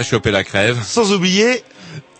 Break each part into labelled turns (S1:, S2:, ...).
S1: A
S2: chopé la crève.
S1: sans oublier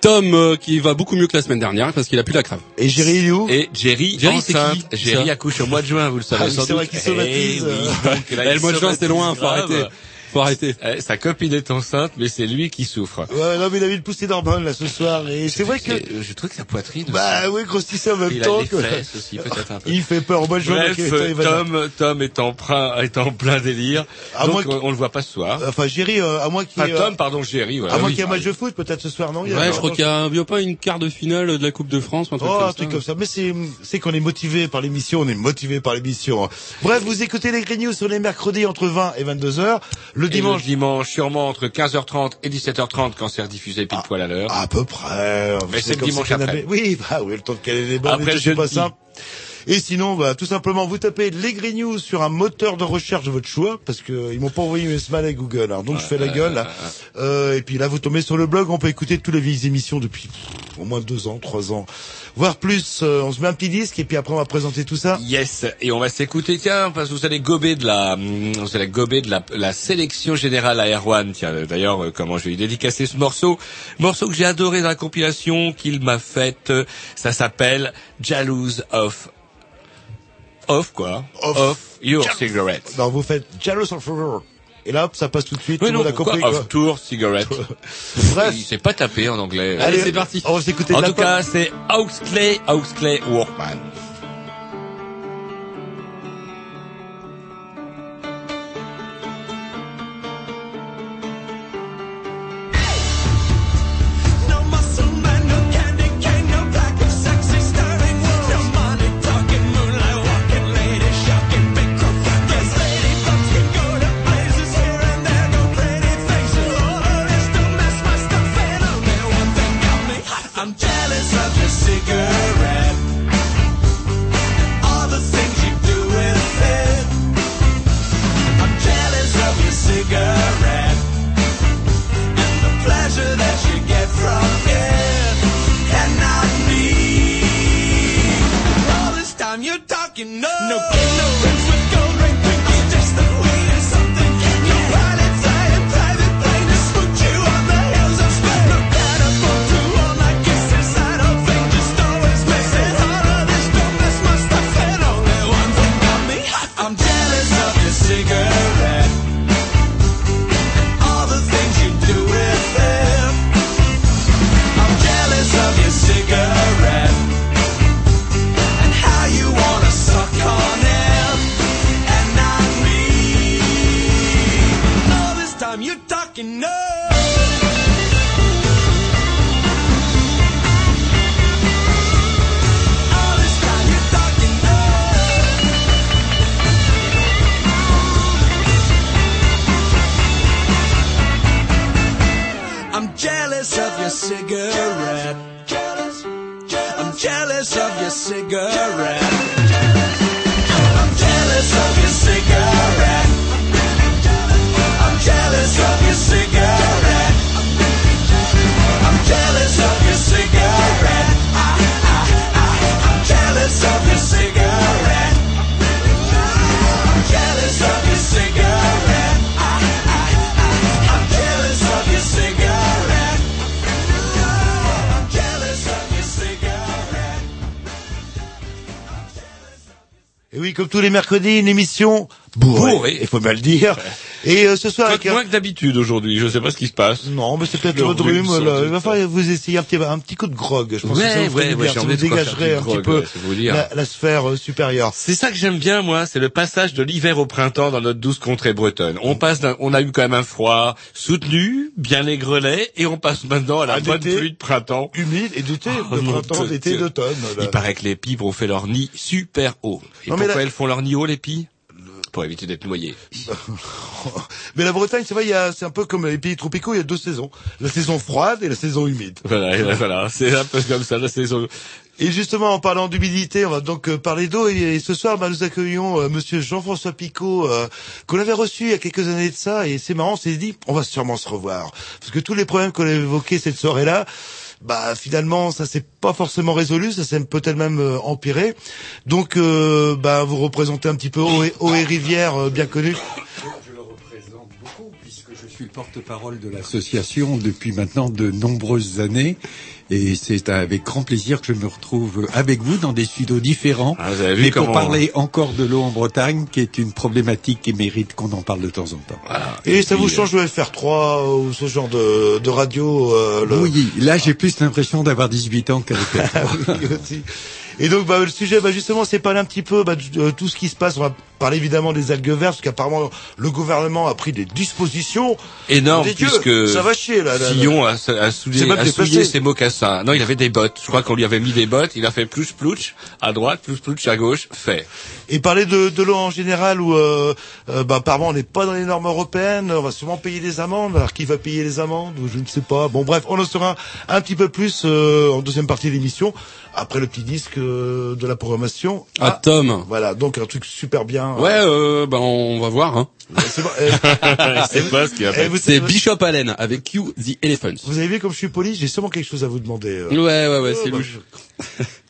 S3: Tom euh, qui va beaucoup mieux que la semaine dernière parce qu'il a plus la crève.
S1: et Jerry Liu.
S2: Et Jerry,
S3: Jerry, c'est qui,
S2: Jerry accouche au mois de juin, vous le savez
S1: Ah
S2: sans
S1: c'est vrai
S2: doute.
S1: qu'il somatise,
S2: Eh oui, donc là,
S3: Eh,
S2: il
S3: le mois de juin c'était loin, faut arrêter. Faut arrêter.
S2: Eh, Sa copine est enceinte, mais c'est lui qui souffre.
S1: Ouais, non, mais il avait une poussée d'hormones là ce soir et c'est vrai que
S2: Je trouve que sa poitrine.
S1: bah oui, grossissait en même
S2: il a
S1: temps
S2: des
S1: que
S2: fesses aussi, peut-être un peu.
S1: il fait peur. Moi je vois
S2: Bref,
S1: qu'il est- il va-
S2: Tom, Tom est en plein, est en plein délire.
S1: À
S2: donc
S1: moins
S2: on, on le voit pas ce soir.
S1: Enfin Jerry, euh, à moins qu'il
S2: Enfin,
S1: y ait,
S2: Tom, pardon, Jerry. Voilà,
S1: à moins
S2: oui.
S1: qu'il y ait un match de foot peut-être ce soir, non Il y a-
S3: Ouais, je crois qu'il y a, il y a pas une quart de finale de la Coupe de France, un truc
S1: Oh,
S3: comme
S1: un truc
S3: ça.
S1: comme ça. Mais c'est, c'est qu'on est motivé par l'émission, on est motivé par l'émission. Bref, vous écoutez les Green News sur les mercredis entre 20 et 22 heures. Le
S2: Et
S1: dimanche,
S2: le dimanche, sûrement entre 15h30 et 17h30 quand c'est rediffusé pile poil à l'heure.
S1: à peu près.
S2: Mais c'est le dimanche après.
S1: Oui, bah oui, le temps de caler les tout, c'est pas simple. Et sinon, bah, tout simplement, vous tapez les Green News sur un moteur de recherche de votre choix, parce que ils m'ont pas envoyé US mal à Google, alors donc je fais la gueule. Là. Euh, et puis là, vous tombez sur le blog, on peut écouter toutes les vieilles émissions depuis au moins deux ans, trois ans, voire plus. Euh, on se met un petit disque et puis après on va présenter tout ça.
S2: Yes, et on va s'écouter, tiens, parce que vous allez gober de la, hum, vous allez gober de la, sélection générale à Erwan. Tiens, d'ailleurs, euh, comment je vais lui dédicacer ce morceau, morceau que j'ai adoré dans la compilation qu'il m'a faite. euh, Ça s'appelle Jalouse of, of quoi,
S1: Of-
S2: your cigarette.
S1: Non, vous faites Jealous of Forever. Et là, hop, ça passe tout de suite.
S2: Oui,
S1: tout le
S2: non,
S1: monde a compris.
S2: of tour cigarette.
S1: Bref.
S2: Il s'est pas tapé en anglais.
S3: Allez, c'est parti.
S1: On va s'écouter
S2: En
S1: de la
S2: tout
S1: pop.
S2: cas, c'est Auxley, Auxley Workman.
S1: Les mercredis, une émission bourrée, il faut bien le dire. Et euh, ce soir, avec
S2: moins que d'habitude aujourd'hui, je sais pas ce qui se passe.
S1: Non, mais c'est peut-être
S2: Le
S1: rhume. là. Il va falloir vous essayer un petit, un petit coup de grog. Je pense que ça
S2: Ouais,
S1: vous
S2: ouais, ouais,
S1: Ça vous dégagerait un petit peu
S2: ouais, c'est vous dire.
S1: la, la sphère euh, supérieure.
S2: C'est ça que j'aime bien, moi, c'est le passage de l'hiver au printemps dans notre douce contrée bretonne. On passe on a eu quand même un froid soutenu, bien aigrelet, et on passe maintenant à la bonne pluie de printemps.
S1: Humide et d'été,
S2: Oh,
S1: de printemps, d'été, d'automne.
S2: Il paraît que les pipes ont fait leur nid super haut. Et
S1: Non,
S2: pourquoi
S1: là-
S2: elles font leur nid haut, les pies Pour éviter d'être noyées.
S1: Mais la Bretagne, c'est vrai, c'est un peu comme les pays tropicaux, il y a deux saisons. La saison froide et la saison humide.
S2: Voilà, et voilà, c'est un peu comme ça la saison.
S1: Et justement, en parlant d'humidité, on va donc euh, parler d'eau. Et, et ce soir, bah, nous accueillons euh, Monsieur Jean-François Picot, euh, qu'on avait reçu il y a quelques années de ça. Et c'est marrant, on s'est dit, on va sûrement se revoir. Parce que tous les problèmes qu'on a évoqués cette soirée-là, bah finalement, ça s'est pas forcément résolu, ça s'est peut-être même euh, empiré. Donc, euh, bah, vous représentez un petit peu Eau et, Eau et Rivière, euh, bien connu.
S4: Je le représente beaucoup puisque je suis le porte-parole de l'association depuis maintenant de nombreuses années et c'est avec grand plaisir que je me retrouve avec vous dans des studios différents
S2: Ah, vous avez vu
S4: mais pour parler encore de l'eau en Bretagne qui est une problématique qui mérite qu'on en parle de temps en temps.
S1: Et, ça
S2: puis,
S1: vous change le FR3 ou ce genre de, de radio euh, le-
S4: Oui, là j'ai plus l'impression d'avoir 18 ans qu'avec
S1: Ah oui, aussi. Et donc bah, le sujet, bah, justement, c'est parler un petit peu bah, de de tout ce qui se passe. On va parler évidemment des algues vertes, parce qu'apparemment le gouvernement a pris des dispositions.
S2: Énorme,
S1: Dieu,
S2: puisque
S1: ça va chier là. là, là.
S2: Fillon a, souillé, a ses mocassins. Non, il avait des bottes. Je crois qu'on lui avait mis des bottes. Il a fait plouch plouch à droite, plouch plouch à gauche. Fait.
S1: Et parler de, de l'eau en général, où euh, euh, bah, apparemment on n'est pas dans les normes européennes, on va sûrement payer des amendes. Alors qui va payer les amendes? Je ne sais pas. Bon bref, on en saura un petit peu plus euh, en deuxième partie de l'émission, après le petit disque euh, de la programmation.
S3: Ah, Tom.
S1: Voilà, donc un truc super bien.
S3: Ouais, euh, ben on va voir. Hein.
S1: C'est bon.
S2: C'est pas ce qu'il a fait.
S1: vous,
S3: C'est
S1: vous-
S3: Bishop Allen avec You the Elephants.
S1: vous avez vu comme je suis poli, j'ai sûrement quelque chose à vous demander. euh.
S3: Ouais, ouais, ouais, c'est
S1: bah,
S3: louche.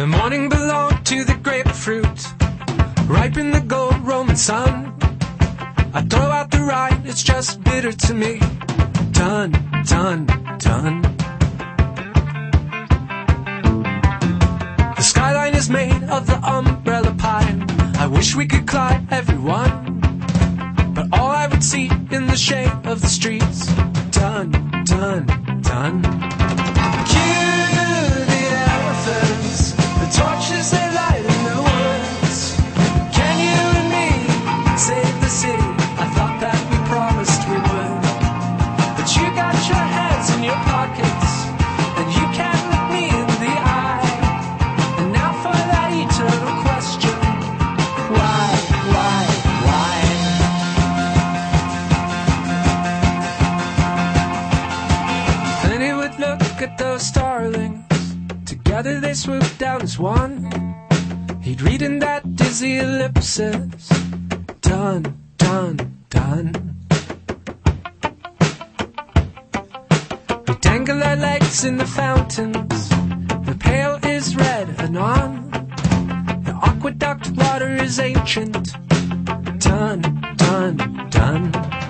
S5: The morning belonged to the grapefruit, ripe in the gold Roman sun. I throw out the rind, it's just bitter to me. Done, done, done. The skyline is made of the umbrella pine. I wish we could climb everyone. But all I would see in the shade of the streets. Done, done, done. Cue they swooped down as one. He'd read in that dizzy ellipsis. Done, done, done. We dangle our legs in the fountains. The pail is red anon. The aqueduct water is ancient. Done, done, done.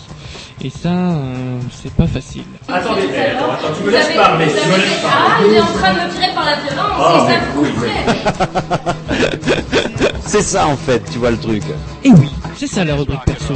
S6: Et ça, euh, c'est pas facile.
S7: Attendez, eh, attends, attends, tu me laisses parler, tu me laisses
S8: Ah,
S7: parler.
S8: il est en train de me tirer par la violence,
S7: Oh,
S8: c'est ça.
S9: C'est ça en fait, tu vois le truc.
S6: Et oui, c'est ça la rubrique perso.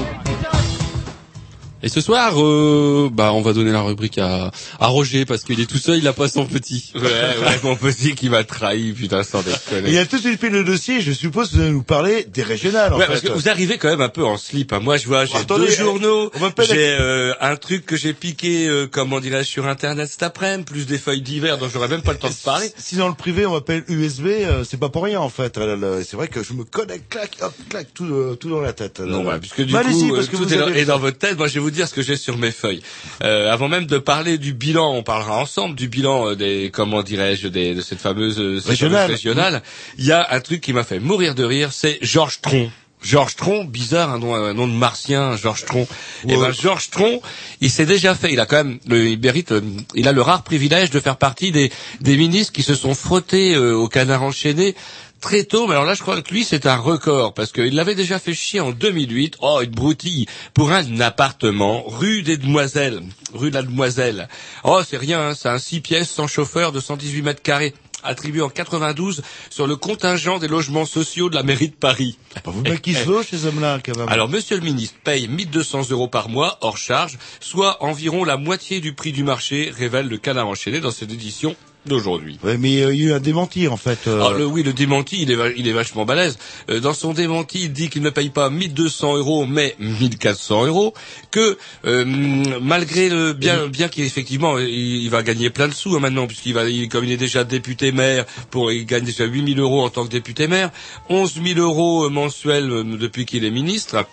S3: Et ce soir, euh, bah, on va donner la rubrique à, à Roger parce qu'il est tout seul, il a pas son petit.
S2: Ouais, ouais, mon petit qui m'a trahi, putain, sans déconner.
S1: Il a tout de suite fait le dossier, je suppose que vous allez nous parler des régionales, en
S2: Ouais,
S1: fait.
S2: parce que vous arrivez quand même un peu en slip. hein. Moi, je vois, j'ai deux journaux, j'ai euh, un truc que j'ai piqué, euh, comment dirais-je, sur Internet cet après-midi, plus des feuilles d'hiver dont j'aurais même pas le temps de parler.
S1: Si dans le privé on m'appelle USB, euh, c'est pas pour rien en fait. Euh, C'est vrai que je me connecte, clac, hop, clac, tout, euh, tout dans la tête.
S2: Non, ouais, puisque du
S1: bah,
S2: coup,
S1: parce que
S2: tout
S1: vous
S2: est, dans,
S1: avez-
S2: est dans votre tête. Moi, je vais vous dire ce que j'ai sur mes feuilles. Euh, avant même de parler du bilan, on parlera ensemble du bilan euh, des, comment dirais-je, des, de cette fameuse euh, cette
S1: Régionale.
S2: fameuse régionale. Il y a un truc qui m'a fait mourir de rire, c'est Georges Tron. Georges Tron, bizarre, un nom, un nom de martien, Georges Tron. Et ben Georges Tron, il s'est déjà fait, il a quand même, le, il mérite, euh, il a le rare privilège de faire partie des, des ministres qui se sont frottés euh, au canard enchaîné très tôt, mais alors là, je crois que lui, c'est un record, parce qu'il l'avait déjà fait chier en 2008, oh, une broutille, pour un appartement, rue des Demoiselles, rue de la Demoiselle. Oh, c'est rien, hein, c'est un six pièces sans chauffeur de 118 mètres carrés, attribué en 92 sur le contingent des logements sociaux de la mairie de Paris.
S1: Vous mettez qui se loge, ces hommes-là, quand même.
S2: Alors, monsieur le ministre paye 1200 euros par mois, hors charge, soit environ la moitié du prix du marché, révèle le canard enchaîné dans cette édition d'aujourd'hui.
S1: Ouais, mais euh, il y a eu un démenti en fait. euh,
S2: Ah, le, oui, le démenti, il est, il est vachement balèze. Euh, dans son démenti, il dit qu'il ne paye pas 1200 euros, mais 1400 euros. Que euh, malgré le bien, bien qu'effectivement, il, il va gagner plein de sous hein, maintenant, puisqu'il va, il- comme il est déjà député maire, pour il gagne déjà 8000 euros en tant que député maire, 11 000 euros mensuels depuis qu'il est ministre.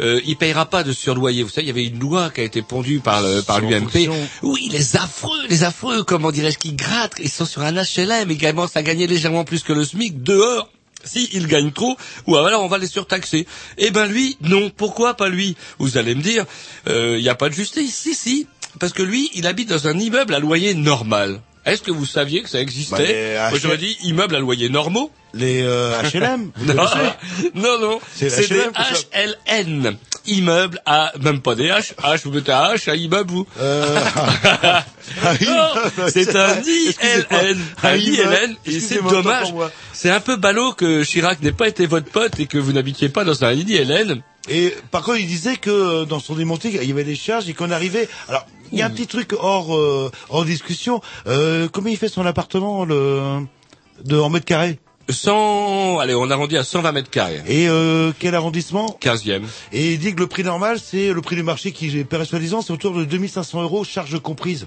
S2: Euh, il payera pas de surloyer. Vous savez, il y avait une loi qui a été pondue par le, par l'UMP. Oui, les affreux, les affreux, comment dirais-je, qui grattent, ils sont sur un HLM commencent à gagner légèrement plus que le SMIC dehors. Si ils gagnent trop, ou alors on va les surtaxer. Eh ben lui, non. Pourquoi pas lui? Vous allez me dire, il n'y a pas de justice. Si, si, parce que lui, il habite dans un immeuble à loyer normal. Est-ce que vous saviez que ça
S1: Bah,
S2: existait
S1: les
S2: Moi, j'aurais dit immeuble à loyer normaux.
S1: Les euh, HLM, vous
S2: Non, non, non,
S1: C'est
S2: des. HLN. Immeuble à, même pas des H, H, vous mettez un H à immeuble, vous.
S1: Euh,
S2: Non, c'est un. ILN,
S1: Un.
S2: ILN, et c'est dommage. C'est un peu ballot que Chirac n'ait pas été votre pote et que vous n'habitiez pas dans un ILN.
S1: Et par contre, il disait que euh, dans son démonté, il y avait des charges et qu'on arrivait. Alors, il y a un petit truc hors euh, hors discussion. Euh, combien il fait son appartement le de en mètres carrés?
S2: 100, allez, on arrondit à 120 mètres carrés.
S1: Et euh, quel arrondissement?
S2: 15e.
S1: Et il dit que le prix normal, c'est le prix du marché qui est soi-disant, c'est autour de 2500 euros, charges comprises.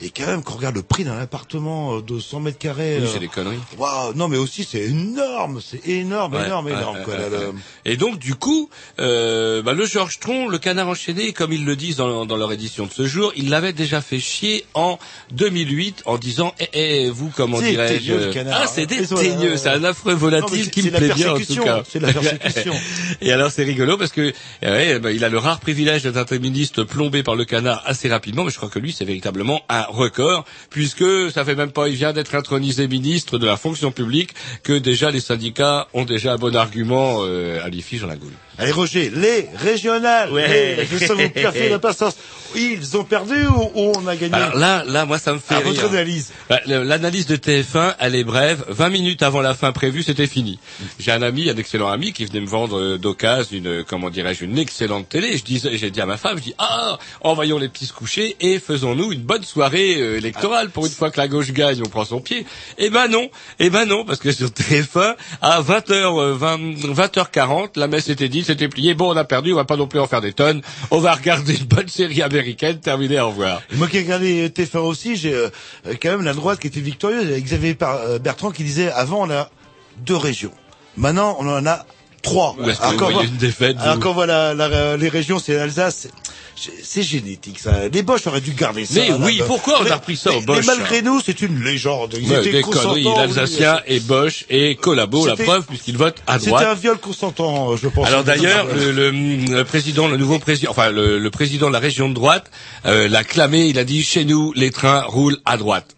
S1: Et quand même, quand on regarde le prix d'un appartement euh, de 100 mètres carrés,
S2: Oui,
S1: euh,
S2: c'est des conneries.
S1: waouh, non mais aussi c'est énorme, c'est énorme,
S2: Ouais,
S1: énorme,
S2: ouais,
S1: énorme.
S2: ouais,
S1: quoi, là, le-.
S2: Et donc du coup, euh, bah, le Georges Tron, le canard enchaîné, comme ils le disent dans, dans leur édition de ce jour, il l'avait déjà fait chier en 2008 en disant eh, eh, vous comment
S1: C'est
S2: dirais-je
S1: canard,
S2: Ah c'est
S1: hein.
S2: des teigneux,
S1: ouais.
S2: c'est un affreux volatile qui
S1: c'est
S2: me
S1: la
S2: plaît bien en tout cas.
S1: c'est la persécution.
S2: Et alors c'est rigolo parce que bah, il a le rare privilège d'être un ministre plombé par le canard assez rapidement, mais je crois que lui c'est véritablement un record puisque ça fait même pas, il vient d'être intronisé ministre de la fonction publique que déjà les syndicats ont déjà un bon argument euh, à l'IFI dans la goule.
S1: Allez Roger, les régionales,
S2: Ouais.
S1: les, je sens vous piercer l'impatience. Ils ont perdu ou, ou on a gagné
S2: Alors là, là, moi, ça me fait
S1: À
S2: rire.
S1: votre analyse.
S2: Le- L'analyse de TF1, elle est brève. 20 minutes avant la fin prévue, c'était fini. J'ai un ami, un excellent ami, qui venait me vendre euh, d'occasion une, euh, comment dirais-je, une excellente télé. Je disais, j'ai dit à ma femme, je dis, ah, envoyons les petits se coucher et faisons-nous une bonne soirée euh, électorale. Pour une fois que la gauche gagne, on prend son pied. Eh ben non, eh ben non, parce que sur TF1, à 20h, 20, 20h40, la messe était c'était plié. Bon, on a perdu, on va pas non plus en faire des tonnes. On va regarder une bonne série américaine, terminé, au revoir.
S1: Moi qui ai regardé TF1 aussi, j'ai euh, quand même la droite qui était victorieuse. Xavier Par- euh, Bertrand qui disait avant on a deux régions. Maintenant on en a trois.
S2: Où est-ce que vous
S1: qu'on
S2: voyez
S1: voit-
S2: une défaite, vous
S1: alors qu'on voit la- la- les régions, c'est l'Alsace. C'est- génétique, ça. Les Bosch auraient dû garder ça.
S2: Mais oui,
S1: là.
S2: pourquoi on a repris ça aux Bosch,
S1: Mais malgré nous, c'est une légende. Ils
S2: Ouais,
S1: étaient
S2: des conneries, l'Alsacien et Bosch et Collabo, la
S1: C'était-
S2: preuve, puisqu'ils votent à
S1: C'était
S2: droite.
S1: un viol consentant, euh, je pense.
S2: Alors d'ailleurs, le, le- le président, le nouveau président, enfin le, le président de la région de droite, euh, l'a clamé. Il a dit chez nous, les trains roulent à droite.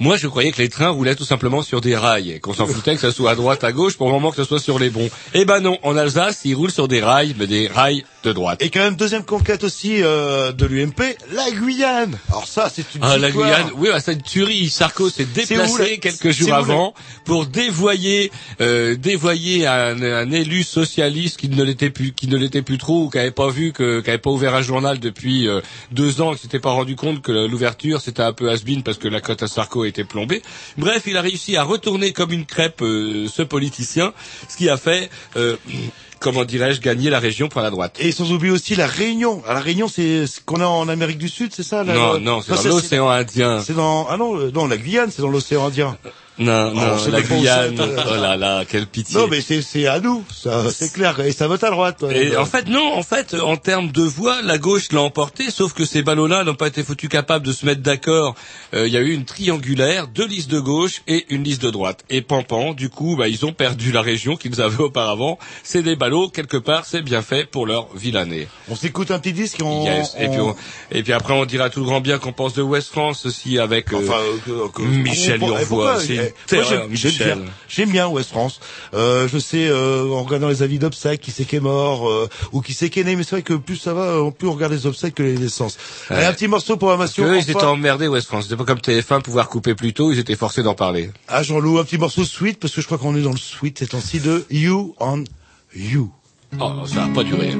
S2: Moi, je croyais que les trains roulaient tout simplement sur des rails, qu'on s'en foutait que ça soit à droite, à gauche, pour le moment que ce soit sur les bons. Eh ben non, en Alsace, ils roulent sur des rails, mais des rails de droite.
S1: Et quand même deuxième conquête aussi euh, de l'UMP, la Guyane. Alors ça, c'est une
S2: Ah, la. Guyane, oui, bah, c'est une tuerie. Sarko s'est déplacé quelques jours avant pour dévoyer, euh, dévoyer un, un élu socialiste qui ne l'était plus, qui ne l'était plus trop, ou qui n'avait pas vu que, qui avait pas ouvert un journal depuis euh, deux ans, qui s'était pas rendu compte que l'ouverture c'était un peu has parce que la cote à Sarko été plombée. Bref, il a réussi à retourner comme une crêpe euh, ce politicien, ce qui a fait. Comment dirais-je, gagner la région pour la droite.
S1: Et sans oublier aussi la Réunion. Ah, la Réunion, c'est ce qu'on a en Amérique du Sud, c'est ça là,
S2: Non, non, c'est dans l'océan Indien.
S1: C'est dans ah non, euh, non la Guyane, c'est dans l'océan Indien.
S2: Non, non,
S1: c'est
S2: la Guyane. Oh là là, quelle pitié.
S1: Non, mais c'est c'est à nous, ça, c'est clair. Et ça vote à droite.
S2: Et en fait, non, en fait, en termes de voix, la gauche l'a emporté, sauf que ces ballons-là n'ont pas été foutus capables de se mettre d'accord. Euh, Il y a eu une triangulaire, deux listes de gauche et une liste de droite. Et Pampan, du coup, bah, ils ont perdu la région qu'ils avaient auparavant. C'est des ballots, quelque part, c'est bien fait pour leur vilaner.
S1: On s'écoute un petit disque on.
S2: Yes. Et, puis
S1: on-
S2: et puis après, on dira tout le grand bien qu'on pense de West France aussi avec euh,
S1: Enfin, euh, que-
S2: Michel
S1: qu'on- j'aime- bien, bien West France. Euh, je sais, euh, en regardant les avis d'obsèques, qui c'est qui est mort euh, ou qui c'est qui est né. Mais c'est vrai que plus ça va, euh, plus on regarde les obsèques que les naissances.
S2: Ouais.
S1: Allez, un petit morceau pour Amation.
S2: eux, ils étaient emmerdés, West France. C'était pas comme TF1 pouvoir couper plus tôt, ils étaient forcés d'en parler.
S1: Ah, Jean-Loup, un petit morceau sweet parce que je crois qu'on est dans le sweet ces temps-ci de You on You.
S2: Oh, ça va pas durer.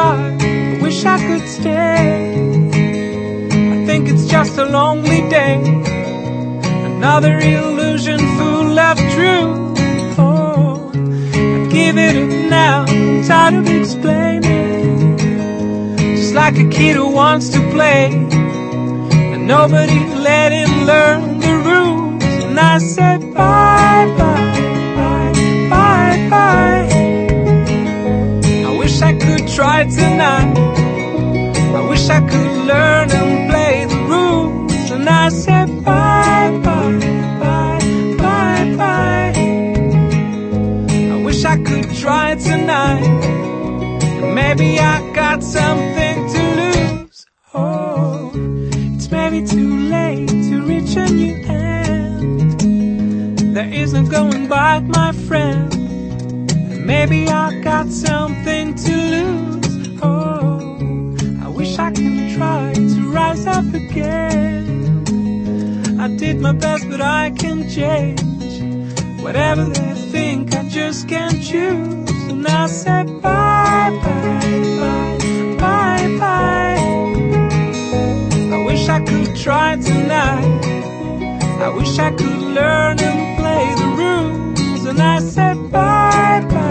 S5: I wish I could stay. I think it's just a lonely day. Another illusion full of truth. Oh, I'd give it up now, I'm tired of explaining. Just like a kid who wants to play. And nobody let him learn the rules. And I said bye bye, bye, bye, bye. Try tonight. I wish I could learn and play the rules. And I said bye bye, bye, bye, bye. I wish I could try tonight. Maybe I got something to lose. Oh, it's maybe too late to reach a new end. There is no going back, my friend. Maybe I got something to lose. Oh, I wish I could try to rise up again. I did my best, but I can change. Whatever they think, I just can't choose. And I said bye, bye, bye, bye, bye. I wish I could try tonight. I wish I could learn and play the rules. And I said bye, bye, bye,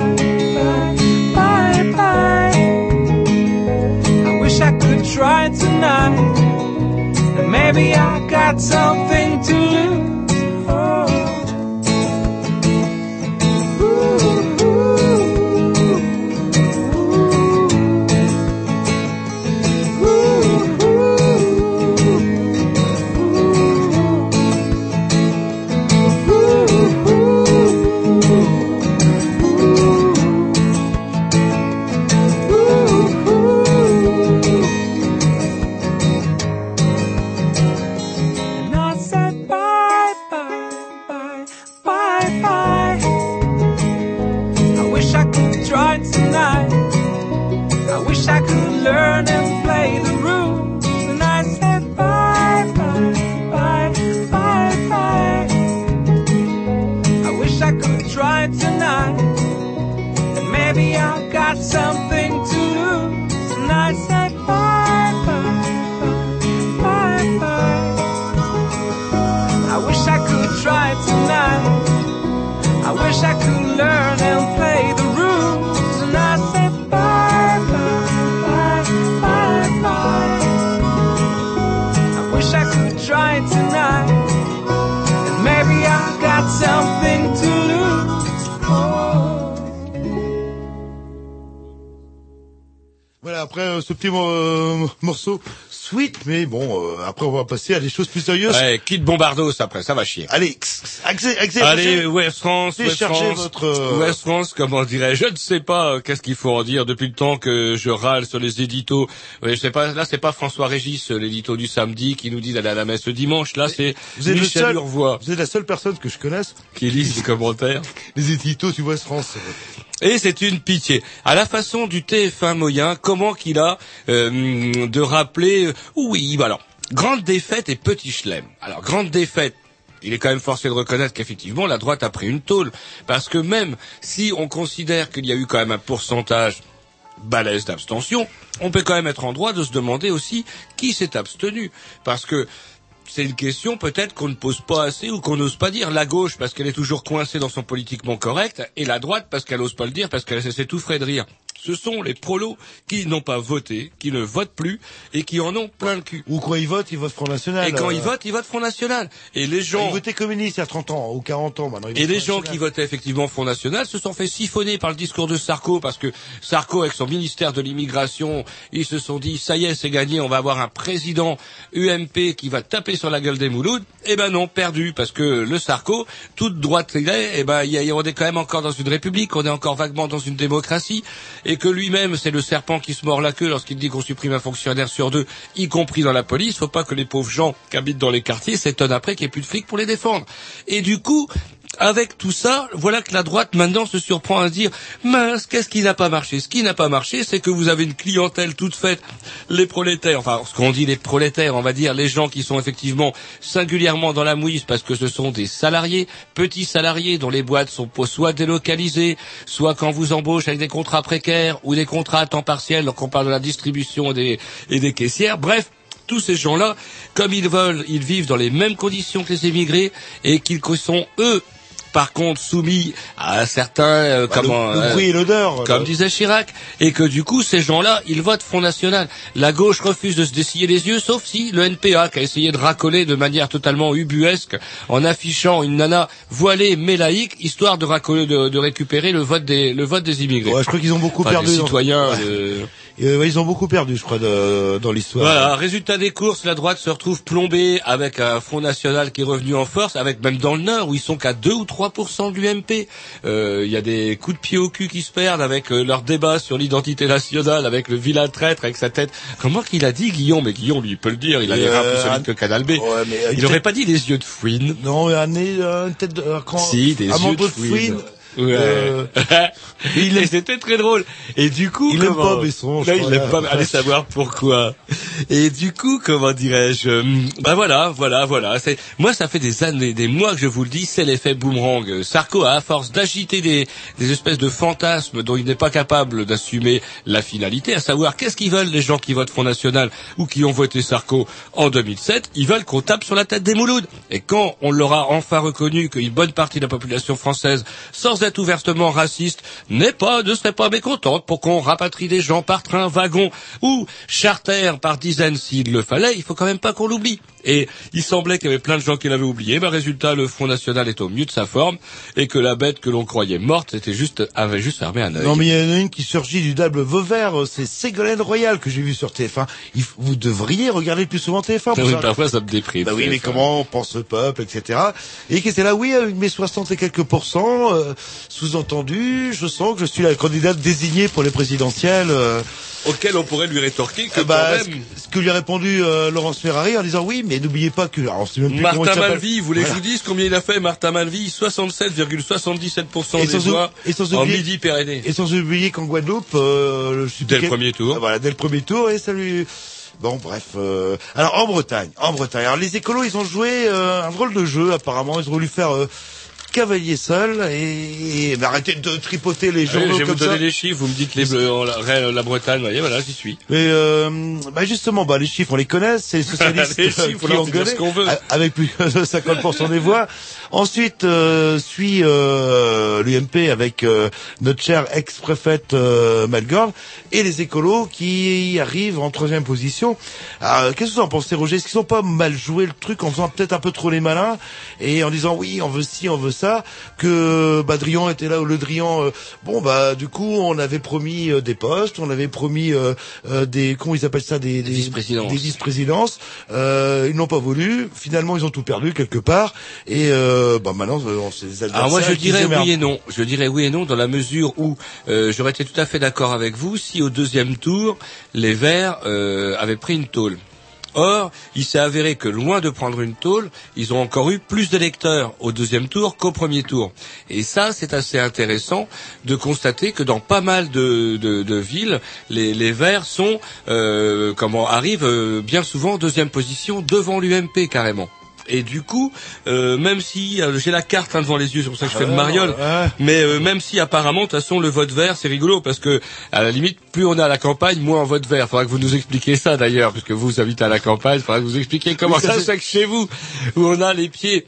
S5: try tonight. And maybe I got something to lose.
S1: Après euh, ce petit euh, morceau sweet, mais bon, euh, après on va passer à des choses plus sérieuses.
S2: Ouais, quitte Bombardos après, ça va chier.
S1: Allez, accès, accès,
S2: Allez, West France, West France,
S1: votre, euh,
S2: West France, comment dirais je ne sais pas euh, qu'est-ce qu'il faut en dire depuis le temps que je râle sur les éditos. Ouais, je sais pas, là c'est pas François Régis, euh, l'édito du samedi, qui nous dit d'aller à la messe le dimanche. Là c'est
S1: le
S2: Michel
S1: seul,
S2: Urvois
S1: vous êtes la seule personne que je connaisse
S2: qui lit les commentaires.
S1: les éditos du West France.
S2: Et c'est une pitié. À la façon du TF1 moyen, comment qu'il a euh, de rappeler, euh, oui, bah alors, grande défaite et petit chelem. Alors, grande défaite, il est quand même forcé de reconnaître qu'effectivement, la droite a pris une tôle. Parce que même si on considère qu'il y a eu quand même un pourcentage balèze d'abstention, on peut quand même être en droit de se demander aussi qui s'est abstenu. Parce que c'est une question peut-être qu'on ne pose pas assez ou qu'on n'ose pas dire. La gauche parce qu'elle est toujours coincée dans son politiquement correct et la droite parce qu'elle n'ose pas le dire parce qu'elle s'étoufferait de rire. Ce sont les prolos qui n'ont pas voté, qui ne votent plus et qui en ont plein le cul.
S1: Ou quand ils votent, ils votent Front National.
S2: Et quand
S1: euh,
S2: ils votent, ils votent Front National. Et les
S1: Ils
S2: gens
S1: votaient communiste il y a 30 ans ou 40 ans maintenant. ils
S2: et les gens
S1: National.
S2: qui votaient effectivement Front National se sont fait siphonner par le discours de Sarko parce que Sarko, avec son ministère de l'immigration, ils se sont dit ça y est, c'est gagné, on va avoir un président UMP qui va taper sur la gueule des Moulouds. Eh ben non, perdu parce que le Sarko, toute droite qu'il est, eh ben il y a- on est quand même encore dans une république, on est encore vaguement dans une démocratie et que lui-même c'est le serpent qui se mord la queue lorsqu'il dit qu'on supprime un fonctionnaire sur deux, y compris dans la police. Faut pas que les pauvres gens qui habitent dans les quartiers s'étonnent après qu'il n'y ait plus de flics pour les défendre. Et du coup, avec tout ça, voilà que la droite maintenant se surprend à se dire mince, qu'est-ce qui n'a pas marché? Ce qui n'a pas marché, c'est que vous avez une clientèle toute faite, les prolétaires, enfin ce qu'on dit les prolétaires, on va dire les gens qui sont effectivement singulièrement dans la mouise parce que ce sont des salariés, petits salariés dont les boîtes sont soit délocalisées, soit quand vous embauchez avec des contrats précaires ou des contrats à temps partiel, donc on parle de la distribution des, et des caissières, bref, tous ces gens-là, comme ils veulent, ils vivent dans les mêmes conditions que les émigrés et qu'ils sont eux par contre soumis à certains euh,
S1: Bah,
S2: comment
S1: le, le
S2: euh,
S1: bruit et l'odeur.
S2: comme
S1: là.
S2: disait Chirac, et que du coup, ces gens-là, ils votent Front National. La gauche refuse de se dessiller les yeux, sauf si le NPA, qui a essayé de racoler de manière totalement ubuesque, en affichant une nana voilée mais laïque, histoire de racoler, de, de récupérer le vote des, le vote des immigrés.
S1: Ouais, je crois qu'ils ont beaucoup
S2: Enfin,
S1: perdu.
S2: des citoyens. Euh,
S1: ouais, ils ont beaucoup perdu, je crois, de- dans l'histoire.
S2: Voilà, résultat des courses, la droite se retrouve plombée avec un Front National qui est revenu en force, avec même dans le Nord où ils sont qu'à 2 ou 3% de l'UMP. Euh, Il y a des coups de pied au cul qui se perdent avec euh, leur débat sur l'identité nationale, avec le vilain traître, avec sa tête. Comment qu'il a dit Guillaume? Mais Guillaume, lui, il peut le dire, il a les reins plus
S1: Euh,
S2: solides que Canal B.
S1: Ouais, mais, euh,
S2: Il n'aurait pas dit les yeux de fouine.
S1: Non, un nez, euh, une tête de.
S2: Si, des yeux de fouine.
S1: fouine.
S2: Ouais.
S1: Euh,
S2: il est- c'était très drôle. Et du coup,
S1: Il aime
S2: comment...
S1: pas Besson, crois,
S2: il aime
S1: là.
S2: pas. Allez savoir pourquoi. Et du coup, comment dirais-je Ben voilà, voilà, voilà. C'est moi, ça fait des années, des mois que je vous le dis, c'est l'effet boomerang. Sarko, a, à force d'agiter des, des espèces de fantasmes dont il n'est pas capable d'assumer la finalité, à savoir qu'est-ce qu'ils veulent les gens qui votent Front National ou qui ont voté Sarko en 2007 Ils veulent qu'on tape sur la tête des Moulouds. Et quand on leur a enfin reconnu qu'une bonne partie de la population française, sans être ouvertement raciste, n'est pas, ne serait pas mécontente pour qu'on rapatrie des gens par train, wagon ou charter par dizaines s'il le fallait, il faut quand même pas qu'on l'oublie. Et il semblait qu'il y avait plein de gens qui l'avaient oublié. Ben, résultat, le Front National est au mieux de sa forme et que la bête que l'on croyait morte était juste, avait juste fermé un œil.
S1: Non, mais il y en a une qui surgit du double Vauvert, c'est Ségolène Royal que j'ai vu sur TF1. Il f- vous devriez regarder plus souvent TF1. pour
S2: Ah Oui,
S1: ça.
S2: parfois ça me déprime.
S1: Bah oui, mais
S2: TF1.
S1: comment pense le peuple, etc. Et qui était là, oui, avec mes 60 et quelques pourcents, euh, sous-entendu, je sens que je suis la candidate désignée pour les présidentielles. euh,
S2: Auquel on pourrait lui rétorquer que
S1: euh, bah,
S2: quand
S1: ce,
S2: même...
S1: ce que lui a répondu euh, Laurence Ferrari en disant oui, mais n'oubliez pas que, alors même plus
S2: Martin. Malvy, vous voulez que je vous dise combien il a fait Martin Malvy? 67,77%
S1: Et
S2: des voix
S1: et sans
S2: en
S1: oublier-
S2: midi Pyrénées.
S1: Et sans oublier qu'en Guadeloupe, euh, je
S2: Dès le premier tour.
S1: Ah, Voilà, dès le premier tour, et ça lui... Bon, bref. euh, Alors, en Bretagne, en Bretagne. Alors, les écolos, ils ont joué euh, un drôle de jeu, apparemment. Ils ont voulu faire euh, cavalier seul et, et bah, arrêtez de tripoter les journaux
S2: je vais vous
S1: ça.
S2: donner les chiffres, vous me dites les bleus, la, la Bretagne, voyez, voilà, j'y suis.
S1: Mais euh, bah justement, bah les chiffres on les connaît, c'est les socialistes
S2: Les chiffres,
S1: qui ont gueulé
S2: ce qu'on veut.
S1: a- avec plus de 50% des voix. Ensuite euh, suit euh, l'UMP avec euh, notre chère ex-préfète Malgorn et les écolos qui arrivent en troisième position. Qu'est-ce que vous en pensez, Roger? Est-ce qu'ils ont pas mal joué le truc en faisant peut-être un peu trop les malins et en disant oui, on veut ci, on veut ça? Ça que bah, Drian était là où le Drian. euh, bon bah du coup on avait promis euh, des postes, on avait promis euh, des comment ils appellent ça des des
S2: vice-présidences.
S1: Des vice-présidences. Euh, ils n'ont pas voulu. Finalement ils ont tout perdu quelque part. Et euh, bah maintenant on s'est
S2: Alors moi je dirais oui et non. Je dirais oui et non dans la mesure où j'aurais été tout à fait d'accord avec vous si au deuxième tour les Verts avaient pris une tôle. Or, il s'est avéré que loin de prendre une tôle, ils ont encore eu plus d'électeurs au deuxième tour qu'au premier tour. Et ça, c'est assez intéressant de constater que dans pas mal de, villes, les, les Verts sont, euh, comment, arrivent euh, bien souvent en deuxième position devant l'UMP carrément. Et du coup, euh, même si euh, j'ai la carte hein, devant les yeux, c'est pour ça que je fais le mariole, mais euh, même si apparemment, de toute façon, le vote vert, c'est rigolo parce que à la limite, plus on est à la campagne, moins on vote vert. Faudra que vous nous expliquiez ça d'ailleurs, puisque vous habitez à la campagne, faudra que vous expliquiez comment
S1: ça,
S2: ça se
S1: c'est-
S2: fait que chez vous, où on a les pieds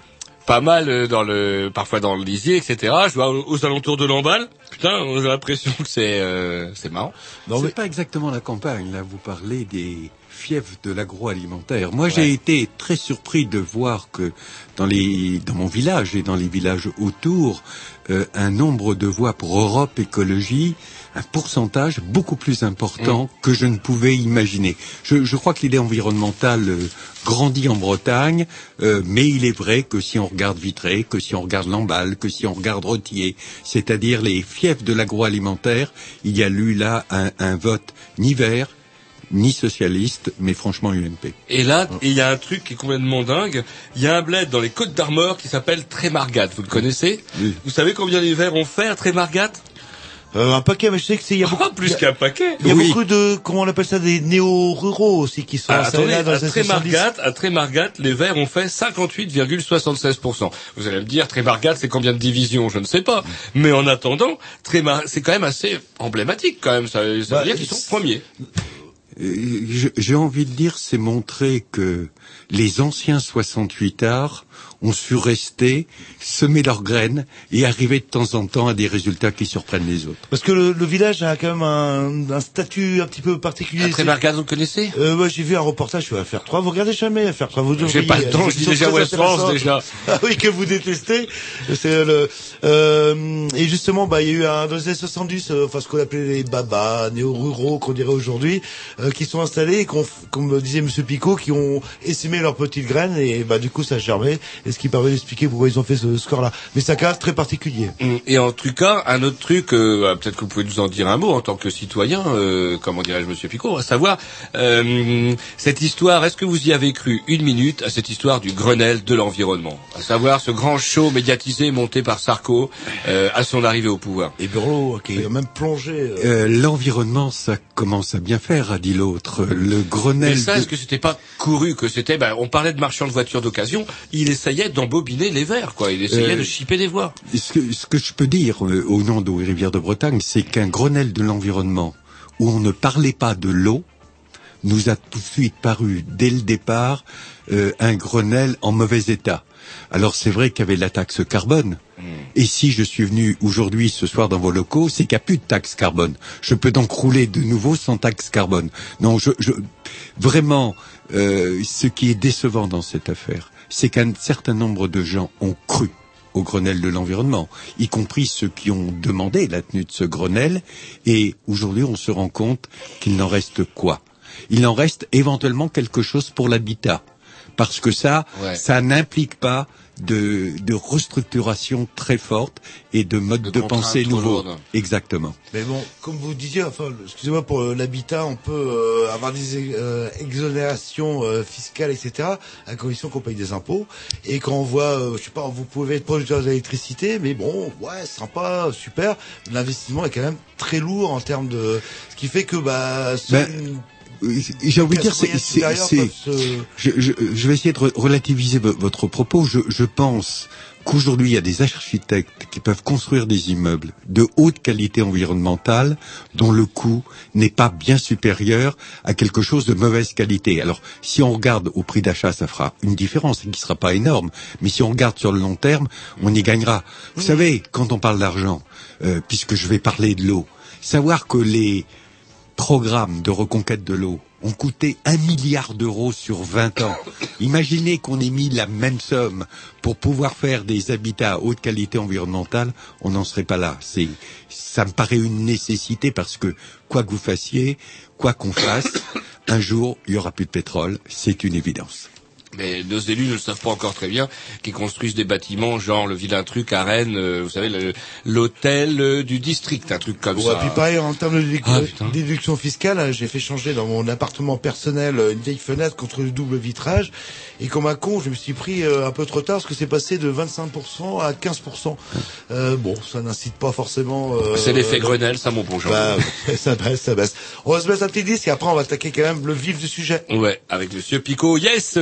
S2: pas mal euh, dans le, parfois dans le lisier, etc. Je vois aux, aux alentours de l'emballe. Putain, j'ai l'impression que c'est, euh, c'est marrant.
S4: c'est pas exactement la campagne. Là, vous parlez des fiefs de l'agroalimentaire. Moi, j'ai été très surpris de voir que dans les, dans mon village et dans les villages autour, euh, un nombre de voix pour Europe Écologie, un pourcentage beaucoup plus important que je ne pouvais imaginer. Je, je crois que l'idée environnementale euh, grandit en Bretagne, euh, mais il est vrai que si on regarde Vitré, que si on regarde Lamballe, que si on regarde Rôtier, c'est-à-dire les fiefs de l'agroalimentaire, il y a eu là un, un vote ni vert, ni socialiste, mais franchement UMP.
S2: Et là, il y a un truc qui est complètement dingue. Il y a un bled dans les Côtes d'Armor qui s'appelle Trémargat. Vous le connaissez Vous savez combien les Verts ont fait à Trémargat
S1: Euh, un paquet, mais je sais que c'est il y a beaucoup
S2: plus qu'un paquet.
S1: Il y a beaucoup de comment on appelle ça des néo-ruraux aussi qui sont
S2: Ah,
S1: installés
S2: attendez,
S1: là dans
S2: à
S1: les années 70.
S2: Trémargat, à Trémargat, les Verts ont fait 58,76%. Vous allez me dire, Trémargat, c'est combien de divisions? Je ne sais pas. Mais en attendant, Trémar... c'est quand même assez emblématique quand même. Ça, ça
S4: Bah,
S2: veut dire qu'ils sont premiers.
S4: Euh, J'ai envie de dire, c'est montrer que les anciens 68 arts ont su rester, semer leurs graines et arriver de temps en temps à des résultats qui surprennent les autres.
S1: Parce que le, le village a quand même un, un statut un petit peu particulier.
S2: À Trémargat, vous connaissez?
S1: Euh, ouais, J'ai vu un reportage sur Affaire 3. Vous regardez jamais Affaire 3 vous
S2: J'ai pas le temps, je dis déjà West France, déjà.
S1: Ah oui, que vous détestez. C'est le, euh, et justement, bah, il y a eu un, dans les années 70, euh, enfin, ce qu'on appelait les babas, néo-ruraux, qu'on dirait aujourd'hui, euh, qui sont installés, et qu'on, comme me disait Monsieur Picot, qui ont essaimé leurs petites graines, et bah, du coup, ça germait, et ce qui permet d'expliquer pourquoi ils ont fait ce score-là. Mais c'est un cas très particulier.
S2: Et en tout cas, un autre truc, euh, peut-être que vous pouvez nous en dire un mot en tant que citoyen, euh, comment dirais-je, Monsieur Picot, à savoir euh, cette histoire. Est-ce que vous y avez cru une minute à cette histoire du Grenelle de l'environnement, à savoir ce grand show médiatisé monté par Sarko euh, à son arrivée au pouvoir?
S1: Et Burlot, qui a même plongé. euh,
S4: Euh, L'environnement, ça commence à bien faire, a dit l'autre. Le Grenelle.
S2: Mais ça,
S4: de-
S2: est-ce que c'était pas couru que c'était ben, On parlait de marchand de voitures d'occasion. Il essayait d'embobiner les verres, quoi. Il essayait
S4: Euh,
S2: de chipper des voix.
S4: Ce que, ce que je peux dire euh, au nom d'Eau et Rivière de Bretagne, c'est qu'un Grenelle de l'environnement où on ne parlait pas de l'eau nous a tout de suite paru, dès le départ, euh, un Grenelle en mauvais état. Alors c'est vrai qu'il y avait la taxe carbone. Et si je suis venu aujourd'hui, ce soir, dans vos locaux, c'est qu'il n'y a plus de taxe carbone. Je peux donc rouler de nouveau sans taxe carbone. Non, je, je vraiment, euh, ce qui est décevant dans cette affaire, c'est qu'un certain nombre de gens ont cru au Grenelle de l'environnement, y compris ceux qui ont demandé la tenue de ce Grenelle, et aujourd'hui on se rend compte qu'il n'en reste quoi? Il en reste éventuellement quelque chose pour l'habitat, parce que ça,
S2: Ouais.
S4: ça n'implique pas de, de restructuration très forte et de mode de, pensée nouveau. Exactement.
S1: Mais bon, comme vous disiez, enfin, excusez-moi pour euh, l'habitat, on peut euh, avoir des euh, exonérations euh, fiscales, etc., à condition qu'on paye des impôts. Et quand on voit, euh, je sais pas, vous pouvez être producteur d'électricité, mais bon, ouais, sympa, super. L'investissement est quand même très lourd en termes de, ce qui fait que bah, c'est
S4: Ben,
S1: une-
S4: J'ai envie de dire, c'est,
S1: se-
S4: je, je, je vais essayer de re- relativiser vo- votre propos. Je, je pense qu'aujourd'hui, il y a des architectes qui peuvent construire des immeubles de haute qualité environnementale dont le coût n'est pas bien supérieur à quelque chose de mauvaise qualité. Alors, si on regarde au prix d'achat, ça fera une différence qui ne sera pas énorme. Mais si on regarde sur le long terme, on y gagnera. Vous savez, quand on parle d'argent, euh, puisque je vais parler de l'eau, savoir que les programmes de reconquête de l'eau ont coûté un milliard d'euros sur 20 ans. Imaginez qu'on ait mis la même somme pour pouvoir faire des habitats à haute qualité environnementale, on n'en serait pas là. C'est, ça me paraît une nécessité parce que quoi que vous fassiez, quoi qu'on fasse, un jour il y aura plus de pétrole, c'est une évidence.
S2: Mais nos élus ne le savent pas encore très bien, qui construisent des bâtiments, genre le vilain truc à Rennes, euh, vous savez, l'hôtel euh, du district, un truc comme
S1: Ouais,
S2: ça.
S1: puis pareil, en termes de
S2: Ah,
S1: déduction fiscale, euh, j'ai fait changer dans mon appartement personnel euh, une vieille fenêtre contre le double vitrage. Et comme un con, je me suis pris euh, un peu trop tard parce que c'est passé de 25% à 15%. Euh, bon, ça n'incite pas forcément... euh,
S2: C'est l'effet Grenelle, ça mon bon.
S1: Bah, ça baisse, ça baisse. On va se mettre un petit disque et après on va attaquer quand même le vif du sujet.
S2: Ouais, avec Monsieur Picot. Yes,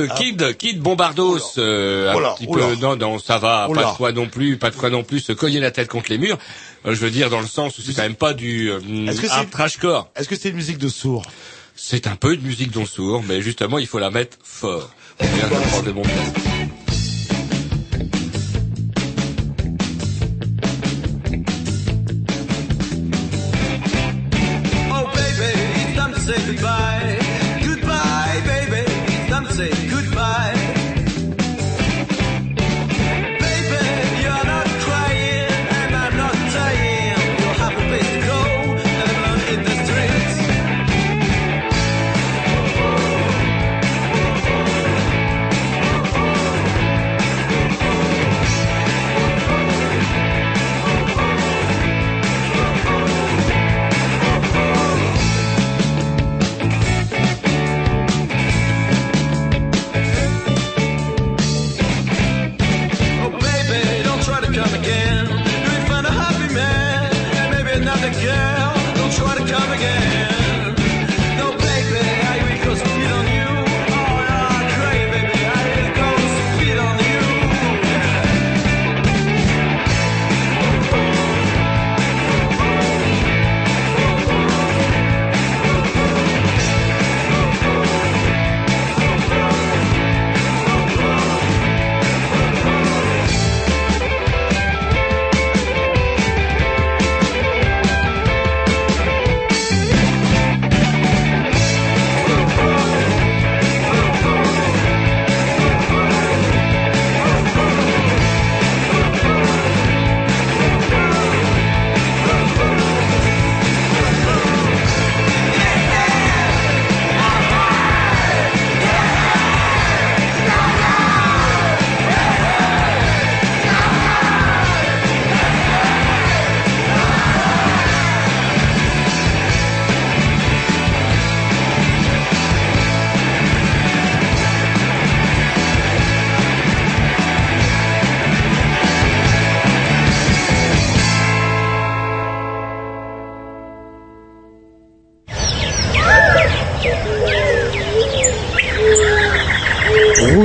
S2: Kid, Kid Bombardos. Euh, un petit peu. Non, non, ça va. Pas de quoi non plus, pas de quoi non plus se cogner la tête contre les murs. Euh, je veux dire dans le sens où c'est quand même pas du euh,
S1: Est-ce que c'est-
S2: trashcore.
S1: Est-ce que c'est une musique de sourd?
S2: C'est un peu de musique dont sourd, mais justement il faut la mettre fort. Pour bien comprendre les bons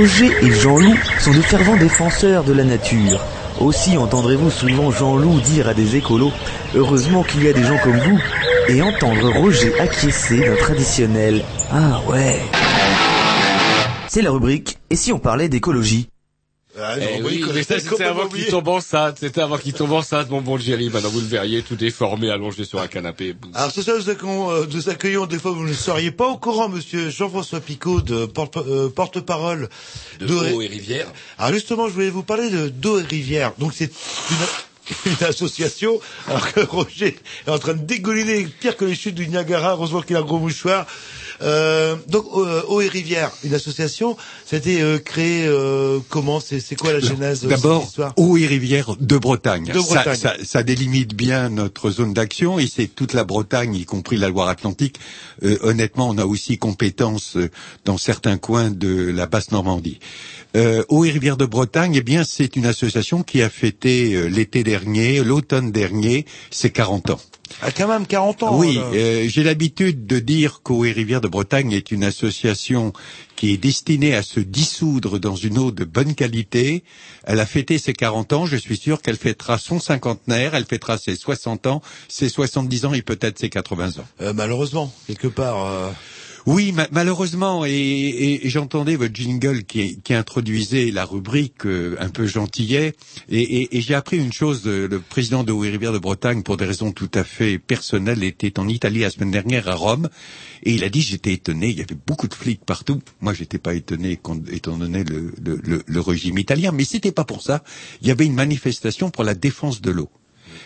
S10: Roger et Jean-Loup sont de fervents défenseurs de la nature. Aussi entendrez-vous souvent Jean-Loup dire à des écolos « Heureusement qu'il y a des gens comme vous » et entendre Roger acquiescer d'un traditionnel « Ah ouais ». C'est la rubrique « Et si on parlait d'écologie ?»
S1: Ah,
S2: Eh oui, ça c'était avant qu'il tombe enceinte, c'était avant qu'il tombe enceinte, mon bon Jerry. Maintenant vous le verriez, tout déformé, allongé sur un canapé.
S1: Alors ce soir, nous accueillons, euh, des fois vous ne seriez pas au courant, monsieur Jean-François Picot, de porte- euh, porte-parole
S2: De
S1: d'Eau
S2: eau et rivière.
S1: Alors justement, je voulais vous parler de d'eau et rivière. Donc c'est une, une association, alors que Roger est en train de dégouliner pire que les chutes du Niagara, heureusement qu'il a un gros mouchoir. Euh, donc euh, eau et rivière, une association, ça a été euh, créé euh, comment? C'est c'est quoi la genèse de cette
S4: D'abord, eau et rivière de Bretagne.
S1: De
S4: Ça-
S1: Bretagne.
S4: Ça, ça délimite bien notre zone d'action et c'est toute la Bretagne, y compris la Loire-Atlantique. Euh, honnêtement, on a aussi compétence dans certains coins de la basse Normandie. Euh, eau et rivière de Bretagne, eh bien, c'est une association qui a fêté euh, l'été dernier, l'automne dernier, ses 40 ans.
S1: Ah, quand même 40 ans.
S4: Oui, euh, j'ai l'habitude de dire qu'Eau et Rivière de Bretagne est une association qui est destinée à se dissoudre dans une eau de bonne qualité. Elle a fêté ses 40 ans, je suis sûr qu'elle fêtera son cinquantenaire, elle fêtera ses 60 ans, ses 70 ans et peut-être ses 80 ans.
S1: Euh, malheureusement, quelque part. euh,
S4: Oui, ma- malheureusement, et, et- et j'entendais votre jingle qui, qui introduisait la rubrique euh, un peu gentillet, et, et- et j'ai appris une chose, euh, le président de Haut-Rivière de Bretagne, pour des raisons tout à fait personnelles, était en Italie la semaine dernière à Rome, et il a dit, j'étais étonné, il y avait beaucoup de flics partout. Moi, j'étais pas étonné étant donné le, le- le- le régime italien, mais c'était pas pour ça. Il y avait une manifestation pour la défense de l'eau.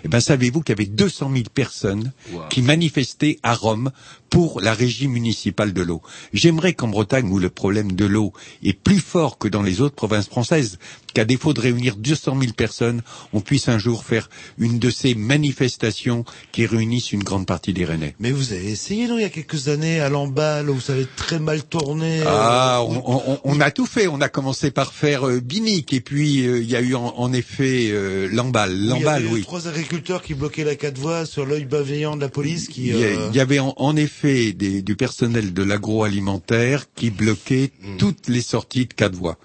S4: Eh ben, savez-vous qu'il y avait 200 000 personnes qui manifestaient à Rome pour la régie municipale de l'eau. J'aimerais qu'en Bretagne, où le problème de l'eau est plus fort que dans les autres provinces françaises, qu'à défaut de réunir 200 000 personnes, on puisse un jour faire une de ces manifestations qui réunissent une grande partie des Rennais.
S1: Mais vous avez essayé, non, il y a quelques années, à l'emballe, où ça avait très mal tourné.
S4: Ah,
S1: euh,
S4: on, on- on a tout fait. On a commencé par faire euh, Binic, et puis euh, il y a eu en, en effet euh, Lamballe.
S1: où il y
S4: Lamballe,
S1: avait
S4: oui.
S1: trois agriculteurs qui bloquaient la quatre voies sur l'œil bienveillant de la police qui...
S4: Il y, a- il y avait en, en effet des- du personnel de l'agroalimentaire qui bloquait
S1: Hmm.
S4: toutes les sorties de quatre voies.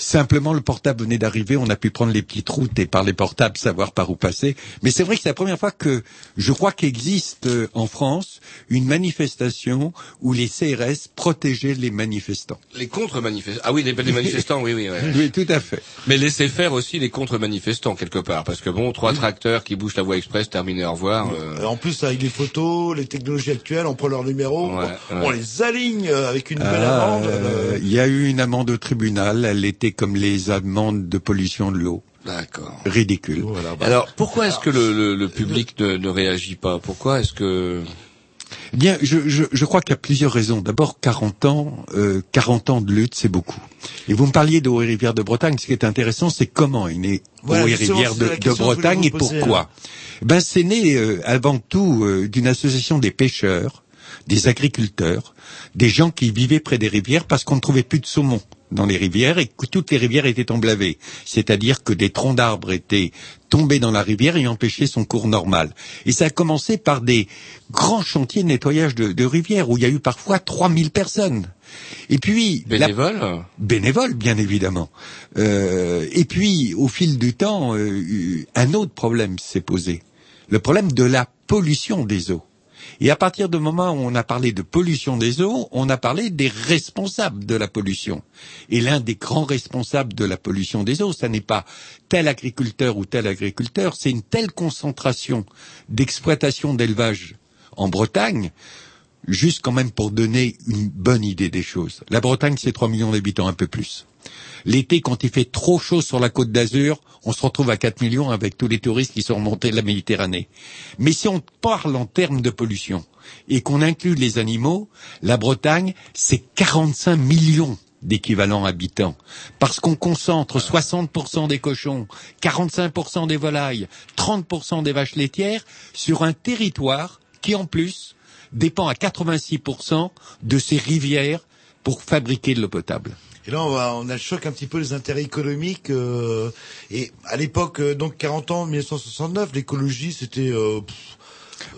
S4: Simplement, le portable venait d'arriver, on a pu prendre les petites routes et par les portables savoir par où passer. Mais c'est vrai que c'est la première fois que je crois qu'existe euh, en France une manifestation où les CRS protégeaient les manifestants.
S2: Les contre-manifestants. Ah oui, les, les manifestants, oui, oui. ouais.
S4: Oui, tout à fait.
S2: Mais laissez faire aussi les contre-manifestants quelque part, parce que bon, trois tracteurs qui bougent la voie express, terminé, au revoir. euh,
S1: En plus, avec les photos, les technologies actuelles, on prend leur numéro,
S2: Ouais,
S1: on,
S2: ouais.
S1: on les aligne euh, avec une belle
S4: Ah,
S1: amende.
S4: euh, Il y a eu une amende au tribunal, elle était comme les amendes de pollution de l'eau.
S2: D'accord.
S4: Ridicule.
S2: Alors, pourquoi est-ce que le, le- le public ne, ne réagit pas? Pourquoi est-ce que...
S4: Eh Bien, je, je, je crois qu'il y a plusieurs raisons. D'abord, 40 ans, euh, 40 ans de lutte, c'est beaucoup. Et vous me parliez de Haut-Rivière de Bretagne. Ce qui est intéressant, c'est comment est né
S1: Voilà, c'est
S4: de, de Bretagne et pourquoi
S1: là.
S4: Ben, c'est né euh, avant tout euh, d'une association des pêcheurs, des agriculteurs, des gens qui vivaient près des rivières parce qu'on ne trouvait plus de saumon dans les rivières et que toutes les rivières étaient emblavées. C'est-à-dire que des troncs d'arbres étaient tombés dans la rivière et empêchaient son cours normal. Et ça a commencé par des grands chantiers de nettoyage de, de rivières où il y a eu parfois 3000 personnes. Et puis... la-
S2: bénévole,
S4: bien évidemment. Euh, et puis, au fil du temps, euh, un autre problème s'est posé. Le problème de la pollution des eaux. Et à partir du moment où on a parlé de pollution des eaux, on a parlé des responsables de la pollution. Et l'un des grands responsables de la pollution des eaux, ça n'est pas tel agriculteur ou tel agriculteur, c'est une telle concentration d'exploitation d'élevage en Bretagne juste quand même pour donner une bonne idée des choses. La Bretagne, c'est 3 millions d'habitants, un peu plus. L'été, quand il fait trop chaud sur la côte d'Azur, on se retrouve à 4 millions avec tous les touristes qui sont remontés de la Méditerranée. Mais si on parle en termes de pollution et qu'on inclut les animaux, la Bretagne, c'est 45 millions d'équivalents habitants. Parce qu'on concentre 60% des cochons, 45% des volailles, 30% des vaches laitières sur un territoire qui, en plus, dépend à 86% de ces rivières pour fabriquer de l'eau potable.
S1: Et là, on, va, on a le choc un petit peu les intérêts économiques. euh, et à l'époque, euh, donc 40 ans, 1969, l'écologie, c'était... euh,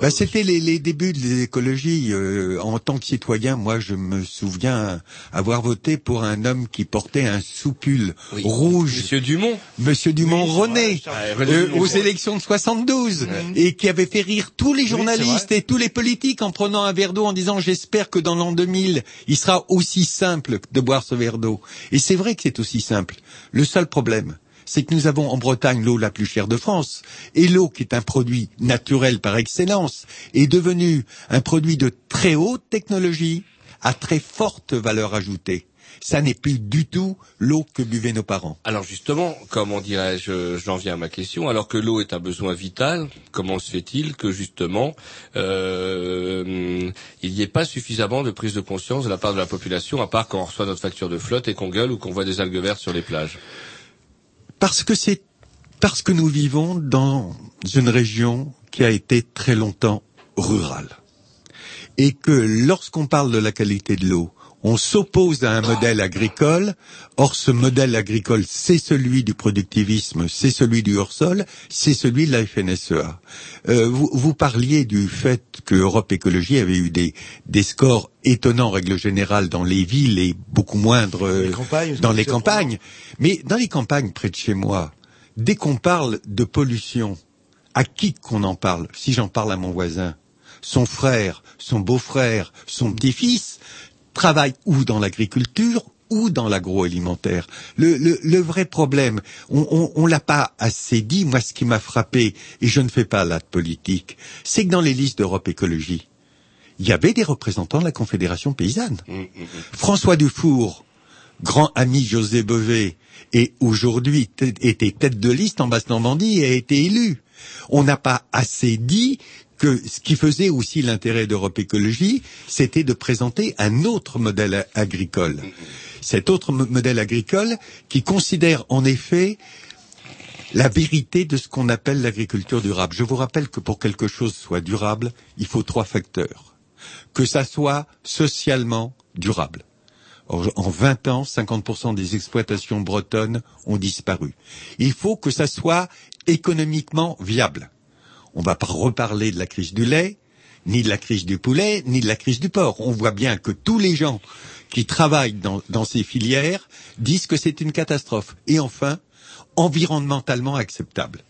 S4: Bah, c'était les, les débuts de l'écologie. Euh, en tant que citoyen, moi, je me souviens avoir voté pour un homme qui portait un soupule
S2: Oui.
S4: rouge.
S2: Monsieur Dumont
S4: Monsieur Dumont René, euh, aux élections de 72, et qui avait fait rire tous les journalistes et tous les politiques en prenant un verre d'eau en disant j'espère que dans l'an 2000, il sera aussi simple de boire ce verre d'eau. Et c'est vrai que c'est aussi simple. Le seul problème, c'est que nous avons en Bretagne l'eau la plus chère de France, et l'eau qui est un produit naturel par excellence, est devenue un produit de très haute technologie, à très forte valeur ajoutée. Ça n'est plus du tout l'eau que buvaient nos parents.
S2: Alors justement, comment dirais-je, j'en viens à ma question, alors que l'eau est un besoin vital, comment se fait-il que justement euh, il n'y ait pas suffisamment de prise de conscience de la part de la population, à part quand on reçoit notre facture de flotte et qu'on gueule ou qu'on voit des algues vertes sur les plages?
S4: Parce que c'est parce que nous vivons dans une région qui a été très longtemps rurale. Et que lorsqu'on parle de la qualité de l'eau, on s'oppose à un modèle agricole. Or, ce modèle agricole, c'est celui du productivisme, c'est celui du hors-sol, c'est celui de la FNSEA. Euh, vous, vous parliez du fait que Europe Écologie avait eu des, des scores étonnants, en règle générale, dans les villes et beaucoup moindres euh,
S1: Les campagnes,
S4: dans les campagnes. Mais dans les campagnes près de chez moi, dès qu'on parle de pollution, à qui qu'on en parle? Si j'en parle à mon voisin, son frère, son beau-frère, son petit-fils, travaillent ou dans l'agriculture ou dans l'agroalimentaire. Le, le, le vrai problème, on, on, on l'a pas assez dit. Moi, ce qui m'a frappé, et je ne fais pas de politique, c'est que dans les listes d'Europe Écologie, il y avait des représentants de la Confédération paysanne. François Dufour, grand ami José Bové, et aujourd'hui était tête de liste en Basse-Normandie et a été élu. On n'a pas assez dit que ce qui faisait aussi l'intérêt d'Europe Écologie, c'était de présenter un autre modèle agricole. Cet autre mo- modèle agricole qui considère en effet la vérité de ce qu'on appelle l'agriculture durable. Je vous rappelle que pour quelque chose soit durable, il faut trois facteurs. Que ça soit socialement durable. En 20 ans, 50% des exploitations bretonnes ont disparu. Il faut que ça soit économiquement viable. On va pas reparler de la crise du lait, ni de la crise du poulet, ni de la crise du porc. On voit bien que tous les gens qui travaillent dans, ces filières disent que c'est une catastrophe. Et enfin, environnementalement acceptable.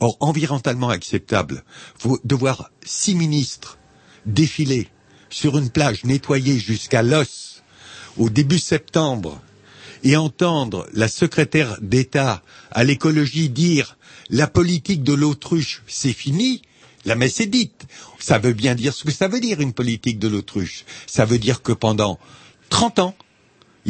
S4: Or, environnementalement acceptable, faut de voir six ministres défiler sur une plage nettoyée jusqu'à l'os au début septembre et entendre la secrétaire d'État à l'écologie dire la politique de l'autruche, c'est fini, la messe est dite. Ça veut bien dire ce que ça veut dire une politique de l'autruche. Ça veut dire que pendant 30 ans,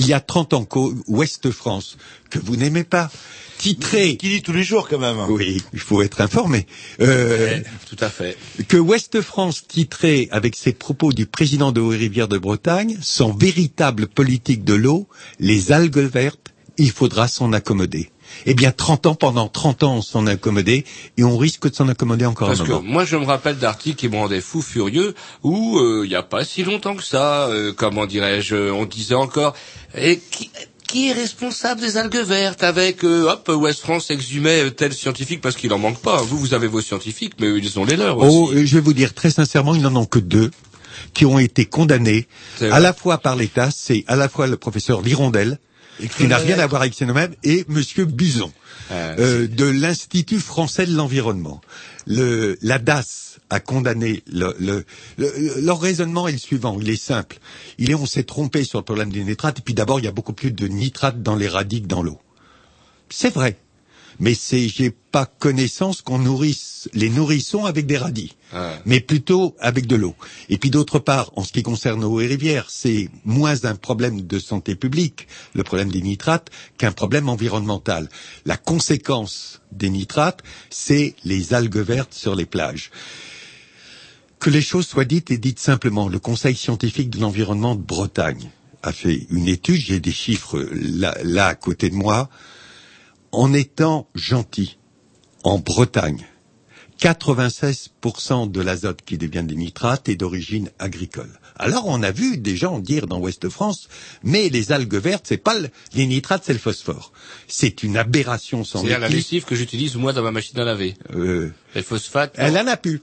S4: il y a 30 ans Ouest France, que vous n'aimez pas, titré...
S1: Qui dit tous les jours quand même.
S4: Oui, il faut être informé. Euh,
S2: Tout à fait.
S4: que Ouest France titrait avec ses propos du président de Haut-Rivière de Bretagne, sans véritable politique de l'eau, les algues vertes, il faudra s'en accommoder. Eh bien, 30 ans, pendant 30 ans, on s'en a accommodé, et on risque de s'en accommoder encore
S2: Parce
S4: un
S2: que
S4: moment.
S2: moi, je me rappelle d'articles qui me rendaient fou furieux où euh, il n'y a pas si longtemps que ça, euh, comment dirais-je, on disait encore et qui, qui est responsable des algues vertes avec euh, hop West France exhumait euh, tel scientifique parce qu'il en manque pas. Vous, vous avez vos scientifiques, mais ils ont les leurs aussi.
S4: Oh, euh, je vais vous dire très sincèrement, ils n'en ont que deux qui ont été condamnés à la fois par l'État, c'est à la fois le professeur Lirondelle, qui n'a rien à voir avec Cénomène, et Monsieur Buzon,
S2: Ah,
S4: euh, de l'Institut français de l'environnement. Le, la DAS a condamné le, le- le- leur raisonnement est le suivant, il est simple. Il est, on s'est trompé sur le problème des nitrates, et puis d'abord, il y a beaucoup plus de nitrates dans les radis que dans l'eau. C'est vrai. Mais c'est, j'ai pas connaissance qu'on nourrisse les nourrissons avec des radis,
S2: Ah.
S4: mais plutôt avec de l'eau. Et puis d'autre part, en ce qui concerne eau et rivières, c'est moins un problème de santé publique, le problème des nitrates, qu'un problème environnemental. La conséquence des nitrates, c'est les algues vertes sur les plages. Que les choses soient dites et dites simplement. Le Conseil scientifique de l'environnement de Bretagne a fait une étude, j'ai des chiffres là, là à côté de moi, en étant gentil, en Bretagne, 96% de l'azote qui devient des nitrates est d'origine agricole. Alors on a vu des gens dire dans Ouest France, mais les algues vertes, c'est pas le- les nitrates, c'est le phosphore. C'est une aberration sans
S2: C'est-à-dire la lessive que j'utilise moi dans ma machine à laver.
S4: Euh,
S2: Les phosphates.
S4: elle en a plus.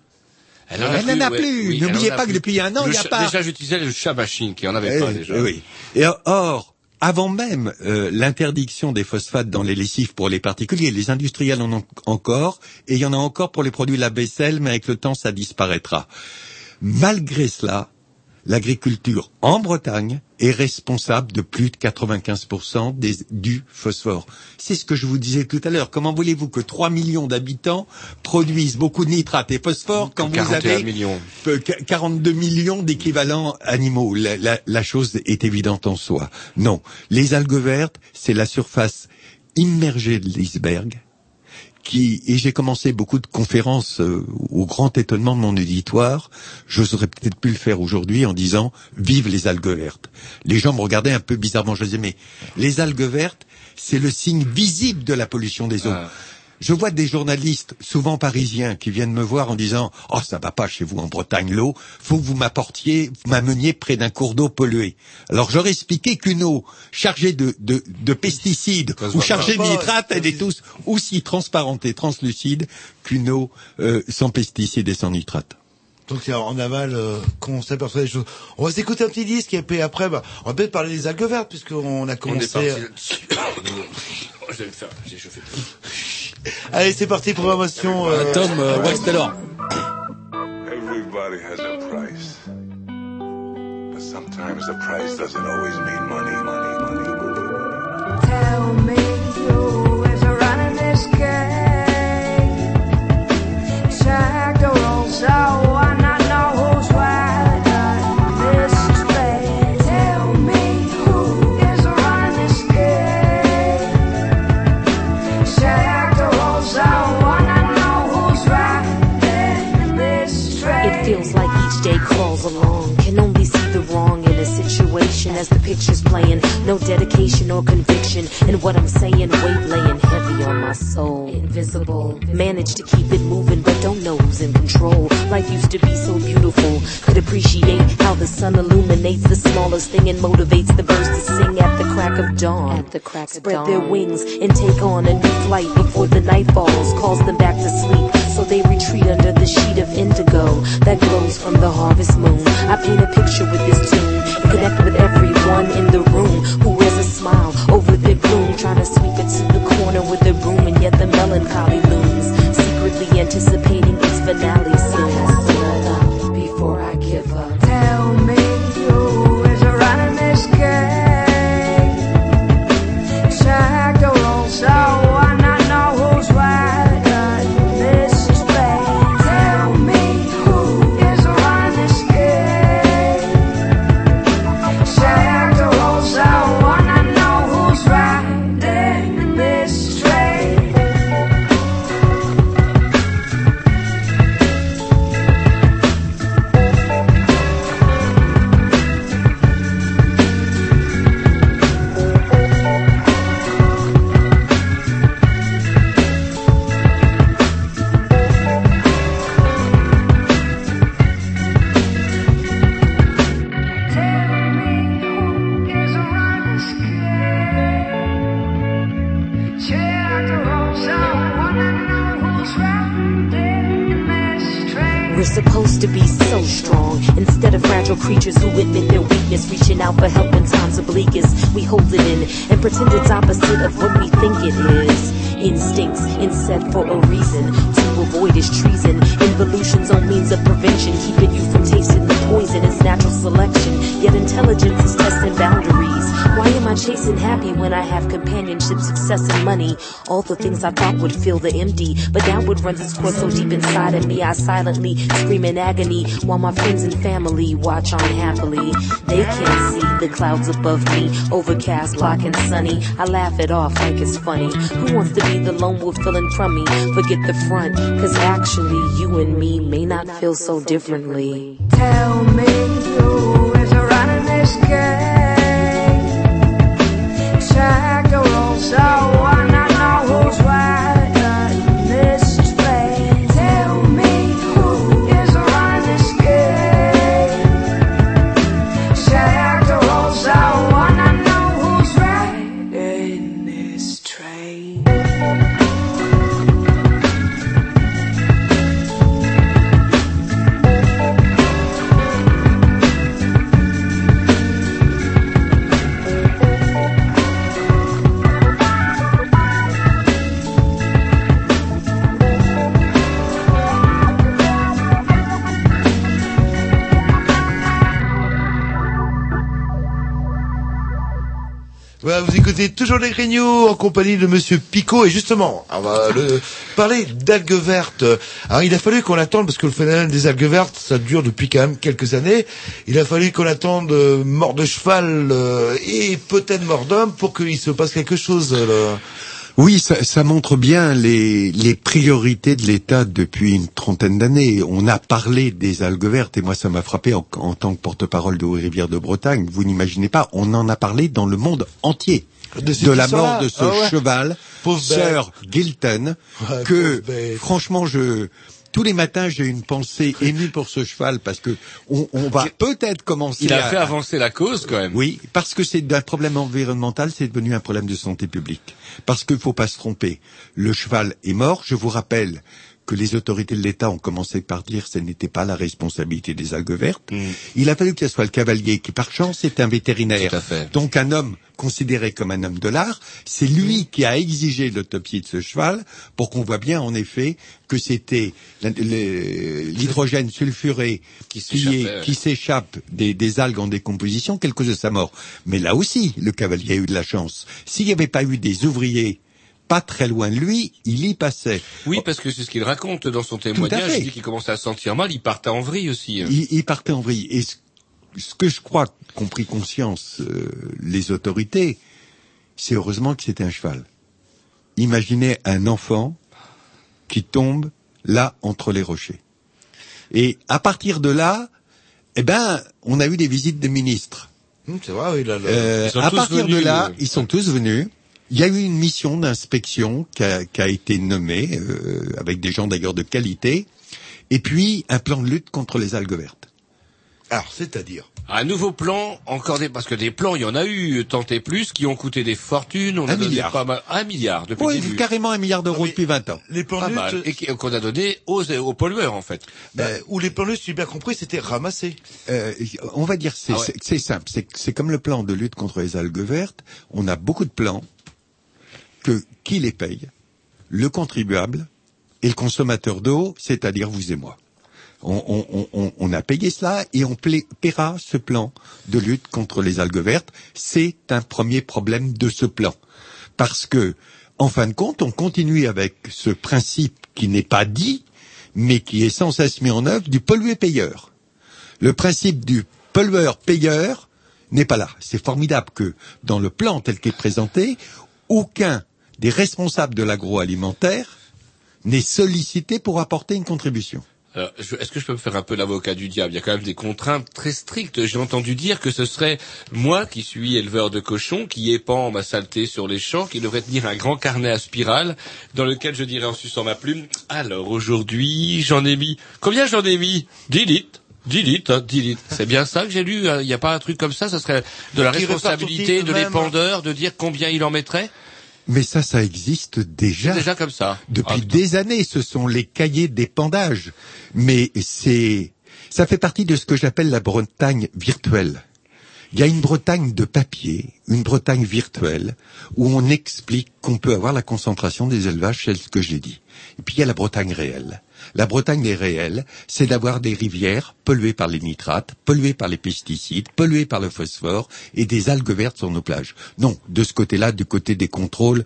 S2: Elle en a
S4: Elle
S2: plus,
S4: en a
S2: ouais.
S4: plus.
S2: Oui,
S4: N'oubliez pas que depuis un an, il y a pas-
S2: Déjà, j'utilisais le chat machine qui en avait
S4: Eh,
S2: pas déjà.
S4: oui. Et or, avant même euh, l'interdiction des phosphates dans les lessives pour les particuliers, les industriels en ont encore, et il y en a encore pour les produits la vaisselle, mais avec le temps, ça disparaîtra. Malgré cela, l'agriculture en Bretagne est responsable de plus de 95% des, du phosphore. C'est ce que je vous disais tout à l'heure. Comment voulez-vous que 3 millions d'habitants produisent beaucoup de nitrates et phosphore quand vous
S2: 41
S4: avez
S2: millions.
S4: peu- qu- 42 millions d'équivalents animaux? La, la- la chose est évidente en soi. Non. Les algues vertes, c'est la surface immergée de l'iceberg et j'ai commencé beaucoup de conférences euh, au grand étonnement de mon auditoire. J'oserais peut-être plus le faire aujourd'hui en disant vive les algues vertes. Les gens me regardaient un peu bizarrement. Je disais mais les algues vertes, c'est le signe visible de la pollution des eaux.
S2: Ah.
S4: Je vois des journalistes, souvent parisiens, qui viennent me voir en disant « Oh, ça va pas chez vous en Bretagne, l'eau. Faut que vous m'apportiez, vous m'ameniez près d'un cours d'eau pollué. » Alors, j'aurais expliqué qu'une eau chargée de, de, de pesticides ou chargée de nitrates, elle est tous aussi transparente et translucide qu'une eau euh, sans pesticides et sans nitrates.
S1: Donc c'est en aval euh, qu'on s'aperçoit des choses? On va s'écouter un petit disque et puis après, bah, on va peut-être parler des algues vertes puisqu'on a
S2: On est
S1: commencé.
S2: parti. Oh, je vais me faire, j'ai chauffé.
S1: Allez, c'est parti, programmation. euh,
S3: Tom euh, Wax Taylor.
S11: Everybody has a price. But sometimes sometimes the price doesn't always mean money, money, money, money, money.
S12: Tell me
S13: playing. No dedication or conviction in what I'm saying. Weight laying heavy on my soul. Invisible. Manage to keep it moving, but don't know who's in control. Life used to be so beautiful. Could appreciate how the sun illuminates the smallest thing and motivates the birds to sing at the crack of dawn. At the crack Spread their wings and take on a new flight before the night falls. Calls them back to sleep. So they retreat under the sheet of indigo that glows from the harvest moon. I paint a picture with this tune and connect with everyone in the room who wears a smile over their gloom, trying to sweep it to the corner with a broom, and yet the melancholy looms, secretly anticipating its finale soon. Before I give up.
S12: Tell me
S13: success, and money? All the things I thought would fill the empty, but downward runs its course so deep inside of me. I silently scream in agony while my friends and family watch on happily. They can't see the clouds above me, overcast, black, and sunny. I laugh it off like it's funny. Who wants to be the lone wolf feeling crummy? Forget the front, cause actually you and me may not feel so differently.
S12: Tell me who is running this game. The
S1: Écoutez toujours les Grignoux en compagnie de Monsieur Picot et justement, on va le, parler d'algues vertes. Alors il a fallu qu'on attende parce que le phénomène des algues vertes, ça dure depuis quand même quelques années. Il a fallu qu'on attende euh, mort de cheval euh, et peut-être mort d'homme pour qu'il se passe quelque chose. euh.
S4: Oui, ça, ça montre bien les, les priorités de l'État depuis une trentaine d'années. On a parlé des algues vertes et moi ça m'a frappé en, en tant que porte-parole de Haute-Rivière de Bretagne. Vous n'imaginez pas, on en a parlé dans le monde entier.
S1: De
S4: la mort de ce
S1: Ah ouais.
S4: cheval,
S1: Pauvre
S4: Sir Gilton,
S1: Ouais,
S4: que franchement je... Tous les matins, j'ai une pensée émue pour ce cheval parce que on, on va peut-être commencer.
S2: Il a
S4: à-
S2: fait avancer la cause quand même.
S4: oui, parce que c'est un problème environnemental, c'est devenu un problème de santé publique. Parce qu'il faut pas se tromper. Le cheval est mort. Je vous rappelle que les autorités de l'État ont commencé par dire que ce n'était pas la responsabilité des algues vertes. Il a fallu que ce soit le cavalier qui, par chance, est un vétérinaire.
S2: Tout à fait.
S4: Donc un homme considéré comme un homme de l'art, c'est lui qui a exigé l'autopsie de ce cheval pour qu'on voit bien en effet que c'était l'hydrogène sulfuré qui, s'échappe des, des algues en décomposition le cause de sa mort. Mais là aussi, le cavalier a eu de la chance. S'il n'y avait pas eu des ouvriers pas très loin de lui, il y passait.
S2: Oui, parce que c'est ce qu'il raconte dans son témoignage. Il dit qu'il commençait à se sentir mal, il partait en vrille aussi.
S4: Il, il partait en vrille. Et ce, ce que je crois qu'ont pris conscience euh, les autorités, c'est heureusement que c'était un cheval. Imaginez un enfant qui tombe là entre les rochers. Et à partir de là, eh ben, on a eu des visites de ministres.
S1: Hum, c'est vrai, oui, là, là.
S4: Euh,
S1: Ils sont
S4: à
S1: tous
S4: partir de là,
S1: euh,
S4: ils sont tous venus. Il y a eu une mission d'inspection qui a, qui a été nommée, euh, avec des gens d'ailleurs de qualité, et puis un plan de lutte contre les algues vertes.
S1: Alors, c'est-à-dire
S2: Un nouveau plan, encore des, parce que des plans, il y en a eu, tant et plus, qui ont coûté des fortunes. On a
S4: Un
S2: donné
S4: milliard.
S2: pas mal, un milliard depuis
S4: Oui,
S2: le début.
S4: carrément un milliard d'euros depuis 20 ans.
S1: Les plans
S2: Pas
S1: de
S2: mal.
S1: lutte,
S2: Et qui- qu'on a donné aux, aux pollueurs, en fait.
S1: euh, où les plans de lutte, si j'ai bien compris, c'était ramassé.
S4: Euh, on va dire c'est
S1: Ah ouais.
S4: c'est- c'est simple, c'est c'est comme le plan de lutte contre les algues vertes. On a beaucoup de plans que qui les paye Le contribuable et le consommateur d'eau, c'est-à-dire vous et moi. On, on- on- on- a payé cela et on paiera ce plan de lutte contre les algues vertes. C'est un premier problème de ce plan. Parce que, en fin de compte, on continue avec ce principe qui n'est pas dit, mais qui est sans cesse mis en œuvre du pollueur-payeur. Le principe du pollueur-payeur n'est pas là. C'est formidable que, dans le plan tel qu'est présenté, aucun des responsables de l'agroalimentaire n'est sollicité pour apporter une contribution.
S2: Est-ce que je peux me faire un peu l'avocat du diable? Il y a quand même des contraintes très strictes. J'ai entendu dire que ce serait moi qui suis éleveur de cochons, qui épand ma saleté sur les champs, qui devrait tenir un grand carnet à spirale dans lequel je dirais en suçant ma plume, alors aujourd'hui j'en ai mis... Combien j'en ai mis? 10 litres 10 litres, hein, 10 litres. C'est bien ça que j'ai lu. hein. Il n'y a pas un truc comme ça? Ça serait de la responsabilité de
S1: même.
S2: l'épandeur de dire combien il en mettrait?
S4: Mais ça, ça existe déjà.
S2: Déjà comme ça.
S4: Depuis
S2: Ah,
S4: des années, ce sont les cahiers d'épandage. Mais c'est, ça fait partie de ce que j'appelle la Bretagne virtuelle. Il y a une Bretagne de papier, une Bretagne virtuelle, où on explique qu'on peut avoir la concentration des élevages, c'est ce que j'ai dit. Et puis il y a la Bretagne réelle. La Bretagne des réels, c'est d'avoir des rivières polluées par les nitrates, polluées par les pesticides, polluées par le phosphore et des algues vertes sur nos plages. Non, de ce côté-là, du côté des contrôles,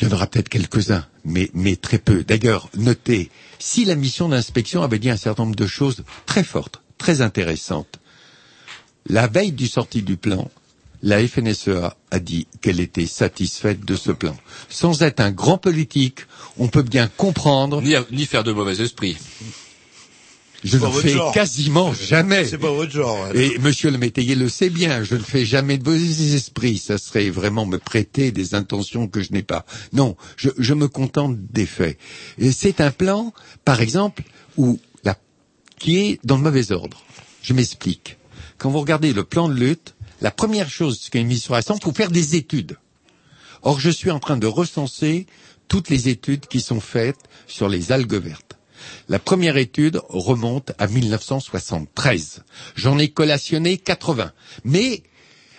S4: il y en aura peut-être quelques-uns, mais, mais très peu. D'ailleurs, notez, si la mission d'inspection avait dit un certain nombre de choses très fortes, très intéressantes, la veille du sortie du plan, la FNSEA a dit qu'elle était satisfaite de ce plan. Sans être un grand politique, on peut bien comprendre.
S2: Ni, ni faire de mauvais esprit.
S4: Je ne fais
S1: genre.
S4: quasiment jamais.
S1: C'est pas votre genre. ouais.
S4: Et monsieur le métayer le sait bien, je ne fais jamais de mauvais esprits. Ça serait vraiment me prêter des intentions que je n'ai pas. Non, je, je me contente des faits. Et c'est un plan, par exemple, où la, qui est dans le mauvais ordre. Je m'explique. Quand vous regardez le plan de lutte, la première chose la table, il faut faire des études. Or, je suis en train de recenser toutes les études qui sont faites sur les algues vertes. La première étude remonte à 1973. J'en ai collationné 80. Mais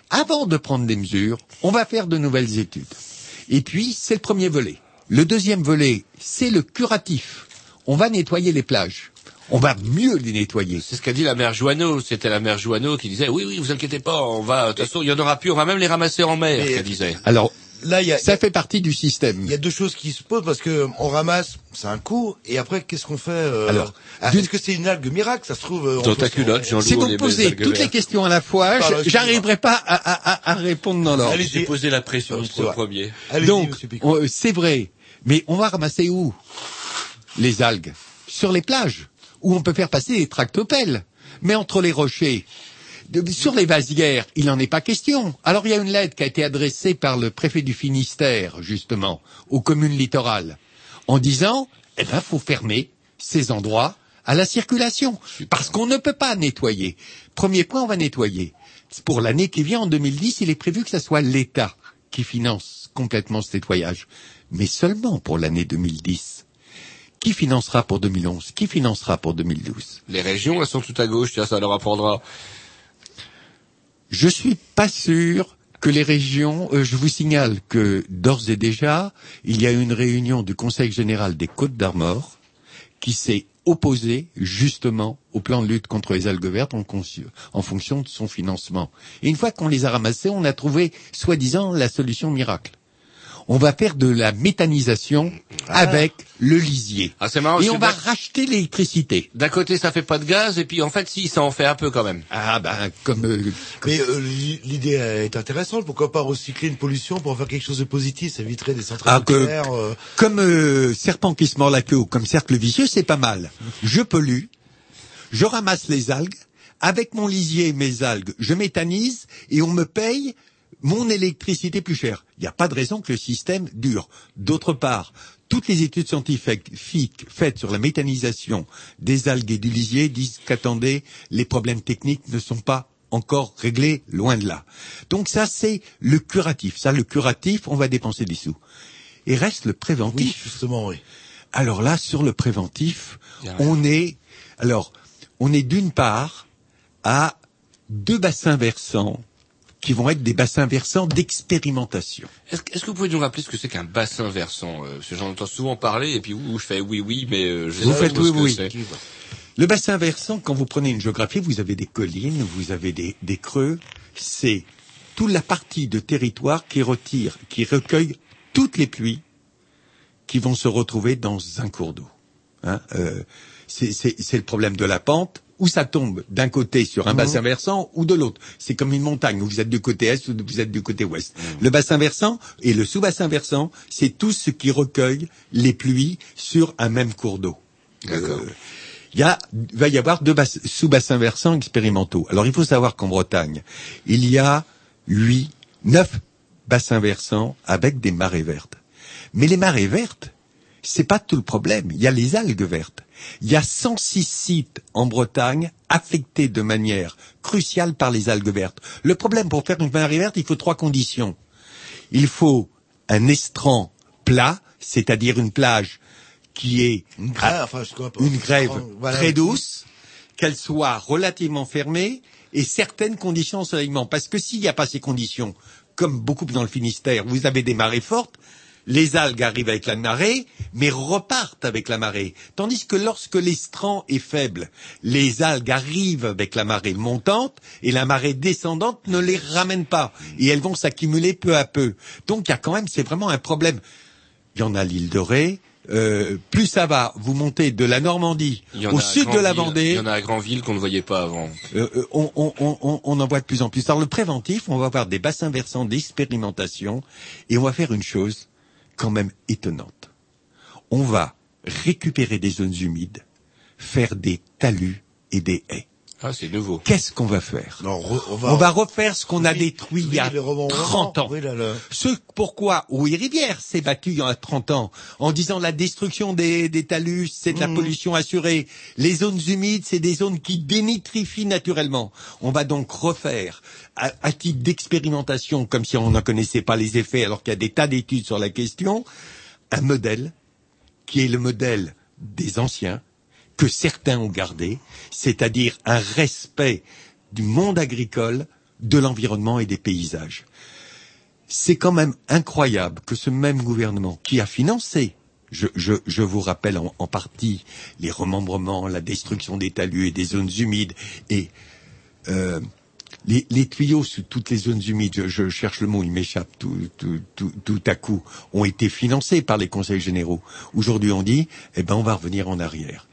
S4: avant de prendre des mesures, on va faire de nouvelles études. Et puis, c'est le premier volet. Le deuxième volet, c'est le curatif. On va nettoyer les plages. On va mieux les nettoyer.
S2: C'est ce qu'a dit la mère Joanneau. C'était la mère Joanneau qui disait oui, oui, vous inquiétez pas, on va, de toute façon, il y en aura plus, on va même les ramasser en mer, qu'elle disait.
S4: Alors,
S1: Là, il y a,
S4: ça fait partie du système.
S1: il y a deux choses qui se posent parce que on ramasse, c'est un coup, et après, qu'est-ce qu'on fait euh,
S4: Alors,
S1: ah, Est-ce que c'est une algue miracle Ça se trouve. euh, on
S2: Dans
S1: peut
S2: ta culotte, Jean-Loup,
S4: Si vous posez toutes les questions à la fois, je-
S1: excusez-moi.
S4: j'arriverai pas à, à- à- à répondre dans l'ordre.
S2: J'ai posé la pression pour le premier.
S4: Donc, c'est vrai. Mais on va ramasser où Les algues? Sur les plages, où on peut faire passer des tractopelles. Mais entre les rochers, sur les vasières, il n'en est pas question. Alors il y a une lettre qui a été adressée par le préfet du Finistère, justement, aux communes littorales, en disant, eh ben, faut fermer ces endroits à la circulation. Parce qu'on ne peut pas nettoyer. Premier point, on va nettoyer. Pour l'année qui vient, en 2010, il est prévu que ce soit l'État qui finance complètement ce nettoyage. Mais seulement pour l'année 2010. Qui financera pour 2011 Qui financera pour 2012
S2: Les régions, elles sont tout à gauche, tiens, ça leur apprendra.
S4: Je suis pas sûr que les régions, euh, je vous signale que d'ores et déjà, il y a eu une réunion du Conseil général des Côtes d'Armor qui s'est opposé justement au plan de lutte contre les algues vertes en, en fonction de son financement. Et une fois qu'on les a ramassés, on a trouvé soi-disant la solution miracle. On va faire de la méthanisation avec le lisier.
S2: Ah, c'est marrant.
S4: Et on va racheter l'électricité.
S2: D'un côté, ça fait pas de gaz, et puis en fait, si, ça en fait un peu quand même.
S4: Ah ben, comme... euh,
S1: Mais euh, l'i- l'idée est intéressante. Pourquoi pas recycler une pollution pour en faire quelque chose de positif? Ça éviterait des centrales
S4: Ah,
S1: nucléaires. euh,
S4: comme euh, serpent qui se mord la queue ou comme cercle vicieux, c'est pas mal. Je pollue, je ramasse les algues, avec mon lisier et mes algues, je méthanise et on me paye mon électricité plus chère. Il n'y a pas de raison que le système dure. D'autre part, toutes les études scientifiques faites sur la méthanisation des algues et du lisier disent qu'attendez, les problèmes techniques ne sont pas encore réglés, loin de là. Donc ça, c'est le curatif. Ça, le curatif, on va dépenser des sous. Et reste le préventif.
S1: Oui, justement, oui.
S4: Alors là, sur le préventif, on est, alors, on est d'une part à deux bassins versants qui vont être des bassins versants d'expérimentation.
S2: Est-ce que est-ce que vous pouvez nous rappeler ce que c'est qu'un bassin versant euh, Parce que j'en entends souvent parler, et puis ouh, je fais oui, oui, mais euh, je
S4: Vous faites
S2: où
S4: oui, oui. Le bassin versant, quand vous prenez une géographie, vous avez des collines, vous avez des, des creux. C'est toute la partie de territoire qui retire, qui recueille toutes les pluies qui vont se retrouver dans un cours d'eau. Hein, euh, c'est le problème de la pente, où ça tombe d'un côté sur un
S1: Mhm.
S4: bassin versant ou de l'autre. C'est comme une montagne, où vous êtes du côté est ou vous êtes du côté ouest. Le bassin versant et le sous-bassin versant, c'est tout ce qui recueille les pluies sur un même cours d'eau.
S2: D'accord.
S4: Euh, il y a, va y avoir deux bass- sous-bassins versants expérimentaux. Alors il faut savoir qu'en Bretagne, il y a huit, neuf bassins versants avec des marées vertes. Mais les marées vertes, c'est pas tout le problème. Il y a les algues vertes. Il y a 106 sites en Bretagne affectés de manière cruciale par les algues vertes. Le problème pour faire une marée verte, il faut trois conditions. Il faut un estran plat, c'est-à-dire une plage qui est
S1: Une grève, enfin, je crois pas.
S4: une grève
S1: Voilà.
S4: très douce, qu'elle soit relativement fermée et certaines conditions d'ensoleillement. Parce que s'il n'y a pas ces conditions, comme beaucoup dans le Finistère, vous avez des marées fortes, les algues arrivent avec la marée, mais repartent avec la marée. Tandis que lorsque l'estran est faible, les algues arrivent avec la marée montante et la marée descendante ne les ramène pas. Et elles vont s'accumuler peu à peu. Donc il y a quand même, c'est vraiment un problème. Il y en a l'île de Ré. Euh, plus ça va, vous montez de la Normandie au sud de la. Vendée,
S2: Il y en a à Grandville qu'on ne voyait pas avant.
S4: euh, euh, on, on, on- on en voit de plus en plus. Alors le préventif, on va avoir des bassins versants d'expérimentation et on va faire une chose quand même étonnante. On va récupérer des zones humides, faire des talus et des haies.
S2: Ah, c'est nouveau.
S4: Qu'est-ce qu'on va faire?
S1: Non, re- on
S4: on va, refaire ce qu'on a
S1: Oui,
S4: détruit il y a
S1: oui, le rebond-
S4: 30 ans.
S1: Oui, là, là.
S4: Ce pourquoi Oui Rivière s'est battu il y a 30 ans en disant la destruction des, des talus, c'est de la
S1: Mhm.
S4: pollution assurée. Les zones humides, c'est des zones qui dénitrifient naturellement. On va donc refaire, à, à titre d'expérimentation, comme si on n'en connaissait pas les effets, alors qu'il y a des tas d'études sur la question, un modèle qui est le modèle des anciens, que certains ont gardé, c'est-à-dire un respect du monde agricole, de l'environnement et des paysages. C'est quand même incroyable que ce même gouvernement qui a financé, je, je, je vous rappelle en, en partie les remembrements, la destruction des talus et des zones humides et euh, les, les tuyaux sous toutes les zones humides, je, je cherche le mot, il m'échappe tout, tout, tout, tout à coup, ont été financés par les conseils généraux. Aujourd'hui, on dit, eh ben, on va revenir en arrière.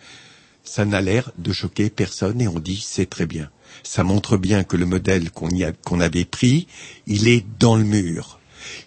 S4: Ça n'a l'air de choquer personne et on dit, c'est très bien. Ça montre bien que le modèle qu'on avait pris, il est dans le mur.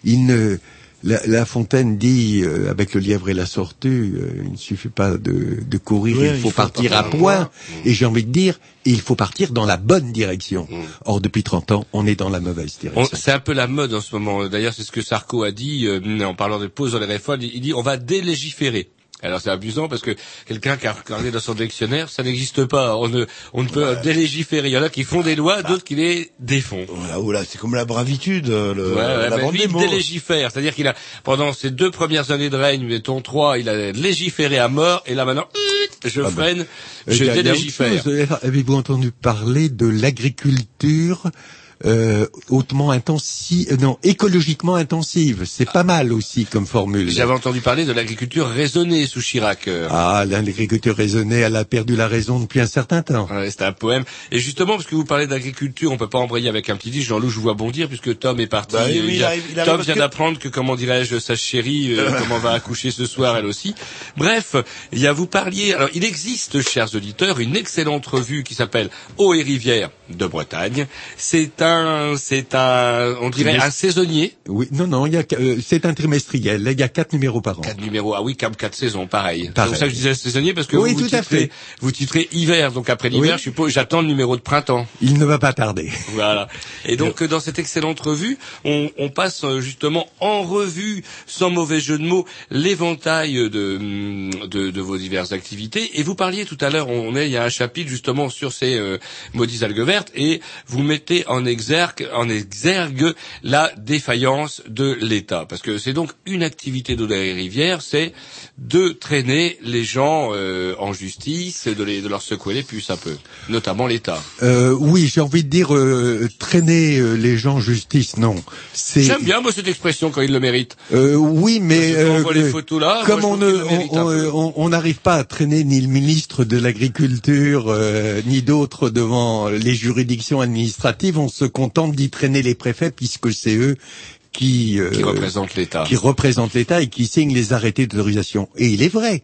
S4: Il ne, la, la Fontaine dit, euh, avec le lièvre et la tortue, euh, il ne suffit pas de, de courir,
S1: Oui,
S4: il faut partir à point. Et j'ai envie de dire, il faut partir dans la bonne direction. Or, depuis 30 ans, on est dans la mauvaise
S2: On-
S4: direction.
S2: C'est un peu la mode en ce moment. D'ailleurs, c'est ce que Sarko a dit euh, en parlant des pauses dans les réformes. Il dit on va délégiférer. Alors c'est amusant parce que quelqu'un qui a regardé dans son dictionnaire, ça n'existe pas. On ne, on ne peut délégiférer. Il y en a qui font des lois, d'autres qui les défont.
S1: Voilà, voilà, c'est comme la bravitude, euh, le,
S2: Ouais, ouais,
S1: la
S2: il délégifère. C'est-à-dire qu'il a, pendant ses deux premières années de règne, mettons trois, il a légiféré à mort, et là maintenant, je
S4: Ah ben,
S2: freine,
S4: Euh,
S2: je délégifère.
S4: Avez-vous entendu parler de l'agriculture euh, hautement intensive, non, écologiquement intensive C'est pas mal aussi comme formule.
S2: J'avais entendu parler de l'agriculture raisonnée sous Chirac. euh.
S4: Ah, l'agriculture raisonnée, elle a perdu la raison depuis un certain temps.
S2: Ouais, c'est un poème. Et justement, parce que vous parlez d'agriculture, on peut pas embrayer avec un petit disque. Jean-Loup, je vous vois bondir puisque Tom est parti.
S1: Bah oui,
S2: Euh,
S1: oui, il arrive- il arrive
S2: Tom vient
S1: que-
S2: d'apprendre que, comment dirais-je, sa chérie, euh, comment va accoucher ce soir, elle aussi. Bref, il y a vous parliez. Alors, il existe, chers auditeurs, une excellente revue qui s'appelle Eau et rivières de Bretagne. C'est un, c'est un, on dirait un saisonnier.
S4: Oui, non, non, il y a, euh, c'est un trimestriel. Il y a quatre numéros par an.
S2: Quatre numéros, ah oui, comme quatre saisons, pareil. C'est pour ça que je disais saisonnier, parce que
S4: Oui,
S2: vous, vous
S4: tout à
S2: titrez,
S4: fait.
S2: vous titrez hiver, donc après l'hiver,
S4: Oui.
S2: je suppose, j'attends le numéro de printemps.
S4: Il ne va pas tarder.
S2: Voilà. Et donc dans cette excellente revue, on, on passe euh, justement en revue, sans mauvais jeu de mots, l'éventail de, hum, de, de vos diverses activités. Et vous parliez tout à l'heure, on est, il y a un chapitre justement sur ces euh, maudites algues vertes, et vous mettez en exergue, en exergue la défaillance de l'État, parce que c'est donc une activité d'eau des rivières, c'est de traîner les gens euh, en justice, de, les, de leur secouer les puces un peu, notamment l'État.
S4: Euh, oui, j'ai envie de dire euh, traîner euh, les gens en justice, non. C'est
S2: J'aime bien moi cette expression quand il le mérite.
S4: Euh, oui, mais
S2: on
S4: euh,
S2: voit les photos là,
S4: comme
S2: moi,
S4: on
S2: mérite
S4: on- n'arrive pas à traîner ni le ministre de l'agriculture euh, ni d'autres devant les juridictions administratives, on se contente d'y traîner les préfets puisque c'est eux qui euh,
S2: qui représente l'État.
S4: qui représentent l'État et qui signent les arrêtés d'autorisation. Et il est vrai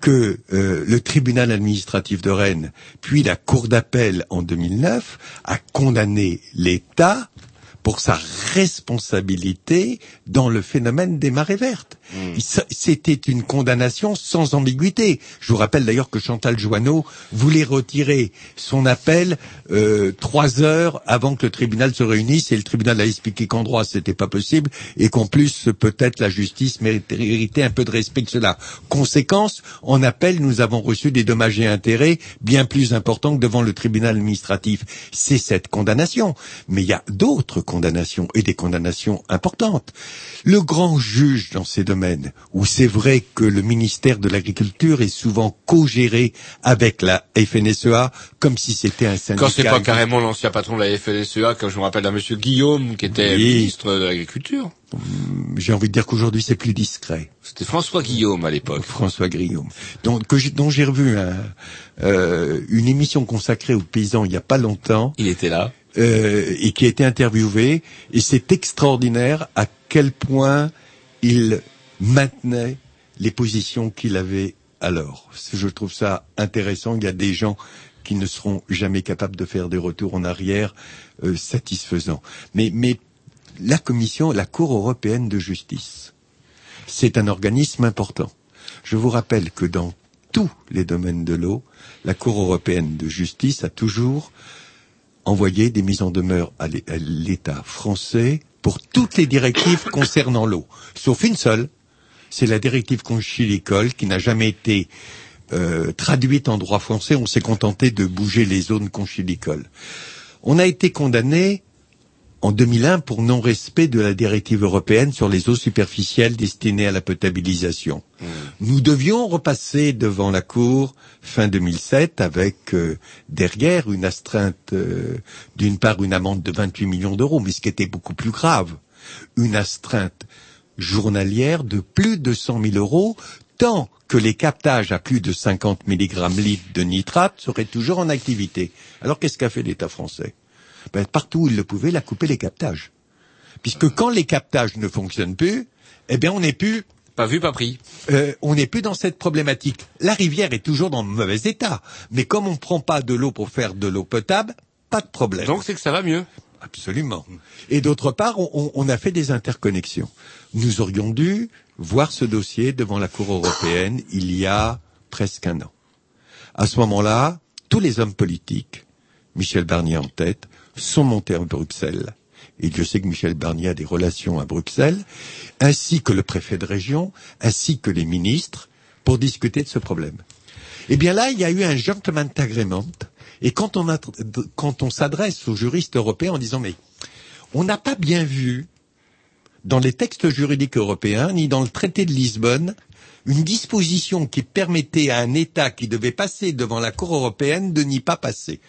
S4: que euh, le tribunal administratif de Rennes, puis la cour d'appel en 2009, a condamné l'État pour sa responsabilité dans le phénomène des marées vertes. S- C'était une condamnation sans ambiguïté. Je vous rappelle d'ailleurs que Chantal Joanneau voulait retirer son appel euh, trois heures avant que le tribunal se réunisse et le tribunal a expliqué qu'en droit c'était pas possible et qu'en plus peut-être la justice méritait un peu de respect que cela. Conséquence, en appel nous avons reçu des dommages et intérêts bien plus importants que devant le tribunal administratif. C'est cette condamnation. Mais il y a d'autres condamnations et des condamnations importantes. Le grand juge dans ces domaines, où c'est vrai que le ministère de l'Agriculture est souvent co-géré avec la FNSEA, comme si c'était un syndicat.
S2: Quand c'est pas carrément l'ancien patron de la FNSEA, comme je me rappelle d'un monsieur Guillaume, qui était
S4: Oui.
S2: ministre de l'Agriculture.
S4: J'ai envie de dire qu'aujourd'hui c'est plus discret.
S2: C'était François Guillaume à l'époque.
S4: François Guillaume, dont, que j'ai- dont j'ai revu un- euh, une émission consacrée aux paysans il n'y a pas longtemps.
S2: Il était là.
S4: Euh, et qui a été interviewé. Et c'est extraordinaire à quel point il maintenait les positions qu'il avait alors. Je trouve ça intéressant. Il y a des gens qui ne seront jamais capables de faire des retours en arrière euh, satisfaisants. Mais, mais la Commission, la Cour européenne de justice, c'est un organisme important. Je vous rappelle que dans tous les domaines de l'eau, la Cour européenne de justice a toujours envoyé des mises en demeure à l'É- à l'État français pour toutes les directives concernant l'eau, sauf une seule, c'est la directive conchilicole qui n'a jamais été euh, traduite en droit français. On s'est contenté de bouger les zones conchilicoles. On a été condamné en 2001 pour non-respect de la directive européenne sur les eaux superficielles destinées à la potabilisation. Nous devions repasser devant la Cour fin 2007 avec euh, derrière une astreinte, euh, d'une part une amende de 28 millions d'euros, mais ce qui était beaucoup plus grave, une astreinte journalière de plus de 100 000 euros, tant que les captages à plus de 50 mg litre de nitrate seraient toujours en activité. Alors qu'est-ce qu'a fait l'État français? Ben, Partout où il le pouvait, il a coupé les captages. Puisque quand les captages ne fonctionnent plus, eh bien on n'est plus
S2: Pas vu, pas pris.
S4: euh, on n'est plus dans cette problématique. La rivière est toujours dans le mauvais état. Mais comme on ne prend pas de l'eau pour faire de l'eau potable, pas de problème.
S2: Donc c'est que ça va mieux.
S4: Absolument. Et d'autre part, on, on- on a fait des interconnexions. Nous aurions dû voir ce dossier devant la Cour européenne il y a presque un an. À ce moment-là, tous les hommes politiques, Michel Barnier en tête, sont montés à Bruxelles. Et je sais que Michel Barnier a des relations à Bruxelles, ainsi que le préfet de région, ainsi que les ministres, pour discuter de ce problème. Eh bien là, il y a eu un gentleman agreement. Et quand on, quand on s'adresse aux juristes européens en disant mais on n'a pas bien vu dans les textes juridiques européens ni dans le traité de Lisbonne une disposition qui permettait à un État qui devait passer devant la Cour européenne de n'y pas passer.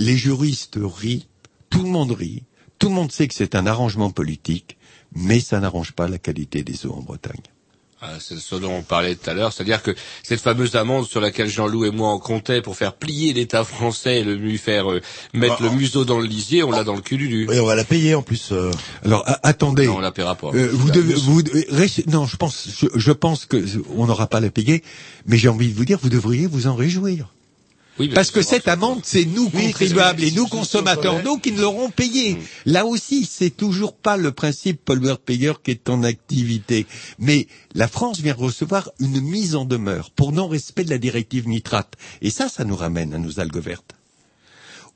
S4: Les juristes rient, tout le monde rit, tout le monde sait que c'est un arrangement politique, mais ça n'arrange pas la qualité des eaux en Bretagne.
S2: Ah, c'est ce dont on parlait tout à l'heure, c'est-à-dire que cette fameuse amende sur laquelle Jean-Loup et moi en comptait pour faire plier l'État français et le lui faire euh, mettre
S1: Ah,
S2: le museau dans le lisier, on l'a dans le cul du
S1: Et on va la payer en plus. euh.
S4: Alors attendez.
S2: Non, on la paiera pas.
S4: Euh, vous devez, vous, devez- non, je pense, je, je pense que on n'aura pas à la payer, mais j'ai envie de vous dire, vous devriez vous en réjouir.
S2: Oui,
S4: Parce que cette amende, c'est nous
S1: Oui,
S4: contribuables et nous consommateurs qui ne l'auront payé. Là aussi, c'est toujours pas le principe pollueur-payeur qui est en activité. Mais la France vient recevoir une mise en demeure pour non-respect de la directive nitrate. Et ça, ça nous ramène à nos algues vertes.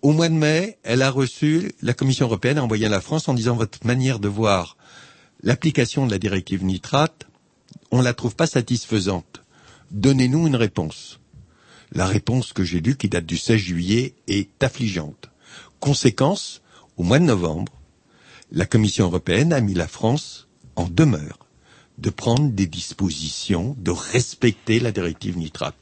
S4: Au mois de mai, elle a reçu, la Commission européenne a envoyé à la France en disant votre manière de voir l'application de la directive nitrate, on la trouve pas satisfaisante. Donnez-nous une réponse. La réponse que j'ai lue, qui date du 16 juillet, est affligeante. Conséquence, au mois de novembre, la Commission européenne a mis la France en demeure de prendre des dispositions, de respecter la directive nitrate.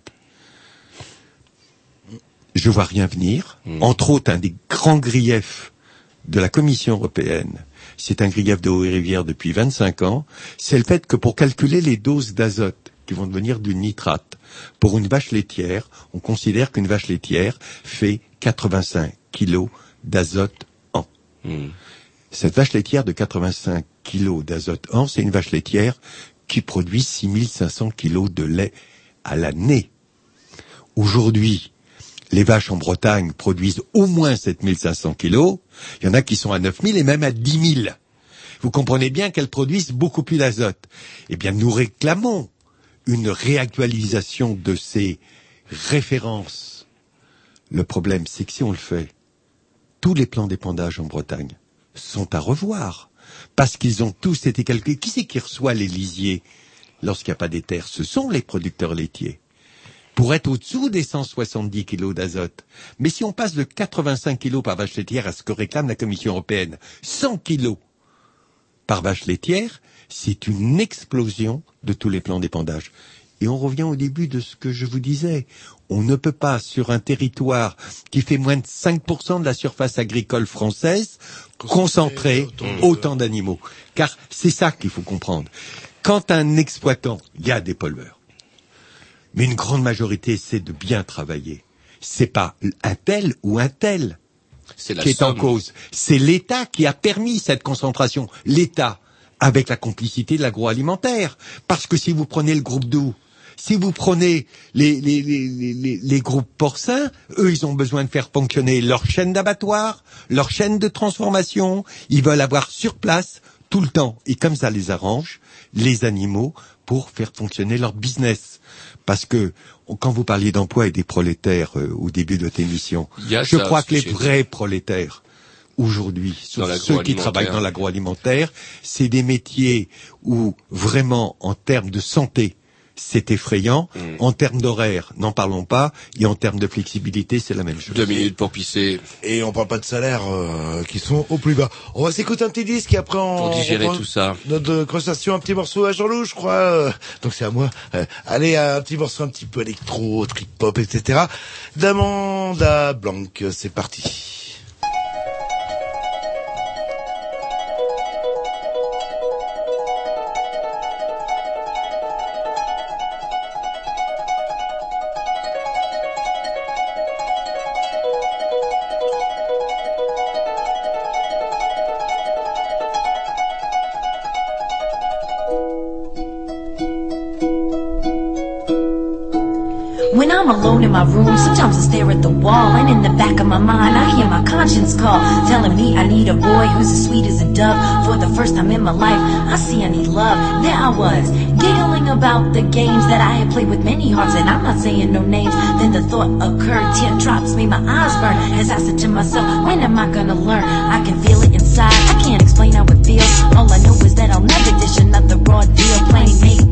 S4: Je vois rien venir. Entre autres, un des grands griefs de la Commission européenne, c'est un grief de haut et rivière depuis 25 ans, c'est le fait que pour calculer les doses d'azote qui vont devenir du nitrate, pour une vache laitière, on considère qu'une vache laitière fait 85 kilos d'azote an. Cette vache laitière de 85 kilos d'azote an, c'est une vache laitière qui produit 6500 kilos de lait à l'année. Aujourd'hui, les vaches en Bretagne produisent au moins 7500 kilos. Il y en a qui sont à 9000 et même à 10 000. Vous comprenez bien qu'elles produisent beaucoup plus d'azote. Eh bien, nous réclamons une réactualisation de ces références. Le problème, c'est que si on le fait, tous les plans d'épandage en Bretagne sont à revoir. Parce qu'ils ont tous été calculés. Qui c'est qui reçoit les lisiers lorsqu'il n'y a pas des terres? Ce sont les producteurs laitiers pour être au-dessous des 170 kilos d'azote. Mais si on passe de 85 kilos par vache laitière à ce que réclame la Commission européenne, 100 kilos par vache laitière, c'est une explosion de tous les plans d'épandage. Et on revient au début de ce que je vous disais. On ne peut pas, sur un territoire qui fait moins de 5% de la surface agricole française, concentrer autant d'animaux. Car c'est ça qu'il faut comprendre. Quand un exploitant, il y a des pollueurs. Mais une grande majorité, c'est de bien travailler. C'est pas un tel ou un tel qui est en cause. C'est l'État qui a permis cette concentration. L'État, avec la complicité de l'agroalimentaire. Parce que si vous prenez le groupe doux, si vous prenez les, les, les, les, les- les groupes porcins, eux, ils ont besoin de faire fonctionner leur chaîne d'abattoir, leur chaîne de transformation. Ils veulent avoir sur place tout le temps, et comme ça les arrange, les animaux pour faire fonctionner leur business. Parce que quand vous parliez d'emploi et des prolétaires euh, au début de votre émission, je crois que les vrais prolétaires aujourd'hui, sauf ceux qui travaillent dans l'agroalimentaire, c'est des métiers où vraiment, en termes de santé, c'est effrayant.
S2: Mm.
S4: En termes d'horaire, n'en parlons pas. Et en termes de flexibilité, c'est la même chose.
S2: Deux minutes pour pisser.
S1: Et on parle pas de salaires euh, qui sont au plus bas. On va s'écouter un petit disque et après on
S2: Pour digérer
S1: reprend
S2: tout ça.
S1: Notre conversation, un petit morceau à Jean-Loup, je crois. euh, Donc c'est à moi. Euh, allez, un petit morceau un petit peu électro, trip-hop, etc. D'Amanda Blanc, c'est parti.
S14: My room, sometimes I stare at the wall, and in the back of my mind, I hear my conscience call, telling me I need a boy who's as sweet as a dove. For the first time in my life, I see I need love. There I was, giggling about the games that I had played with many hearts, and I'm not saying no names. Then the thought occurred, teardrops made my eyes burn, as I said to myself, when am I gonna learn? I can feel it inside, I can't explain how it feels. All I know is that I'll never dish another raw deal, playing make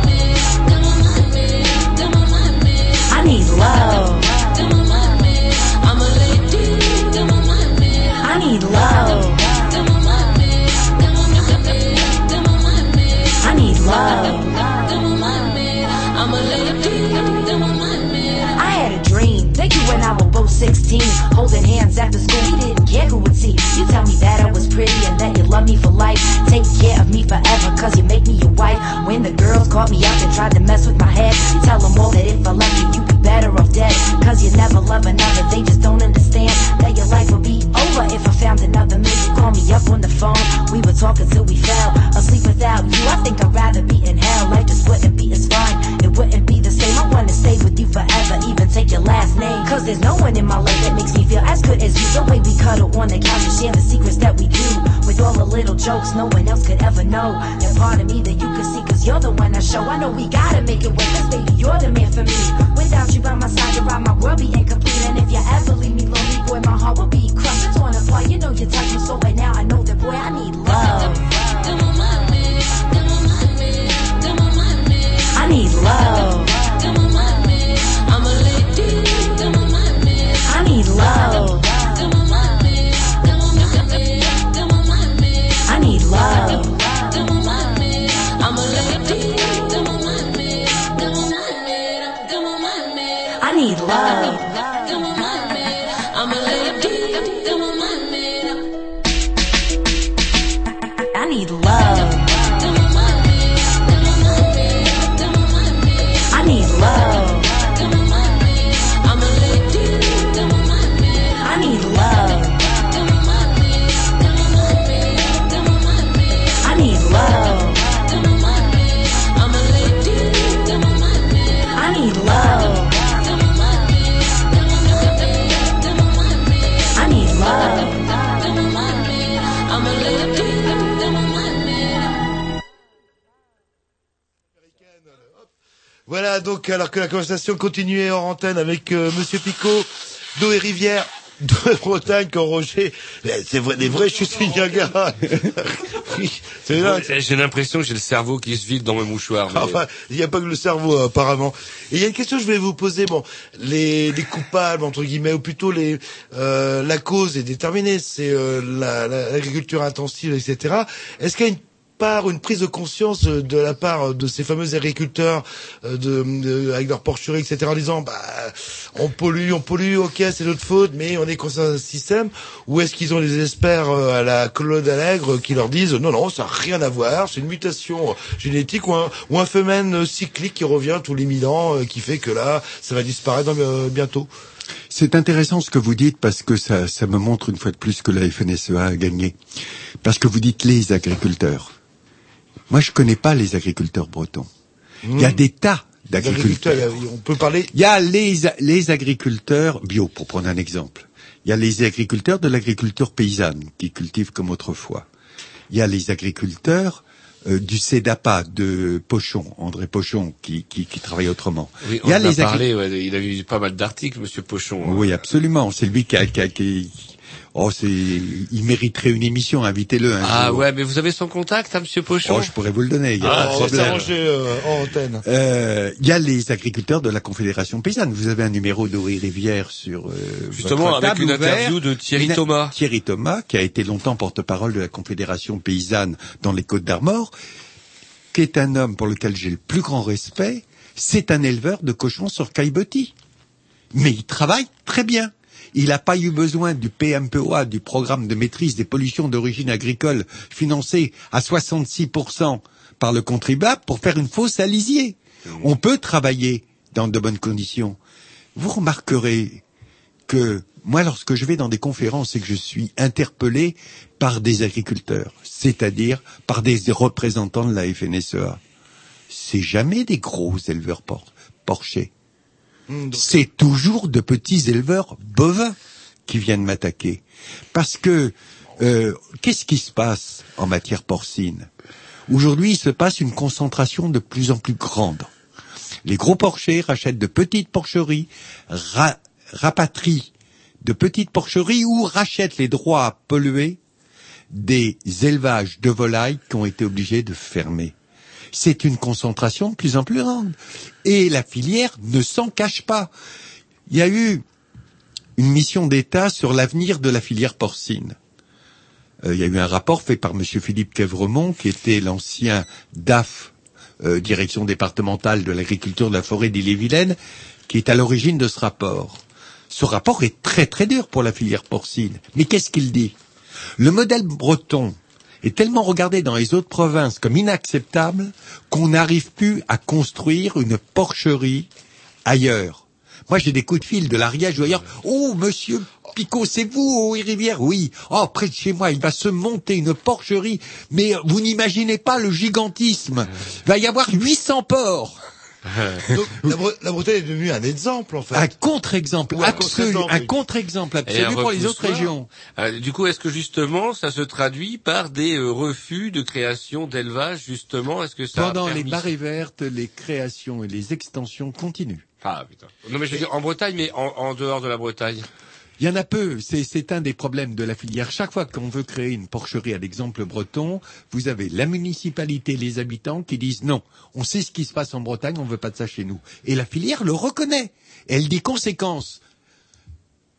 S14: I need love. I need love. I had a dream that you I were both 16, holding hands after school. We didn't care who would see. You tell me that I pretty and that you love me for life. Take care of me forever, cause you make me your wife. When the girls caught me out and tried to mess with my head, tell them all that if I left you, you'd be better off dead. Cause you never love another, they just don't understand that your life would be over if I found another man. You call me up on the phone, we were talking till we fell asleep without you. I think I'd rather be in hell. Life just wouldn't be as fine, it wouldn't be the same. I wanna stay with you forever, even take your last name. Cause there's no one in my life that makes me feel as good as you. The way we cuddle on the couch and share the secrets that we do. With all the little jokes no one else could ever know. And part of me that you could see, cause you're the one I show. I know we gotta make it work, cause baby, you're the man for me. Without you by my side, you're my world be incomplete. And if you ever leave me lonely, boy, my heart will be crushed and torn apart. You know you touch my soul, and now I know that, boy, I need love.
S1: Que la conversation continuait hors antenne avec euh, Monsieur Picot, d'eau et rivière de Bretagne, quand Roger, c'est vrai, des vrais chutes du Niagara.
S2: J'ai l'impression que j'ai le cerveau qui se vide dans mes mouchoirs. mais-
S1: Enfin, il n'y a pas que le cerveau apparemment. Et il y a une question que je voulais vous poser. Bon, les, les coupables entre guillemets, ou plutôt les euh, la cause est déterminée, c'est euh, la- la- l'agriculture intensive, etc. Est-ce qu'il y a une part, une prise de conscience euh, de la part de ces fameux agriculteurs euh, avec leurs porcheries, etc. en disant bah on pollue, on pollue, ok c'est notre faute, mais on est conscient d'un système. Ou est-ce qu'ils ont des experts euh, à la Claude Allègre qui leur disent non non ça n'a rien à voir, c'est une mutation génétique ou un, phénomène euh, cyclique qui revient tous les mille ans, euh, qui fait que là ça va disparaître euh, bientôt.
S4: C'est intéressant ce que vous dites parce que ça, ça me montre une fois de plus que la FNSEA a gagné. Parce que vous dites les agriculteurs. Moi, je connais pas les agriculteurs bretons. Il y a
S1: Mmh.
S4: des tas d'agriculteurs.
S1: On peut parler.
S4: Il y a les, les agriculteurs bio, pour prendre un exemple. Il y a les agriculteurs de l'agriculture paysanne qui cultivent comme autrefois. Il y a les agriculteurs euh, du CEDAPA de Pochon, André Pochon, qui, qui, qui travaille autrement.
S2: Oui,
S4: il y a
S2: on en a
S4: les agri-
S2: parlé, ouais, il a eu pas mal d'articles, Monsieur Pochon. hein.
S4: Oui, absolument. C'est lui qui a, qui a- qui- Oh, c'est, il mériterait une émission. Invitez-le. Un
S2: Ah
S4: jour.
S2: ouais, mais vous avez son contact, hein, Monsieur Pochon
S4: Oh, je pourrais vous le donner. Il y a
S2: Ah,
S4: pas de
S1: on va
S4: problème.
S1: s'arranger euh, en antenne.
S4: Euh, Il y a les agriculteurs de la Confédération paysanne. Vous avez un numéro d'Ori Rivière sur euh,
S2: Justement,
S4: votre
S2: avec
S4: table
S2: une interview de Thierry
S4: Une-
S2: Thomas.
S4: Thierry Thomas, qui a été longtemps porte-parole de la Confédération paysanne dans les Côtes d'Armor, qui est un homme pour lequel j'ai le plus grand respect. C'est un éleveur de cochons sur Caillebotis. Mais il travaille très bien. Il n'a pas eu besoin du PMPOA, du programme de maîtrise des pollutions d'origine agricole, financé à 66% par le contribuable pour faire une fosse à lisier. On peut travailler dans de bonnes conditions. Vous remarquerez que moi, lorsque je vais dans des conférences et que je suis interpellé par des agriculteurs, c'est-à-dire par des représentants de la FNSEA, c'est jamais des gros éleveurs por- porchers. C'est toujours de petits éleveurs bovins qui viennent m'attaquer. Parce que euh, qu'est-ce qui se passe en matière porcine? Aujourd'hui, il se passe une concentration de plus en plus grande. Les gros porchers rachètent de petites porcheries, ra- rapatrient de petites porcheries ou rachètent les droits à polluer des élevages de volailles qui ont été obligés de fermer. C'est une concentration de plus en plus grande. Et la filière ne s'en cache pas. Il y a eu une mission d'État sur l'avenir de la filière porcine. Euh, il y a eu un rapport fait par M. Philippe Quevremont, qui était l'ancien DAF, euh, direction départementale de l'agriculture de la forêt d'Ille-et-Vilaine, qui est à l'origine de ce rapport. Ce rapport est très très dur pour la filière porcine. Mais qu'est-ce qu'il dit? Le modèle breton est tellement regardé dans les autres provinces comme inacceptable qu'on n'arrive plus à construire une porcherie ailleurs. Moi, j'ai des coups de fil de l'Ariège ou ailleurs. Oh, monsieur Picot, c'est vous, oh, Rivière? Oui. Oh, près de chez moi, il va se monter une porcherie. Mais vous n'imaginez pas le gigantisme. Il va y avoir 800 porcs.
S1: Donc, la, Bre- la Bretagne est devenue un exemple, en fait.
S4: Un contre-exemple
S1: un
S4: absolu,
S1: contre-exemple,
S4: un contre-exemple absolu pour les autres régions.
S2: Euh, du coup, est-ce que justement, ça se traduit par des euh, refus de création d'élevage, justement? Est-ce que ça a
S4: Pendant les marées vertes, les créations et les extensions continuent.
S2: Ah putain. Non mais je veux dire en Bretagne, mais en, en dehors de la Bretagne?
S4: Il y en a peu. C'est, un des problèmes de la filière. Chaque fois qu'on veut créer une porcherie à l'exemple breton, vous avez la municipalité, les habitants qui disent non, on sait ce qui se passe en Bretagne, on veut pas de ça chez nous. Et la filière le reconnaît. Elle dit conséquence.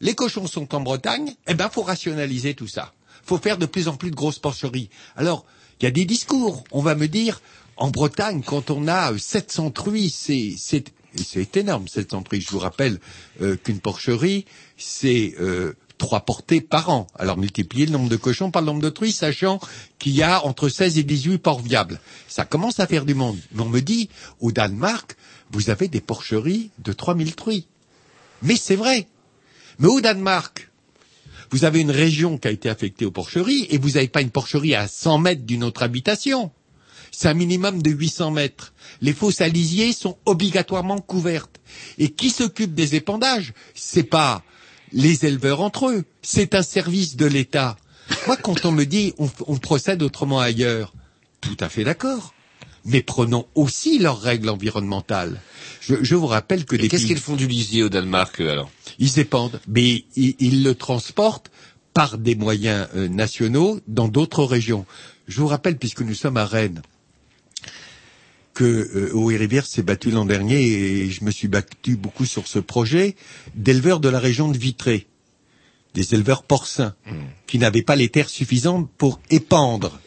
S4: Les cochons sont en Bretagne, eh ben, faut rationaliser tout ça. Faut faire de plus en plus de grosses porcheries. Alors, il y a des discours. On va me dire, en Bretagne, quand on a euh, 700 truies, c'est, c'est, énorme, 700 truies. Je vous rappelle euh, qu'une porcherie, c'est euh, trois portées par an. Alors multipliez le nombre de cochons par le nombre de truies, sachant qu'il y a entre 16 et 18 porcs viables. Ça commence à faire du monde. Mais on me dit, au Danemark, vous avez des porcheries de 3000 truies. Mais c'est vrai. Mais au Danemark, vous avez une région qui a été affectée aux porcheries et vous n'avez pas une porcherie à 100 mètres d'une autre habitation. C'est un minimum de 800 mètres. Les fosses à lisier sont obligatoirement couvertes. Et qui s'occupe des épandages? C'est pas les éleveurs entre eux. C'est un service de l'État. Moi, quand on me dit on, on procède autrement ailleurs, tout à fait d'accord. Mais prenons aussi leurs règles environnementales. Je, je vous rappelle que
S2: qu'est-ce qu'ils font du lisier au Danemark eux, alors?
S4: Ils épandent, mais ils, ils le transportent par des moyens euh, nationaux dans d'autres régions. Je vous rappelle, puisque nous sommes à Rennes, que euh, Eau et Rivière s'est battu l'an dernier et je me suis battu beaucoup sur ce projet d'éleveurs de la région de Vitré, des éleveurs porcins qui n'avaient pas les terres suffisantes pour épandre,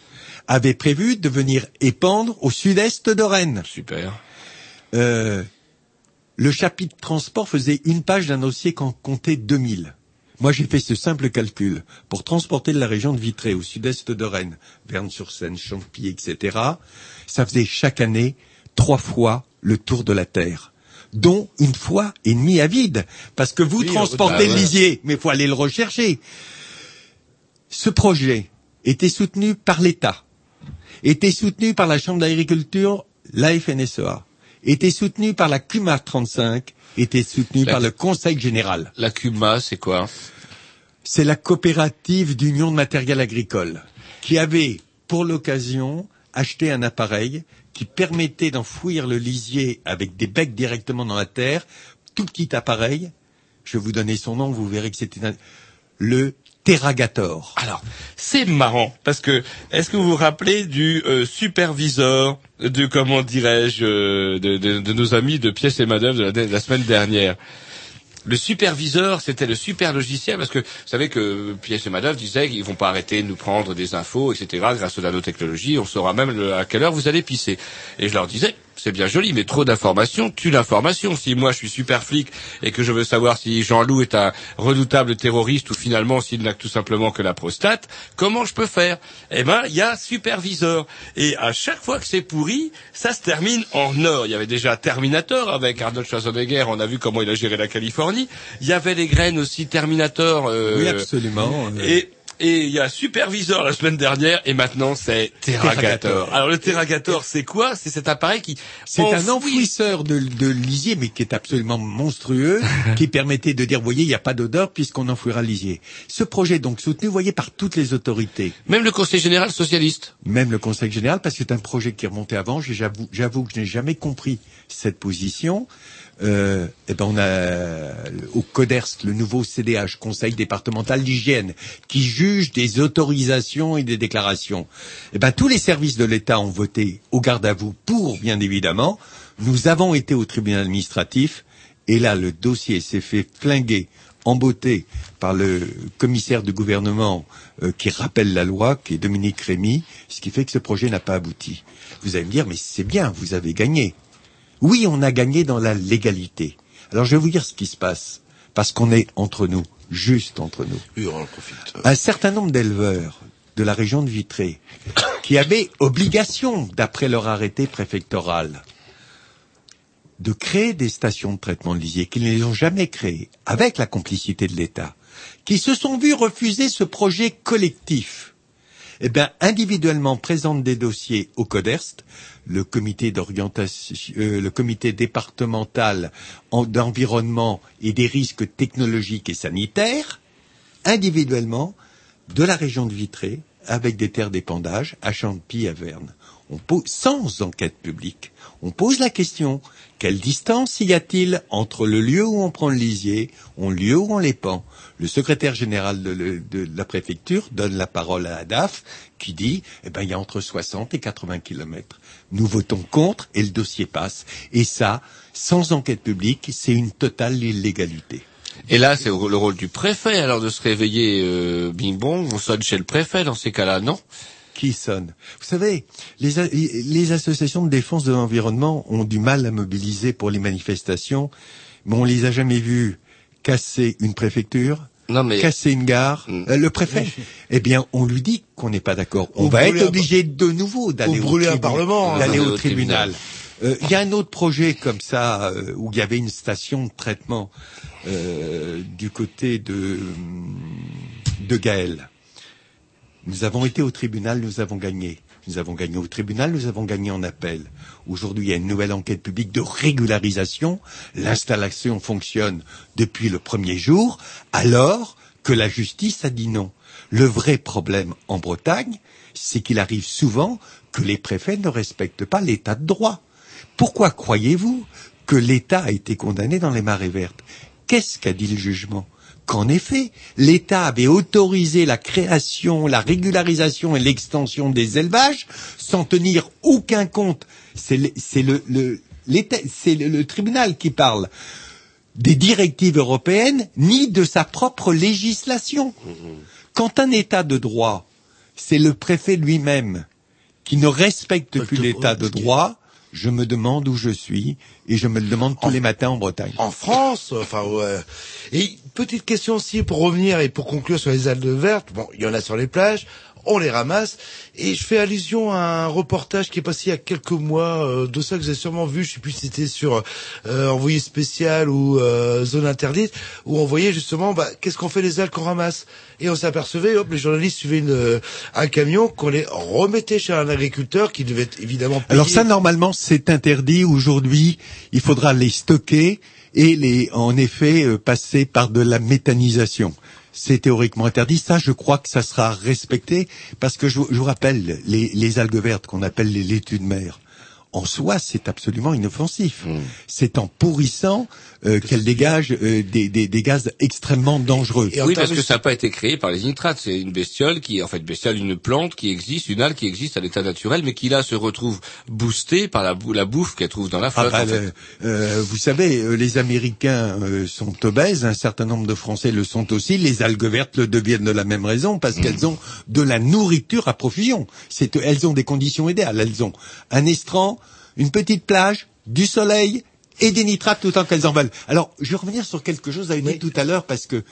S4: avaient prévu de venir épandre au sud-est de Rennes.
S2: Super.
S4: Euh, le chapitre transport faisait une page d'un dossier qu'on comptait 2000. Moi, j'ai fait ce simple calcul. Pour transporter de la région de Vitré au sud-est de Rennes, Verne-sur-Seine, Champy, etc., ça faisait chaque année trois fois le tour de la Terre dont une fois et demie à vide. Parce que vous
S2: Oui,
S4: transportez le lisier, mais il faut aller le rechercher. Ce projet était soutenu par l'État, était soutenu par la Chambre d'agriculture, la FNSEA, était soutenu par la CUMA 35, était soutenu
S2: La-
S4: par le Conseil général.
S2: La CUMA, c'est quoi?
S4: C'est la coopérative d'union de matériel agricole qui avait, pour l'occasion, acheté un appareil qui permettait d'enfouir le lisier avec des becs directement dans la terre. Tout petit appareil. Je vais vous donner son nom, vous verrez que c'était le Terragator.
S2: Alors, c'est marrant parce que est-ce que vous vous rappelez du euh, superviseur de comment dirais-je euh, de, nos amis de pièces et manœuvres de la, de la semaine dernière? Le superviseur, c'était le super logiciel parce que vous savez que Pièce et Manœuvre disait qu'ils vont pas arrêter de nous prendre des infos, etc. Grâce aux nanotechnologies, on saura même à quelle heure vous allez pisser. Et je leur disais, c'est bien joli, mais trop d'informations tue l'information. Si moi je suis super flic et que je veux savoir si Jean-Loup est un redoutable terroriste ou finalement s'il n'a tout simplement que la prostate, comment je peux faire? Eh ben, il y a superviseur. Et à chaque fois que c'est pourri, ça se termine en or. Il y avait déjà Terminator avec Arnold Schwarzenegger, on a vu comment il a géré la Californie. Il y avait les graines aussi Terminator. euh,
S4: Oui, absolument.
S2: Et et il y a Supervisor la semaine dernière et maintenant c'est Terragator. Alors le Terragator c'est quoi? C'est cet appareil qui
S4: C'est un enfouisseur de, de lisier, mais qui est absolument monstrueux, qui permettait de dire, voyez, il n'y a pas d'odeur puisqu'on enfouira le lisier. Ce projet est donc soutenu, voyez, par toutes les autorités.
S2: Même le Conseil général socialiste.
S4: Même le Conseil général, parce que c'est un projet qui remontait avant. J'avoue, j'avoue que je n'ai jamais compris cette position. Euh, eh ben on a euh, au CODERST, le nouveau CDH, Conseil départemental d'hygiène, qui juge des autorisations et des déclarations. Eh ben tous les services de l'État ont voté au garde à vous pour, bien évidemment. Nous avons été au tribunal administratif et là le dossier s'est fait flinguer en par le commissaire du gouvernement euh, qui rappelle la loi, qui est Dominique Rémy, ce qui fait que ce projet n'a pas abouti. Vous allez me dire, mais c'est bien, vous avez gagné. Oui, on a gagné dans la légalité. Alors je vais vous dire ce qui se passe, parce qu'on est entre nous, juste entre nous.
S1: Oui, on en profite.
S4: Un certain nombre d'éleveurs de la région de Vitré, qui avaient obligation, d'après leur arrêté préfectoral, de créer des stations de traitement de lisier, qu'ils ne les ont jamais créées, avec la complicité de l'État, qui se sont vus refuser ce projet collectif, eh bien, individuellement présentent des dossiers au CODERST, le comité d'orientation, euh, le comité départemental en- d'environnement et des risques technologiques et sanitaires, individuellement, de la région de Vitré, avec des terres d'épandage, à Champy, à Verne. On pose, sans enquête publique, on pose la question, quelle distance y a-t-il entre le lieu où on prend le lisier, le lieu où on les pend? Le secrétaire général de, la préfecture donne la parole à Adaf, qui dit, eh ben, il y a entre 60 et 80 kilomètres. Nous votons contre et le dossier passe. Et ça, sans enquête publique, c'est une totale illégalité.
S2: Et là c'est le rôle du préfet alors de se réveiller euh, bing on sonne chez le préfet dans ces cas-là, non?
S4: Qui sonne. Vous savez, les, a- les associations de défense de l'environnement ont du mal à mobiliser pour les manifestations, mais on les a jamais vues casser une préfecture,
S2: Non mais
S4: casser une gare. Euh, le préfet, eh bien, on lui dit qu'on n'est pas d'accord. On va être
S1: un-
S4: obligé de nouveau d'aller au
S1: brûler un
S4: tribunal-
S1: parlement, hein.
S4: d'aller au
S2: au
S4: tribunal. Euh, Il y a un autre projet comme ça euh, où il y avait une station de traitement euh, du côté de de Gaël. Nous avons été au tribunal, nous avons gagné. Nous avons gagné au tribunal, nous avons gagné en appel. Aujourd'hui, il y a une nouvelle enquête publique de régularisation. L'installation fonctionne depuis le premier jour, alors que la justice a dit non. Le vrai problème en Bretagne, c'est qu'il arrive souvent que les préfets ne respectent pas l'état de droit. Pourquoi croyez-vous que l'État a été condamné dans les marées vertes? Qu'est-ce qu'a dit le jugement? Qu'en effet, l'État avait autorisé la création, la régularisation et l'extension des élevages sans tenir aucun compte. C'est le, le tribunal qui parle des directives européennes ni de sa propre législation. Quand un État de droit, c'est le préfet lui-même qui ne respecte plus l'état de droit, je me demande où je suis et je me le demande tous les matins en Bretagne.
S1: En France, enfin ouais. Et petite question aussi pour revenir et pour conclure sur les algues vertes. Bon, il y en a sur les plages, on les ramasse. Et je fais allusion à un reportage qui est passé il y a quelques mois euh, de ça que vous avez sûrement vu. Je sais plus si c'était sur euh, envoyé spécial ou euh, zone interdite, où on voyait justement bah, qu'est-ce qu'on fait des algues qu'on ramasse. Et on s'apercevait, hop, les journalistes suivaient une, euh, un camion qu'on les remettait chez un agriculteur qui devait évidemment payer.
S4: Alors ça, normalement, c'est interdit. Aujourd'hui, il faudra les stocker et les, en effet, euh, passer par de la méthanisation. C'est théoriquement interdit. Ça, je crois que ça sera respecté parce que je, vous- rappelle, les, les algues vertes qu'on appelle les laitues de mer, en soi, c'est absolument inoffensif. C'est en pourrissant euh, qu'elles dégagent euh, des, des, des gaz extrêmement dangereux.
S2: oui, parce que ça n'a pas été créé par les nitrates. C'est une bestiole qui, en fait, une bestiole, une plante qui existe, une algue qui existe à l'état naturel, mais qui là se retrouve boostée par la, bou- la bouffe qu'elle trouve dans la
S4: Ah
S2: flotte.
S4: bah,
S2: en fait.
S4: le- euh, vous savez, euh, les Américains euh, sont obèses, un certain nombre de Français le sont aussi. Les algues vertes le deviennent de la même raison parce qu'elles ont de la nourriture à profusion. C'est, elles ont des conditions idéales. Elles ont un estran une petite plage, du soleil et des nitrates tout temps qu'elles en veulent. Alors, je vais revenir sur quelque chose à dit tout à l'heure parce que euh,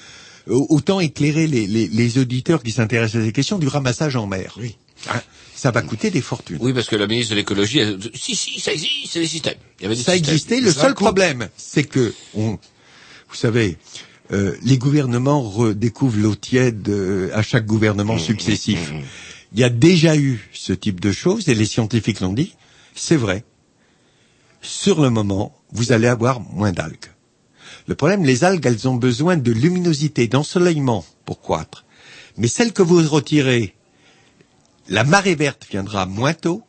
S4: autant éclairer les, les, les auditeurs qui s'intéressent à ces questions du ramassage en mer.
S1: Oui.
S4: Hein, ça va coûter des fortunes.
S2: Oui, parce que la ministre de l'écologie, elle- si, si, ça existe, c'est des systèmes. Il y avait des
S4: Ça
S2: systèmes.
S4: existait. Le
S2: Ça
S4: seul
S2: coûte.
S4: problème, c'est que, on, vous savez, euh, les gouvernements redécouvrent l'eau tiède euh, à chaque
S2: Mmh,
S4: gouvernement successif. Il y a déjà eu ce type de choses, et les scientifiques l'ont dit. C'est vrai. Sur le moment, vous allez avoir moins d'algues. Le problème, les algues, elles ont besoin de luminosité, d'ensoleillement pour croître. Mais celles que vous retirez, la marée verte viendra moins tôt,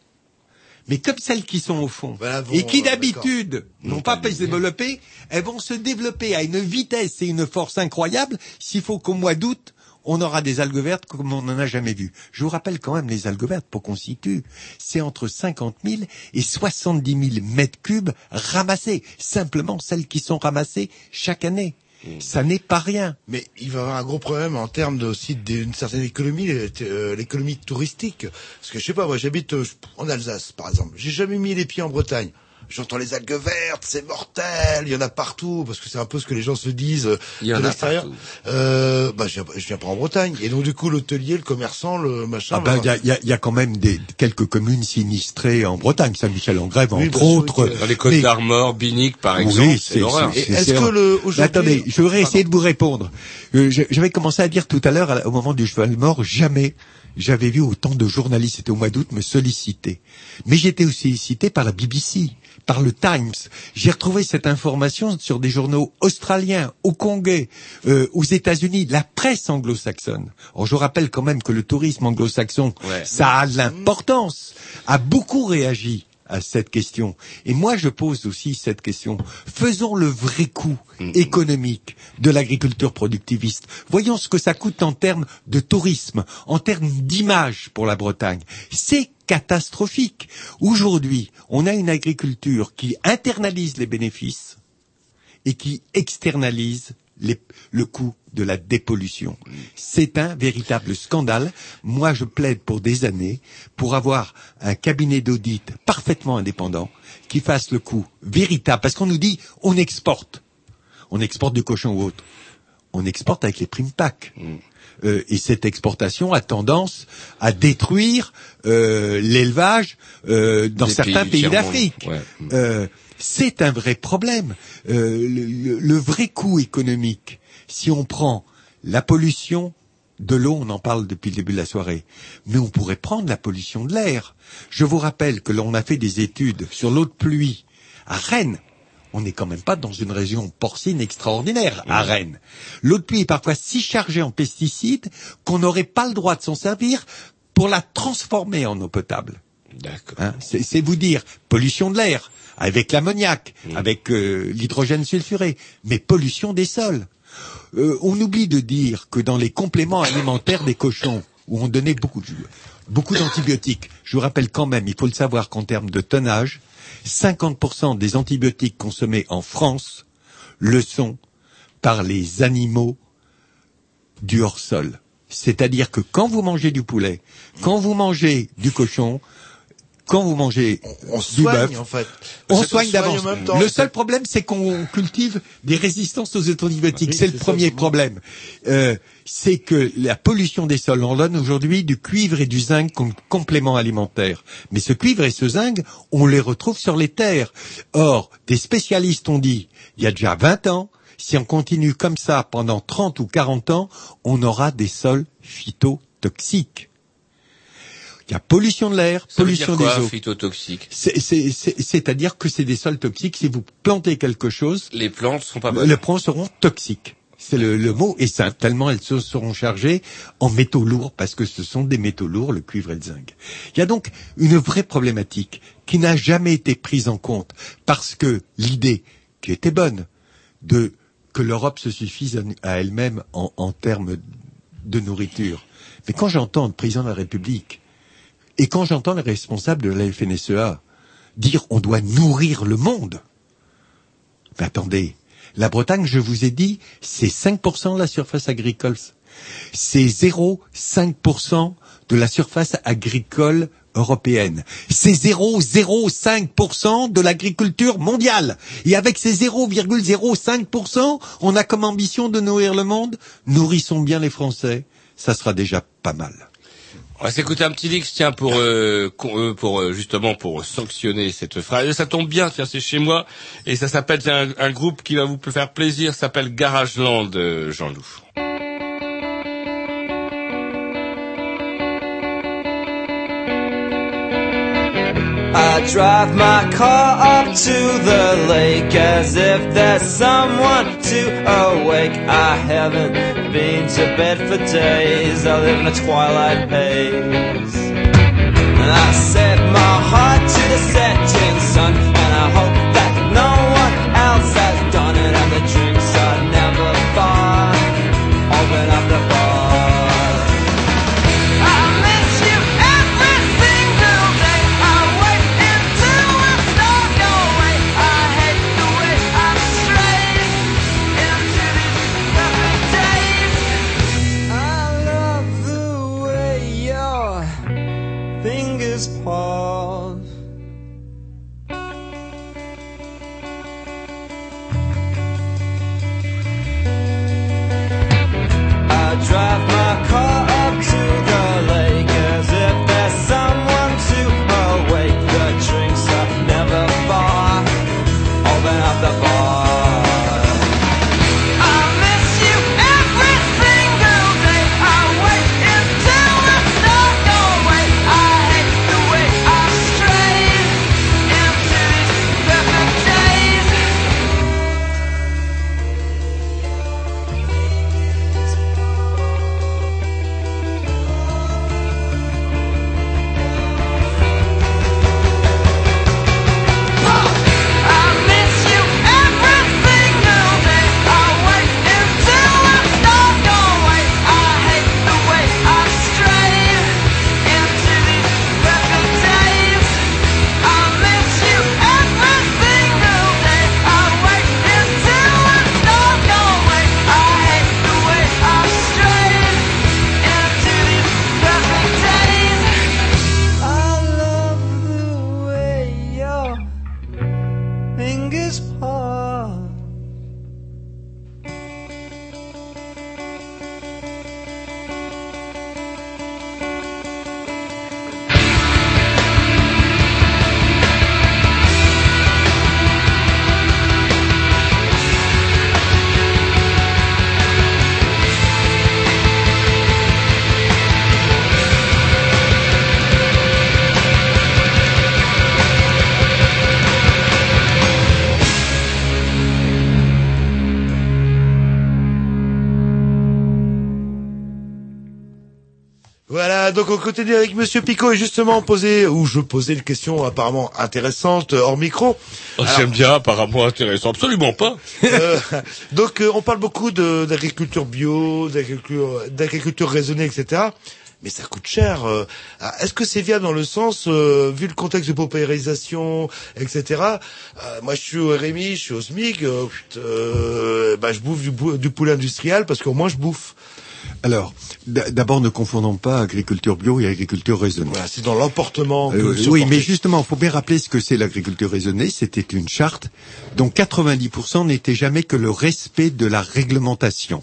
S4: mais comme celles qui sont au fond, et qui d'habitude n'ont pas pu se développer, elles vont se développer à une vitesse et une force incroyable s'il faut qu'au mois d'août, on aura des algues vertes comme on n'en a jamais vu. Je vous rappelle quand même les algues vertes pour qu'on situe. C'est entre 50 000 et 70 000 mètres cubes ramassés. Simplement celles qui sont ramassées chaque année. Ça n'est pas rien.
S1: Mais il va y avoir un gros problème en termes de, aussi d'une certaine économie, euh, euh, l'économie touristique. Parce que je sais pas, moi j'habite euh, en Alsace par exemple. J'ai jamais mis les pieds en Bretagne. J'entends les algues vertes, c'est mortel, il y en a partout, parce que c'est un peu ce que les gens se disent euh,
S2: Il y en
S1: de
S2: a
S1: l'extérieur.
S2: partout.
S1: Euh, bah, je viens, je viens pas en Bretagne. Et donc du coup, l'hôtelier, le commerçant, le machin.
S4: Ah ben, il y a, il y a- il y a quand même des, quelques communes sinistrées en Bretagne, Saint-Michel-en-Grève,
S1: Oui,
S4: entre autres.
S2: Dans les Côtes
S4: Mais-
S2: d'Armor, Binic, par exemple,
S4: Oui,
S2: c'est l'horreur.
S4: c'est-
S1: Est-ce que le-
S4: Attendez, je voudrais essayer de vous répondre. Euh, J'avais commencé à dire tout à l'heure, au moment du cheval mort, jamais j'avais vu autant de journalistes, c'était au mois d'août, me solliciter. Mais j'étais aussi sollicité par la BBC, par le Times. J'ai retrouvé cette information sur des journaux australiens, au Congo, euh, aux États-Unis, la presse anglo-saxonne. Or, je rappelle quand même que le tourisme anglo-saxon,
S2: Ouais.
S4: ça a de l'importance, a beaucoup réagi à cette question. Et moi, je pose aussi cette question. Faisons le vrai coût économique de l'agriculture productiviste. Voyons ce que ça coûte en termes de tourisme, en termes d'image pour la Bretagne. C'est catastrophique. Aujourd'hui, on a une agriculture qui internalise les bénéfices et qui externalise le coût de la dépollution. C'est un véritable scandale. Moi, je plaide pour des années pour avoir un cabinet d'audit parfaitement indépendant qui fasse le coût véritable. Parce qu'on nous dit, on exporte. On exporte du cochon ou autre. On exporte avec les primes PAC. Euh, et cette exportation a tendance à détruire euh, l'élevage euh, dans
S2: Des
S4: certains
S2: pays
S4: d'Afrique.
S2: Ouais.
S4: Euh, c'est un vrai problème. Euh, le, le- le vrai coût économique, si on prend la pollution de l'eau, on en parle depuis le début de la soirée, mais on pourrait prendre la pollution de l'air. Je vous rappelle que l'on a fait des études sur l'eau de pluie à Rennes. On n'est quand même pas dans une région porcine extraordinaire à Rennes. L'eau de pluie est parfois si chargée en pesticides qu'on n'aurait pas le droit de s'en servir pour la transformer en eau potable.
S2: D'accord.
S4: Hein, c'est vous dire pollution de l'air avec l'ammoniac, avec euh, l'hydrogène sulfuré, mais pollution des sols. Euh, on oublie de dire que dans les compléments alimentaires des cochons, où on donnait beaucoup, de- beaucoup d'antibiotiques, je vous rappelle quand même, il faut le savoir qu'en termes de tonnage, 50% des antibiotiques consommés en France le sont par les animaux du hors-sol. C'est-à-dire que quand vous mangez du poulet, quand vous mangez du cochon, quand vous mangez
S1: on
S4: du
S1: soigne,
S4: bœuf,
S1: en fait.
S4: on soigne d'avance.
S1: en même temps.
S4: Le seul problème, c'est qu'on cultive des résistances aux antibiotiques.
S1: Oui,
S4: c'est le
S1: ça,
S4: premier problème. Euh, c'est que la pollution des sols, on donne aujourd'hui du cuivre et du zinc comme complément alimentaire. Mais ce cuivre et ce zinc, on les retrouve sur les terres. Or, des spécialistes ont dit, il y a déjà 20 ans, si on continue comme ça pendant 30 ou 40 ans, on aura des sols phytotoxiques. Il y a pollution de l'air,
S2: Ça veut
S4: pollution
S2: dire quoi,
S4: des eaux.
S2: phytotoxique
S4: C'est- c'est- c'est- C'est-à-dire que c'est des sols toxiques. Si vous plantez quelque chose,
S2: Les plantes sont pas bonnes.
S4: les plants seront toxiques. C'est le, le mot est simple, tellement elles se seront chargées en métaux lourds, parce que ce sont des métaux lourds, le cuivre et le zinc. Il y a donc une vraie problématique qui n'a jamais été prise en compte, parce que l'idée, qui était bonne, de que l'Europe se suffise à, à elle-même en, en termes de nourriture. Mais quand j'entends le président de la République et quand j'entends les responsables de la FNSEA dire on doit nourrir le monde, attendez, la Bretagne, je vous ai dit, c'est 5% de la surface agricole. C'est 0,5% de la surface agricole européenne. C'est 0,05% de l'agriculture mondiale. Et avec ces 0,05%, on a comme ambition de nourrir le monde. Nourrissons bien les Français. Ça sera déjà pas mal.
S2: On va s'écouter un petit Dix, tiens, pour euh, con- euh, pour euh, justement pour sanctionner cette phrase. Ça tombe bien, tiens, c'est chez moi et ça s'appelle un, groupe qui va vous faire plaisir, s'appelle Garageland, euh, Jean-Loup.
S15: I drive my car up to the lake as if there's someone to awake. I haven't been to bed for days. I live in a twilight haze. And I set my heart to the setting sun, and I hope
S1: Voilà, donc on continue avec Monsieur Picot et justement posé, ou je posais une question apparemment intéressante euh, hors micro.
S2: Oh, J'aime bien, apparemment intéressant, absolument pas.
S1: euh, donc euh, on parle beaucoup d'agriculture bio, d'agriculture raisonnée, etc. Mais ça coûte cher. euh. Est-ce que c'est viable dans le sens, euh, vu le contexte de paupérisation, etc. euh, moi, je suis au RMI, je suis au SMIC. euh, putain, euh, bah, je bouffe du, du poulet industriel parce qu'au moins je bouffe.
S4: Alors, d'abord, ne confondons pas agriculture bio et agriculture raisonnée.
S1: Voilà, c'est dans l'emportement.
S4: Euh, oui, mais justement, il faut bien rappeler ce que c'est l'agriculture raisonnée. C'était une charte dont 90% n'était jamais que le respect de la réglementation.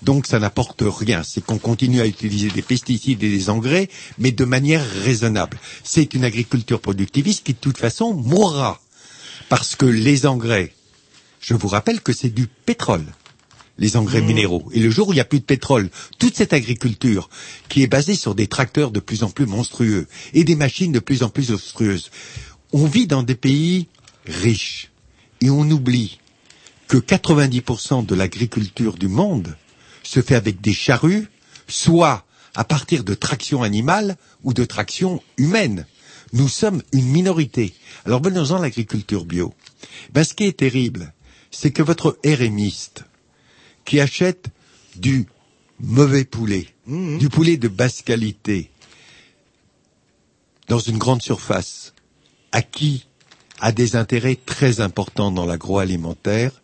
S4: Donc ça n'apporte rien. C'est qu'on continue à utiliser des pesticides et des engrais, mais de manière raisonnable. C'est une agriculture productiviste qui, de toute façon, mourra. Parce que les engrais, je vous rappelle que c'est du pétrole les engrais minéraux. Et le jour où il n'y a plus de pétrole, toute cette agriculture qui est basée sur des tracteurs de plus en plus monstrueux et des machines de plus en plus monstrueuses, on vit dans des pays riches et on oublie que 90% de l'agriculture du monde se fait avec des charrues, soit à partir de traction animale ou de traction humaine. Nous sommes une minorité. Alors venons-en à l'agriculture bio. Ben, ce qui est terrible, c'est que votre RMiste, qui achète du mauvais poulet, du poulet de basse qualité, dans une grande surface, à qui a des intérêts très importants dans l'agroalimentaire,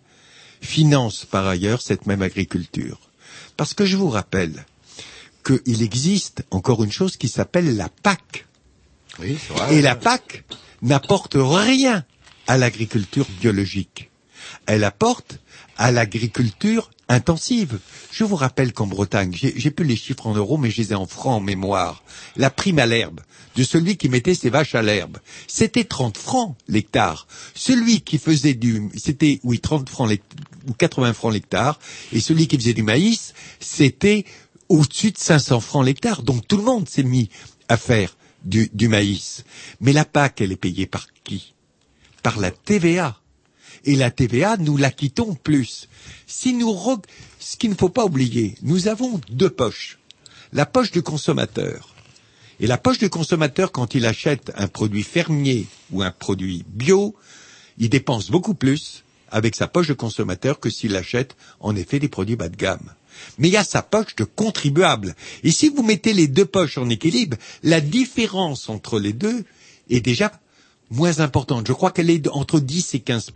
S4: finance par ailleurs cette même agriculture. Parce que je vous rappelle qu'il existe encore une chose qui s'appelle la PAC.
S1: Oui, vrai.
S4: Et la PAC n'apporte rien à l'agriculture biologique. Elle apporte à l'agriculture intensive. Je vous rappelle qu'en Bretagne, j'ai plus les chiffres en euros, mais je les ai en francs en mémoire. La prime à l'herbe de celui qui mettait ses vaches à l'herbe, c'était 30 francs l'hectare. Celui qui faisait du, c'était, oui, 30 francs ou 80 francs l'hectare, et celui qui faisait du maïs, c'était au-dessus de 500 francs l'hectare. Donc tout le monde s'est mis à faire du, du maïs. Mais la PAC, elle est payée par qui? Par la TVA. Et la TVA, nous la quittons plus. Si nous, ce qu'il ne faut pas oublier, nous avons deux poches. La poche du consommateur. Et la poche du consommateur, quand il achète un produit fermier ou un produit bio, il dépense beaucoup plus avec sa poche de consommateur que s'il achète en effet des produits bas de gamme. Mais il y a sa poche de contribuable. Et si vous mettez les deux poches en équilibre, la différence entre les deux est déjà moins importante. Je crois qu'elle est entre 10 et 15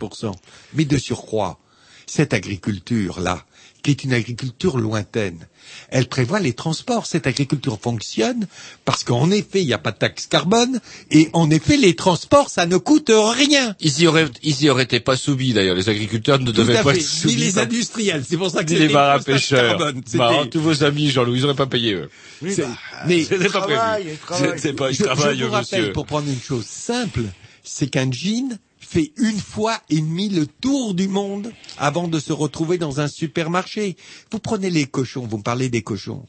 S4: Mais de surcroît, cette agriculture-là, qui est une agriculture lointaine, elle prévoit les transports. Cette agriculture fonctionne parce qu'en effet, il n'y a pas de taxe carbone et en effet, les transports, ça ne coûte rien.
S2: Ils y auraient, ils y auraient été pas soumis d'ailleurs. Les agriculteurs ne
S4: Tout
S2: devaient
S4: à
S2: pas
S4: fait.
S2: être soumis.
S4: Ni les industriels. C'est pour ça que
S2: Ni les marins pêcheurs. Bah, tous vos amis, Jean-Louis, ils auraient pas payé eux.
S4: C'est- mais
S2: C'était pas
S1: travail,
S2: prévu.
S1: il travaille.
S2: C'est pas, il
S4: je, vous rappelle,
S2: monsieur.
S4: pour prendre une chose simple, c'est qu'un jean fait une fois et demi le tour du monde avant de se retrouver dans un supermarché. Vous prenez les cochons, vous me parlez des cochons.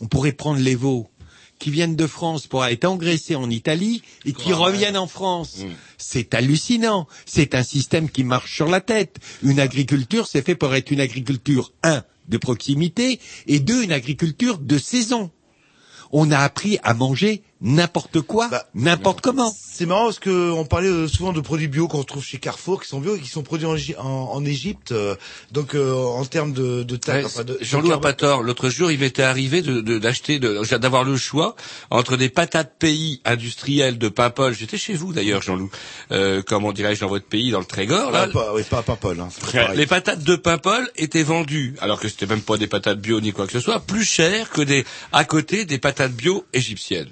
S4: On pourrait prendre les veaux qui viennent de France pour être engraissés en Italie et qui reviennent en France. C'est hallucinant. C'est un système qui marche sur la tête. Une agriculture, c'est fait pour être une agriculture, un, de proximité, et deux, une agriculture de saison. On a appris à manger n'importe quoi,
S1: Bah,
S4: n'importe comment.
S1: C'est marrant parce que on parlait euh, souvent de produits bio qu'on retrouve chez Carrefour, qui sont bio et qui sont produits en, en, en Égypte. euh, donc euh, en termes de, de taxe,
S2: Ouais,
S1: enfin, de- de
S2: Jean-Louis a pas tort. L'autre jour, il m'était arrivé de, d'acheter, de, d'avoir le choix entre des patates pays industrielles de Paimpol. J'étais chez vous d'ailleurs, Jean-Loup. Euh, comment dirais-je dans votre pays, dans le Trégor. Là,
S1: Ah, pas, oui, pas, Paul. Hein,
S2: les patates de Paimpol étaient vendues, alors que c'était même pas des patates bio ni quoi que ce soit, plus chères que des, à côté des patates bio égyptiennes.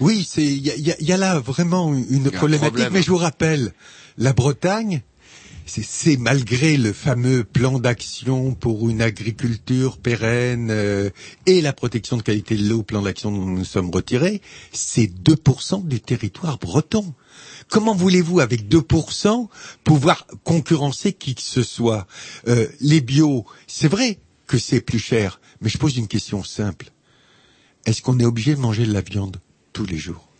S4: Oui, c'est il y a, il y a- il y a là vraiment une
S2: un
S4: problématique.
S2: problème.
S4: Mais je vous rappelle, la Bretagne, c'est- c'est malgré le fameux plan d'action pour une agriculture pérenne euh, et la protection de qualité de l'eau, plan d'action dont nous sommes retirés, c'est 2% du territoire breton. Comment voulez-vous, avec 2%, pouvoir concurrencer qui que ce soit? Euh, Les bio, c'est vrai que c'est plus cher, mais je pose une question simple. Est-ce qu'on est obligé de manger de la viande? Tous les jours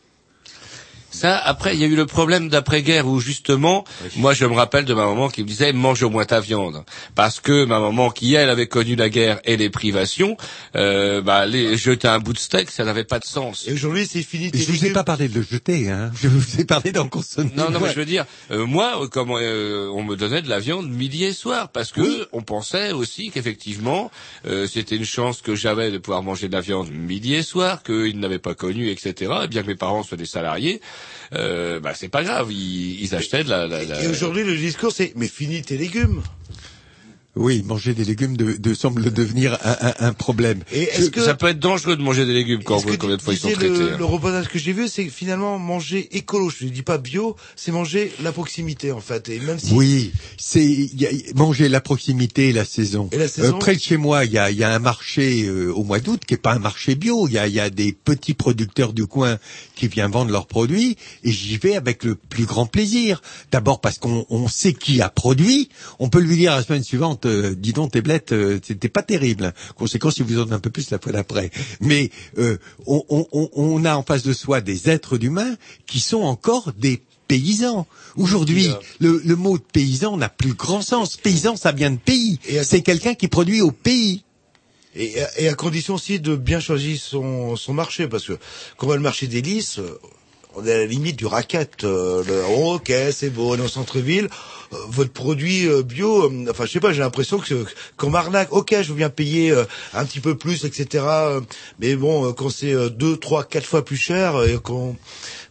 S2: Ça, après, il y a eu le problème d'après-guerre où justement, moi, je me rappelle de ma maman qui me disait mange au moins ta viande, parce que ma maman qui elle avait connu la guerre et les privations, euh, bah, les, jeter un bout de steak, ça n'avait pas de sens.
S1: Et aujourd'hui, c'est fini.
S4: Je vous ai pas parlé de le jeter, hein. Je vous ai parlé d'en consommer.
S2: Non, non, mais je veux dire, euh, moi, euh, comment euh, on me donnait de la viande midi et soir, parce que
S4: Oui.
S2: on pensait aussi qu'effectivement, euh, c'était une chance que j'avais de pouvoir manger de la viande midi et soir, qu'ils n'avaient pas connu, etc. Et bien que mes parents soient des salariés, euh, bah c'est pas grave, ils, ils achetaient de la. la, la-
S1: Et aujourd'hui, le discours, c'est mais finis tes légumes.
S4: Oui, manger des légumes de, de- semble devenir un, un- un problème.
S1: Et est-ce que
S2: Ça peut être dangereux de manger des légumes quand
S1: que
S2: combien de fois ils sont traités.
S1: le,
S2: hein.
S1: le reportage que j'ai vu, c'est finalement manger écolo, je ne dis pas bio, c'est manger la proximité en fait. Et même si
S4: Oui, c'est manger la proximité et la saison.
S1: Et la saison
S4: Euh, près de chez moi, il y a, il y a un marché euh, au mois d'août qui est pas un marché bio. Il y a, il y a des petits producteurs du coin qui viennent vendre leurs produits et j'y vais avec le plus grand plaisir. D'abord parce qu'on on sait qui a produit. On peut lui dire la semaine suivante, euh, dis donc tes blettes, euh, c'était pas terrible. Conséquence, il vous en donne un peu plus la fois d'après. Mais euh, on, on- on- on a en face de soi des êtres humains qui sont encore des paysans. Aujourd'hui, le, le mot de paysan n'a plus grand sens. Paysan, ça vient de pays. C'est quelqu'un qui produit au pays.
S1: et, et à condition aussi de bien choisir son, son marché, parce que quand on va le marché des euh, on est à la limite du racket. euh, le, oh, ok, c'est beau, on est au centre-ville. euh, votre produit euh, bio, euh, enfin je sais pas, j'ai l'impression que qu'on m'arnaque. Ok, je bien payer un petit peu plus, etc. mais bon, quand c'est deux, trois, quatre fois plus cher, et qu'on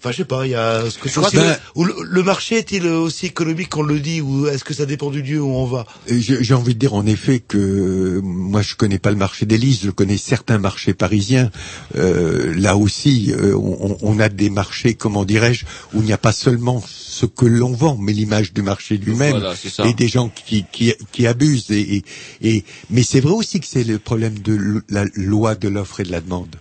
S1: Enfin, je sais pas, il y a ce que
S4: Je crois que-
S1: ou le, le marché est-il aussi économique qu'on le dit ou est-ce que ça dépend du lieu où on va?
S4: J'ai envie de dire en effet que euh, moi je connais pas le marché d'Élise, je connais certains marchés parisiens. Euh, là aussi, euh, on, on a des marchés, comment dirais-je, où il n'y a pas seulement ce que l'on vend, mais l'image du marché lui-même
S2: Voilà,
S4: et des gens qui, qui, qui abusent. Et, et, et- mais c'est vrai aussi que c'est le problème de la loi de l'offre et de la demande.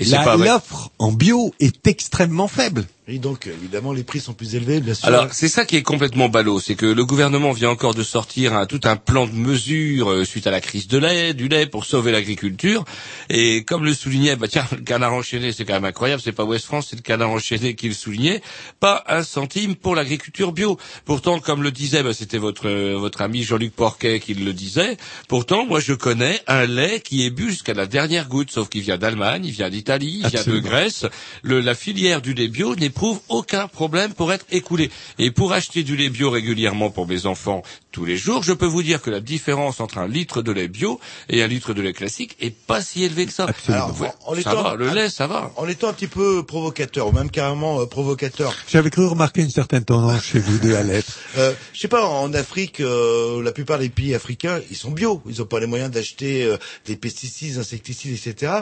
S4: L'offre en bio est extrêmement faible.
S1: Et donc, évidemment, les prix sont plus élevés, bien sûr.
S2: Alors, c'est ça qui est complètement ballot, c'est que le gouvernement vient encore de sortir un, tout un plan de mesures euh, suite à la crise de lait, du lait pour sauver l'agriculture. Et comme le soulignait, bah tiens, le canard enchaîné, c'est quand même incroyable, c'est pas West France, c'est le canard enchaîné qui le soulignait, pas un centime pour l'agriculture bio. Pourtant, comme le disait, bah, c'était votre euh, votre ami Jean-Luc Porquet qui le disait. Pourtant, moi, je connais un lait qui est bu jusqu'à la dernière goutte, sauf qu'il vient d'Allemagne, il vient d'Italie, il vient de. Grèce. Le, la filière du lait bio n'éprouve aucun problème pour être écoulée. Et pour acheter du lait bio régulièrement pour mes enfants tous les jours, je peux vous dire que la différence entre un litre de lait bio et un litre de lait classique est pas si élevée que ça.
S1: Alors,
S2: Ouais,
S1: en
S2: ça
S1: étant-
S2: va, le lait, ça va.
S1: En étant un petit peu provocateur, ou même carrément euh, provocateur.
S4: J'avais cru remarquer une certaine tendance chez vous deux à l'être.
S1: Euh, je sais pas, en Afrique, euh, la plupart des pays africains, ils sont bio. Ils n'ont pas les moyens d'acheter euh, des pesticides, insecticides, etc.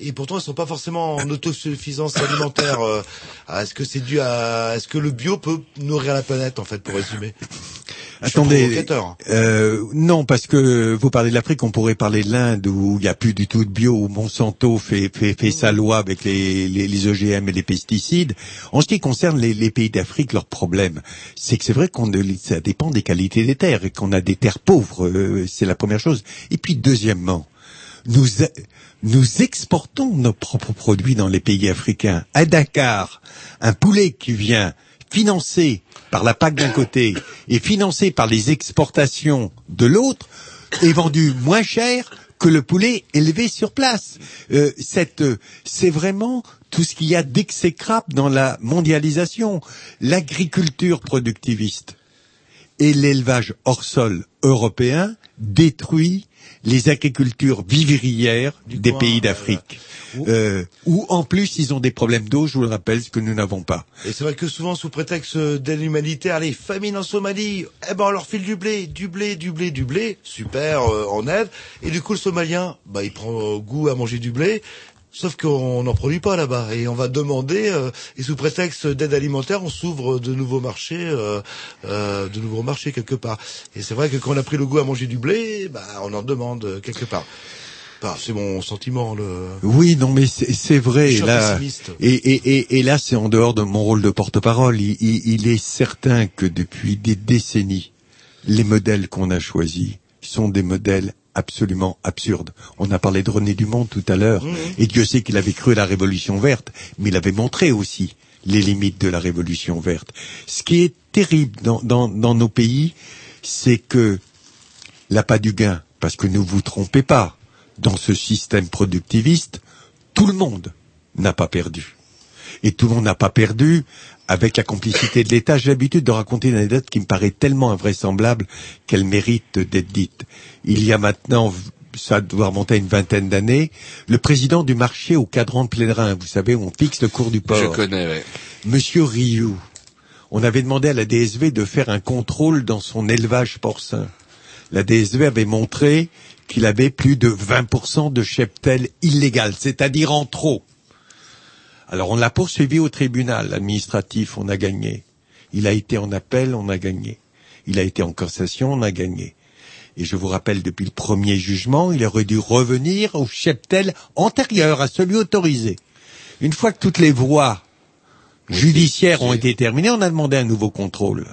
S1: Et pourtant, ils sont pas forcément en autosuffisance alimentaire. Euh, ah, est-ce que c'est dû à, est-ce que le bio peut nourrir la planète, en fait, pour résumer?
S4: Attendez, euh, non, parce que vous parlez de l'Afrique, on pourrait parler de l'Inde où il n'y a plus du tout de bio, où Monsanto fait, fait, fait sa loi avec les, les, les OGM et les pesticides. En ce qui concerne les, les pays d'Afrique, leur problème, c'est que c'est vrai qu'on ça dépend des qualités des terres et qu'on a des terres pauvres, euh, c'est la première chose. Et puis deuxièmement, nous, a- nous exportons nos propres produits dans les pays africains. À Dakar, un poulet qui vient financé par la PAC d'un côté et financé par les exportations de l'autre est vendu moins cher que le poulet élevé sur place. Euh, euh, c'est vraiment tout ce qu'il y a d'exécrable dans la mondialisation. L'agriculture productiviste et l'élevage hors sol européen détruit les agricultures vivrières des
S1: coin,
S4: pays
S1: euh,
S4: d'Afrique. Euh, où en plus ils ont des problèmes d'eau, je vous le rappelle, ce que nous n'avons pas.
S1: Et c'est vrai que souvent, sous prétexte d'aide humanitaire, allez, famine en Somalie, eh ben on leur file du blé, du blé, du blé, du blé, super, euh, en aide. Et du coup, le Somalien, bah, il prend euh, goût à manger du blé. Sauf qu'on n'en produit pas là-bas et on va demander euh, et sous prétexte d'aide alimentaire on s'ouvre de nouveaux marchés euh, euh, de nouveaux marchés quelque part et c'est vrai que quand on a pris le goût à manger du blé bah on en demande euh, quelque part Bah, c'est mon sentiment le
S4: Oui, non, mais c'est c'est vrai. Là, et, et, et, et là, c'est en dehors de mon rôle de porte-parole. Il, il, il est certain que depuis des décennies, les modèles qu'on a choisis sont des modèles absolument absurdes. On a parlé de René Dumont tout à l'heure,
S1: Mhm.
S4: et Dieu sait qu'il avait cru à la Révolution verte, mais il avait montré aussi les limites de la Révolution verte. Ce qui est terrible dans, dans, dans nos pays, c'est que l'appât du gain, parce que ne vous trompez pas, dans ce système productiviste, tout le monde n'a pas perdu. Et tout le monde n'a pas perdu avec la complicité de l'État. J'ai l'habitude de raconter une anecdote qui me paraît tellement invraisemblable qu'elle mérite d'être dite. Il y a maintenant, ça doit remonter à une vingtaine d'années, le président du marché au cadran de Plénerin, vous savez, où on fixe le cours du port.
S2: Je connais, ouais.
S4: Monsieur Rioux, on avait demandé à la DSV de faire un contrôle dans son élevage porcin. La DSV avait montré qu'il avait plus de 20% de cheptel illégal, c'est-à-dire en trop. Alors on l'a poursuivi au tribunal administratif, on a gagné. Il a été en appel, on a gagné. Il a été en cassation, on a gagné. Et je vous rappelle, depuis le premier jugement, il aurait dû revenir au cheptel antérieur à celui autorisé. Une fois que toutes les voies judiciaires ont été terminées, on a demandé un nouveau contrôle.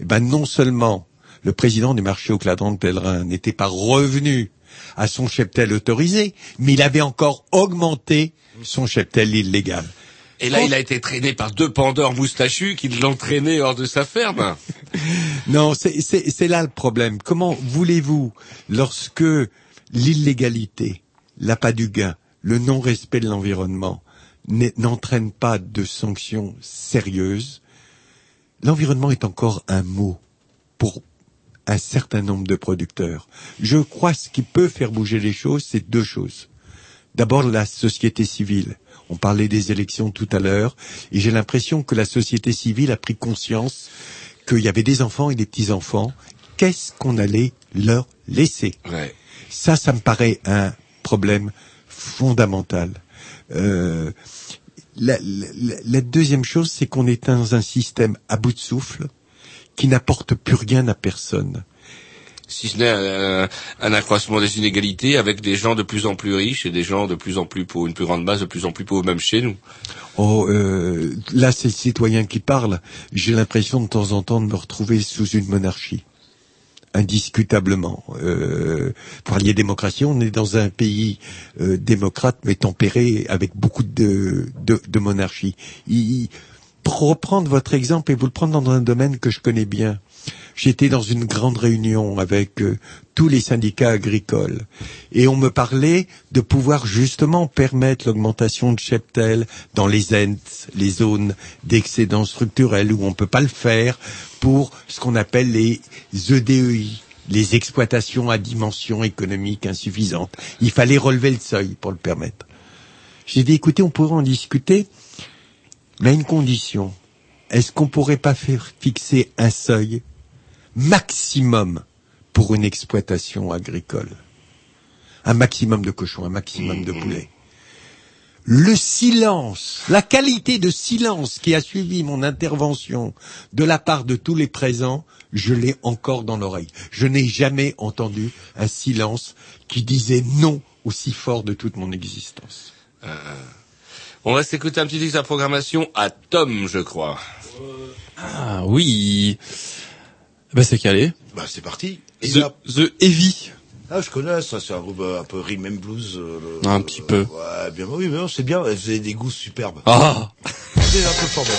S4: Eh ben, non seulement le président du marché au Cladran de Pèlerin n'était pas revenu à son cheptel autorisé, mais il avait encore augmenté son cheptel illégal.
S2: Et là, il a été traîné par deux pandores moustachus qui l'ont traîné hors de sa ferme.
S4: Non, c'est- là le problème. Comment voulez-vous, lorsque l'illégalité, l'appât du gain, le non-respect de l'environnement n'entraîne pas de sanctions sérieuses, l'environnement est encore un mot pour un certain nombre de producteurs. Je crois que ce qui peut faire bouger les choses, c'est deux choses. D'abord, la société civile. On parlait des élections tout à l'heure, et j'ai l'impression que la société civile a pris conscience qu'il y avait des enfants et des petits-enfants. Qu'est-ce qu'on allait leur laisser?
S2: Ouais.
S4: Ça, ça me paraît un problème fondamental. Euh, la, la- la deuxième chose, c'est qu'on est dans un système à bout de souffle qui n'apporte plus rien à personne.
S2: Si ce n'est un, un accroissement des inégalités avec des gens de plus en plus riches et des gens de plus en plus pauvres, une plus grande masse de plus en plus pauvres, même chez nous.
S4: Oh, euh, là, c'est le citoyen qui parle. J'ai l'impression de temps en temps de me retrouver sous une monarchie. Indiscutablement. Euh, pour allier démocratie, on est dans un pays euh, démocrate mais tempéré avec beaucoup de, de, de monarchie. Il- pour reprendre votre exemple et vous le prendre dans un domaine que je connais bien, j'étais dans une grande réunion avec euh, tous les syndicats agricoles et on me parlait de pouvoir justement permettre l'augmentation de cheptel dans les ZENT, les zones d'excédent structurel où on peut pas le faire pour ce qu'on appelle les EDEI, les exploitations à dimension économique insuffisante. Il fallait relever le seuil pour le permettre. J'ai dit, écoutez, on pourrait en discuter, mais à une condition. Est-ce qu'on pourrait pas faire fixer un seuil maximum pour une exploitation agricole Un maximum de cochons, un maximum de poulets. Le silence, la qualité de silence qui a suivi mon intervention de la part de tous les présents, je l'ai encore dans l'oreille. Je n'ai jamais entendu un silence qui disait non aussi fort de toute mon existence.
S2: Euh, on va s'écouter un petit disque de la programmation à Tom, je crois.
S3: Ah oui. Bah c'est calé.
S1: Bah c'est parti. Et
S3: The,
S1: là-
S3: The Heavy.
S1: Ah, je connais, ça, c'est un groupe euh, un peu rhythm and blues. euh, le-
S3: Un petit peu.
S1: Ouais, bien, oui, mais non, c'est bien, vous avez des goûts superbes.
S3: Ah.
S1: C'est un peu formel.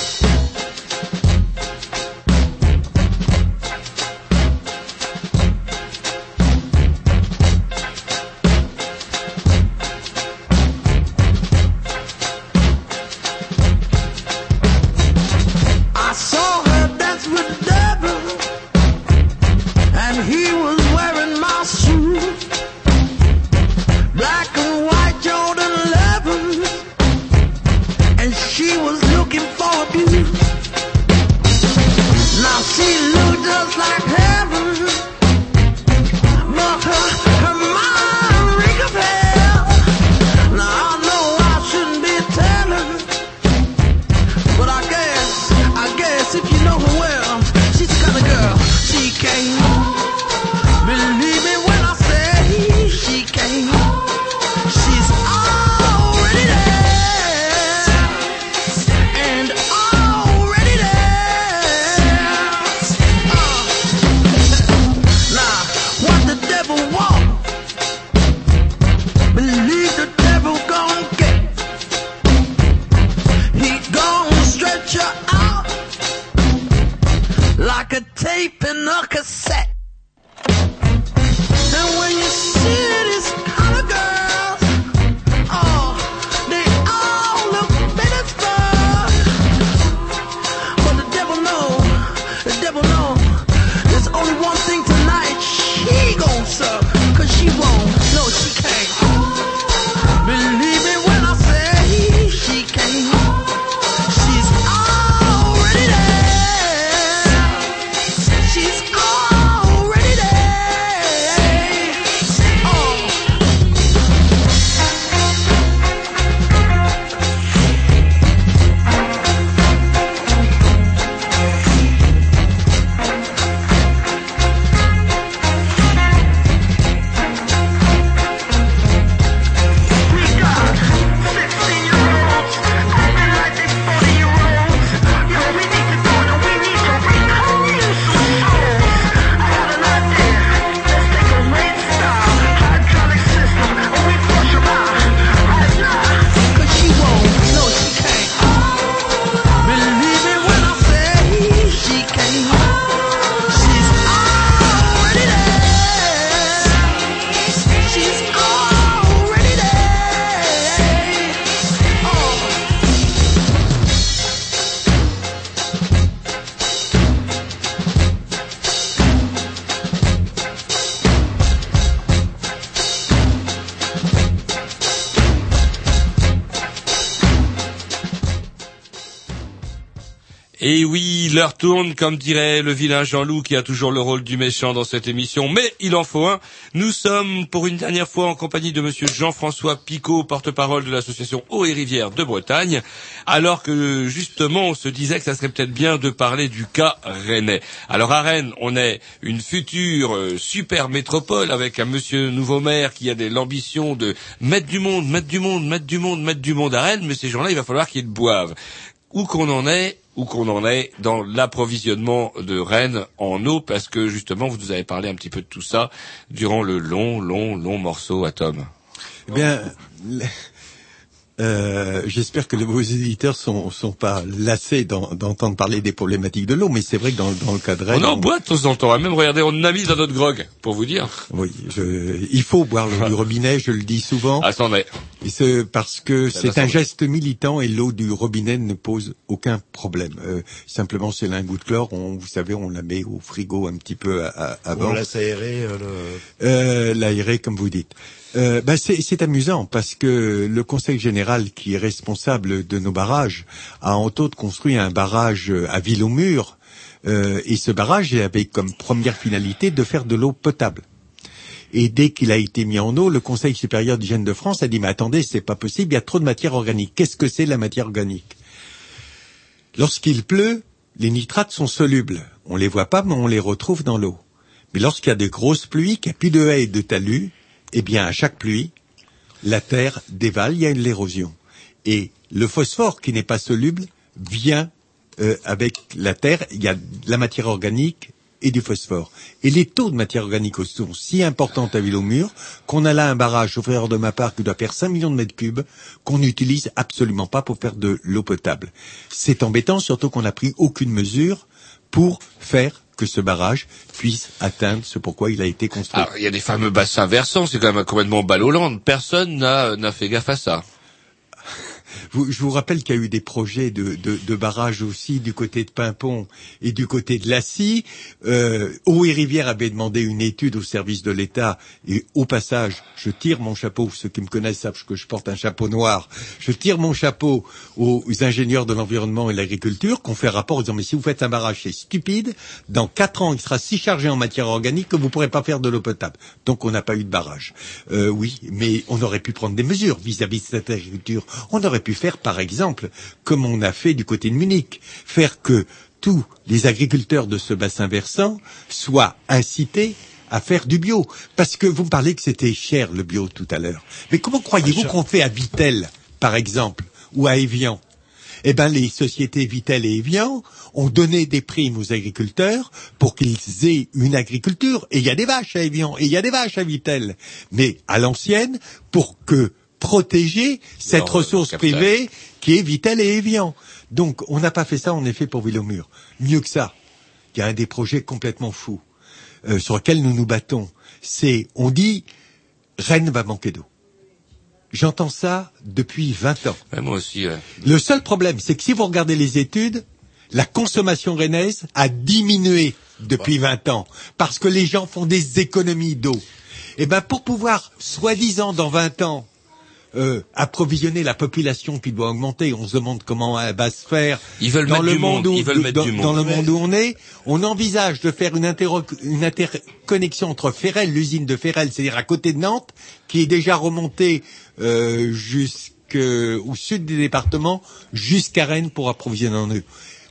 S2: Et oui, l'heure tourne, comme dirait le vilain Jean-Loup qui a toujours le rôle du méchant dans cette émission, mais il en faut un. Nous sommes pour une dernière fois en compagnie de monsieur Jean-François Picot, porte-parole de l'association Eau et Rivière de Bretagne, alors que justement on se disait que ça serait peut-être bien de parler du cas rennais. Alors à Rennes, on est une future euh, super métropole avec un monsieur nouveau maire qui a l'ambition de mettre du monde, mettre du monde, mettre du monde, mettre du monde à Rennes, mais ces gens-là, il va falloir qu'ils boivent où qu'on en est, où qu'on en est dans l'approvisionnement de Rennes en eau, parce que justement, vous nous avez parlé un petit peu de tout ça durant le long, long, long morceau à Tom.
S4: Eh bien, le- euh, j'espère que vos éditeurs sont, sont pas lassés d'en- d'entendre parler des problématiques de l'eau, mais c'est vrai que dans, dans le cadre
S2: On en boit de temps en temps, hein. même regardez, on a mis dans notre grog, pour vous dire.
S4: Oui, je, il faut boire l'eau du robinet, je le dis souvent.
S2: Attendez.
S4: Et c'est parce que c'est un geste militant et l'eau du robinet ne pose aucun problème. Euh, simplement, c'est lingot de chlore, on, vous savez, on la met au frigo un petit peu à, à, avant.
S1: On laisse aérer le...
S4: Euh, l'aérer, comme vous dites. Euh, bah, c'est amusant parce que le Conseil général, qui est responsable de nos barrages, a entre autres construit un barrage à Ville-au-Mur. Euh, et ce barrage avait comme première finalité de faire de l'eau potable. Et dès qu'il a été mis en eau, le Conseil supérieur d'hygiène de France a dit mais attendez, c'est pas possible, il y a trop de matière organique. Qu'est-ce que c'est la matière organique? Lorsqu'il pleut, les nitrates sont solubles. On les voit pas, mais on les retrouve dans l'eau. Mais lorsqu'il y a de grosses pluies, qu'il n'y a plus de haies et de talus, eh bien, à chaque pluie, la terre dévale, il y a de l'érosion. Et le phosphore, qui n'est pas soluble, vient euh, avec la terre, il y a de la matière organique et du phosphore. Et les taux de matière organique sont si importants à Ville-au-Mur qu'on a là un barrage, sauf erreur de ma part, qui doit faire 5 millions de mètres cubes, qu'on n'utilise absolument pas pour faire de l'eau potable. C'est embêtant, surtout qu'on n'a pris aucune mesure pour faire que ce barrage puisse atteindre ce pourquoi il a été construit.
S2: Alors, il y a des fameux bassins versants, c'est quand même complètement ballolande. Personne n'a fait gaffe à ça.
S4: Je vous rappelle qu'il y a eu des projets de, de, barrages aussi du côté de Pimpon et du côté de Lacy. Euh, et Rivière avait demandé une étude au service de l'État et au passage, je tire mon chapeau, ceux qui me connaissent savent que je porte un chapeau noir, je tire mon chapeau aux ingénieurs de l'environnement et de l'agriculture qui ont fait rapport en disant mais si vous faites un barrage c'est stupide, dans quatre ans il sera si chargé en matière organique que vous ne pourrez pas faire de l'eau potable. Donc on n'a pas eu de barrage. Euh, oui, mais on aurait pu prendre des mesures vis-à-vis de cette agriculture. Pu faire, par exemple, comme on a fait du côté de Munich, faire que tous les agriculteurs de ce bassin versant soient incités à faire du bio. Parce que vous me parlez que c'était cher le bio tout à l'heure. Mais comment croyez-vous qu'on fait à Vitel, par exemple, ou à Evian? Eh ben, les sociétés Vitel et Evian ont donné des primes aux agriculteurs pour qu'ils aient une agriculture. Et il y a des vaches à Evian, et il y a des vaches à Vitel. Mais à l'ancienne, pour que protéger cette
S2: Non,
S4: ressource privée qui est Vitel et Evian. Donc, on n'a pas fait ça, en effet, pour Villomur. Mieux que ça, il y a un des projets complètement fous euh, sur lequel nous nous battons. C'est, on dit, Rennes va manquer d'eau. J'entends ça depuis 20 ans.
S2: Ouais, moi aussi. ouais.
S4: Le seul problème, c'est que si vous regardez les études, la consommation rennaise a diminué depuis 20 ans parce que les gens font des économies d'eau. Et ben pour pouvoir, soi-disant dans 20 ans, euh, approvisionner la population qui doit augmenter, on se demande comment elle va se faire.
S2: Ils veulent
S4: dans
S2: mettre
S4: le
S2: du monde,
S4: où,
S2: ils veulent mettre
S4: dans, le monde où on est, on envisage de faire une interconnexion entre Ferrel, l'usine de Ferrel, c'est-à-dire à côté de Nantes, qui est déjà remontée euh, jusqu'au sud des départements, jusqu'à Rennes pour approvisionner en eau.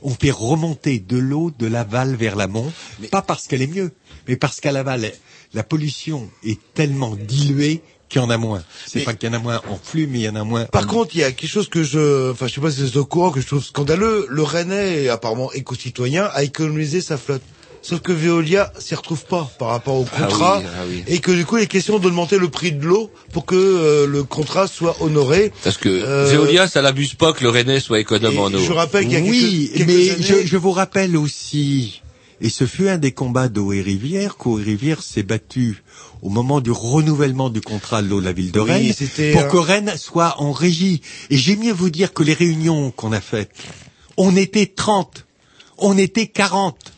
S4: On fait remonter de l'eau de l'aval vers l'amont, pas parce qu'elle est mieux, mais parce qu'à l'aval, la pollution est tellement diluée qu'il y en a moins. C'est pas qu'il y en a moins en flux, mais il y en a moins.
S1: Par
S4: en-
S1: contre, il y a quelque chose que je, enfin, je sais pas si c'est au courant, que je trouve scandaleux. Le Rennais, apparemment éco-citoyen, a économisé sa flotte. Sauf que Veolia s'y retrouve pas par rapport au
S2: Ah
S1: contrat.
S2: oui, ah oui.
S1: Et que du coup, il est question d'augmenter le prix de l'eau pour que euh, le contrat soit honoré.
S2: Parce que
S1: Euh,
S2: Veolia, ça l'abuse pas que le Rennais soit économe en eau.
S1: je rappelle qu'il y a
S4: oui,
S1: quelques,
S4: mais
S1: quelques
S4: je,
S1: années-
S4: je vous rappelle aussi, et ce fut un des combats d'eau et rivière, qu'eau et rivière s'est battu au moment du renouvellement du contrat de l'eau de la ville de Rennes, pour que Rennes soit en régie. Et j'ai mieux vous dire que les réunions qu'on a faites, on était 30, on était 40.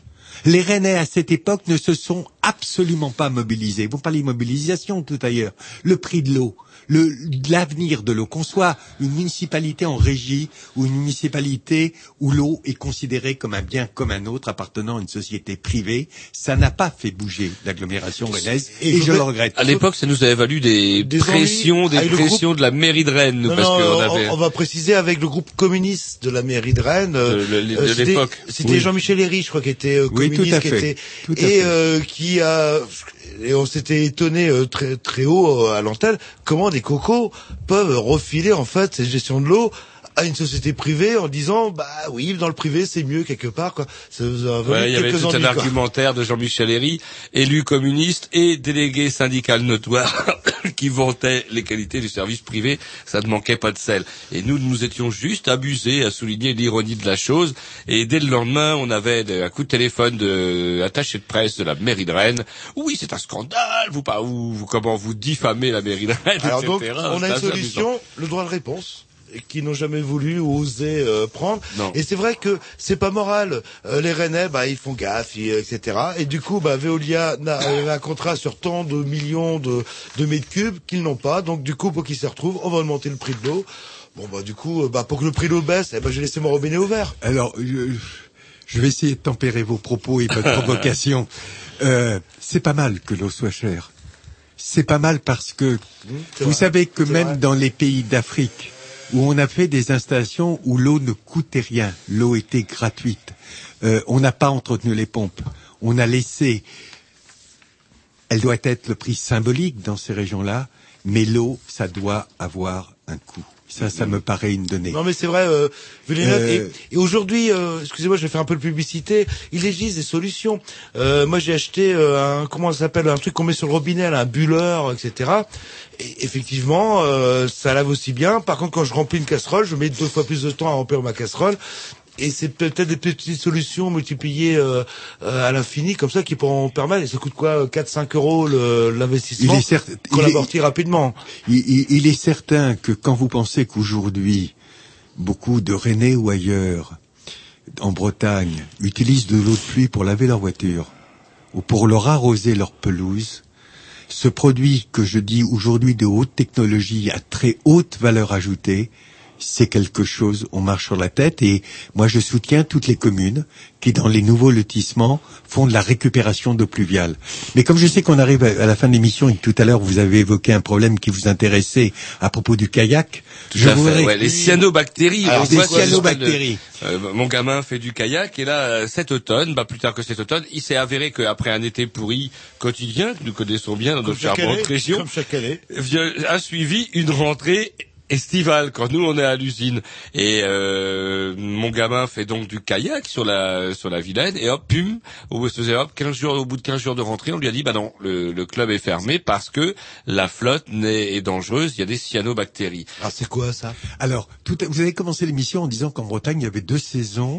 S4: Les Rennais à cette époque ne se sont absolument pas mobilisés. Vous parlez de mobilisation tout à l'heure. Le prix de l'eau. Le l'avenir de l'eau, qu'on soit une municipalité en régie ou une municipalité où l'eau est considérée comme un bien comme un autre appartenant à une société privée, ça n'a pas fait bouger l'agglomération rennaise et, je le regrette.
S2: À l'époque, ça nous avait valu des,
S1: Des
S2: pressions, des
S1: le
S2: pressions de la mairie de Rennes, nous,
S1: Non,
S2: parce
S1: non, on,
S2: avait.
S1: on va préciser avec le groupe communiste de la mairie de Rennes.
S2: De- de- de
S1: euh, c'était-
S2: l'époque.
S1: C'était
S2: Oui.
S1: Jean-Michel Héry, je crois, qui était euh,
S4: Oui, tout
S1: communiste,
S4: à
S1: qui
S4: fait.
S1: était
S4: Tout à
S1: et
S4: fait.
S1: euh, qui a et on s'était étonné euh, très très haut euh, à l'antenne comment des cocos peuvent refiler en fait cette gestion de l'eau à une société privée en disant bah oui dans le privé c'est mieux quelque part quoi.
S2: Ouais, il y avait tout un
S1: quoi.
S2: argumentaire de Jean-Michel Héry, élu communiste et délégué syndical notoire, qui vantait les qualités du service privé. Ça ne manquait pas de sel. Et nous, nous étions juste abusés à souligner l'ironie de la chose. Et dès le lendemain, on avait un coup de téléphone de attaché de presse de la mairie de Rennes. Oui, c'est un scandale. Vous pas, vous, comment vous diffamez la mairie de Rennes,
S1: Alors
S2: etc.
S1: donc on a une solution, le droit de réponse qui n'ont jamais voulu ou osé euh, prendre.
S2: Non.
S1: Et c'est vrai que c'est pas moral. Euh, les Rennais, bah, ils font gaffe, ils- etc. Et du coup, bah, Veolia n'a euh, un contrat sur tant de millions de, de mètres cubes qu'ils n'ont pas. Donc du coup, pour qu'ils se retrouvent, on va augmenter le prix de l'eau. Bon bah du coup, euh, bah, pour que le prix de l'eau baisse, eh ben, j'ai laissé mon robinet ouvert.
S4: Alors, je, je vais essayer de tempérer vos propos et votre provocation. Euh, c'est pas mal que l'eau soit chère. C'est pas mal parce que
S1: c'est
S4: vous
S1: vrai,
S4: savez que même
S1: vrai.
S4: dans les pays d'Afrique où on a fait des installations où l'eau ne coûtait rien, l'eau était gratuite, euh, on n'a pas entretenu les pompes, on a laissé. Elle doit être le prix symbolique dans ces régions-là, mais l'eau, ça doit avoir un coût. Ça, ça me paraît une donnée.
S1: Non mais c'est vrai, euh, Villeneuve.
S4: Euh,
S1: Et, et aujourd'hui, euh, excusez-moi, je vais faire un peu de publicité. Il existe des solutions. Euh, moi, j'ai acheté euh, un comment ça s'appelle un truc qu'on met sur le robinet, là, un bulleur, etc. Et effectivement, euh, ça lave aussi bien. Par contre, quand je remplis une casserole, je mets deux fois plus de temps à remplir ma casserole. Et c'est peut-être des petites solutions multipliées euh, euh, à l'infini, comme ça, qui pourront permettre. Et ça coûte quoi 4-5 euros l'investissement
S4: Il est certain-
S1: qu'on amortit rapidement.
S4: Il, il- il est certain que quand vous pensez qu'aujourd'hui, beaucoup de Rennais ou ailleurs, en Bretagne, utilisent de l'eau de pluie pour laver leur voiture ou pour leur arroser leur pelouse, ce produit que je dis aujourd'hui de haute technologie à très haute valeur ajoutée, c'est quelque chose, on marche sur la tête et moi je soutiens toutes les communes qui dans les nouveaux lotissements font de la récupération d'eau pluviale. Mais comme je sais qu'on arrive à la fin de l'émission et que tout à l'heure vous avez évoqué un problème qui vous intéressait à propos du kayak,
S2: Tout
S4: je voudrais...
S2: ouais, les cyanobactéries.
S4: Alors,
S2: quoi,
S4: cyanobactéries.
S2: Euh, mon gamin fait du kayak et là, euh, cet automne, bah, plus tard que cet automne, il s'est avéré qu'après un été pourri quotidien, que nous connaissons bien dans notre charmante région,
S1: comme chaque année.
S2: vient- a suivi une rentrée estivale quand nous on est à l'usine et euh, mon gamin fait donc du kayak sur la sur la Vilaine et hop pum au bout de hop 15 jours au bout de 15 jours de rentrée on lui a dit bah non le, le club est fermé parce que la flotte n'est- est dangereuse il y a des cyanobactéries
S1: Alors c'est quoi ça?
S4: Alors, tout, vous avez commencé l'émission en disant qu'en Bretagne, il y avait deux saisons.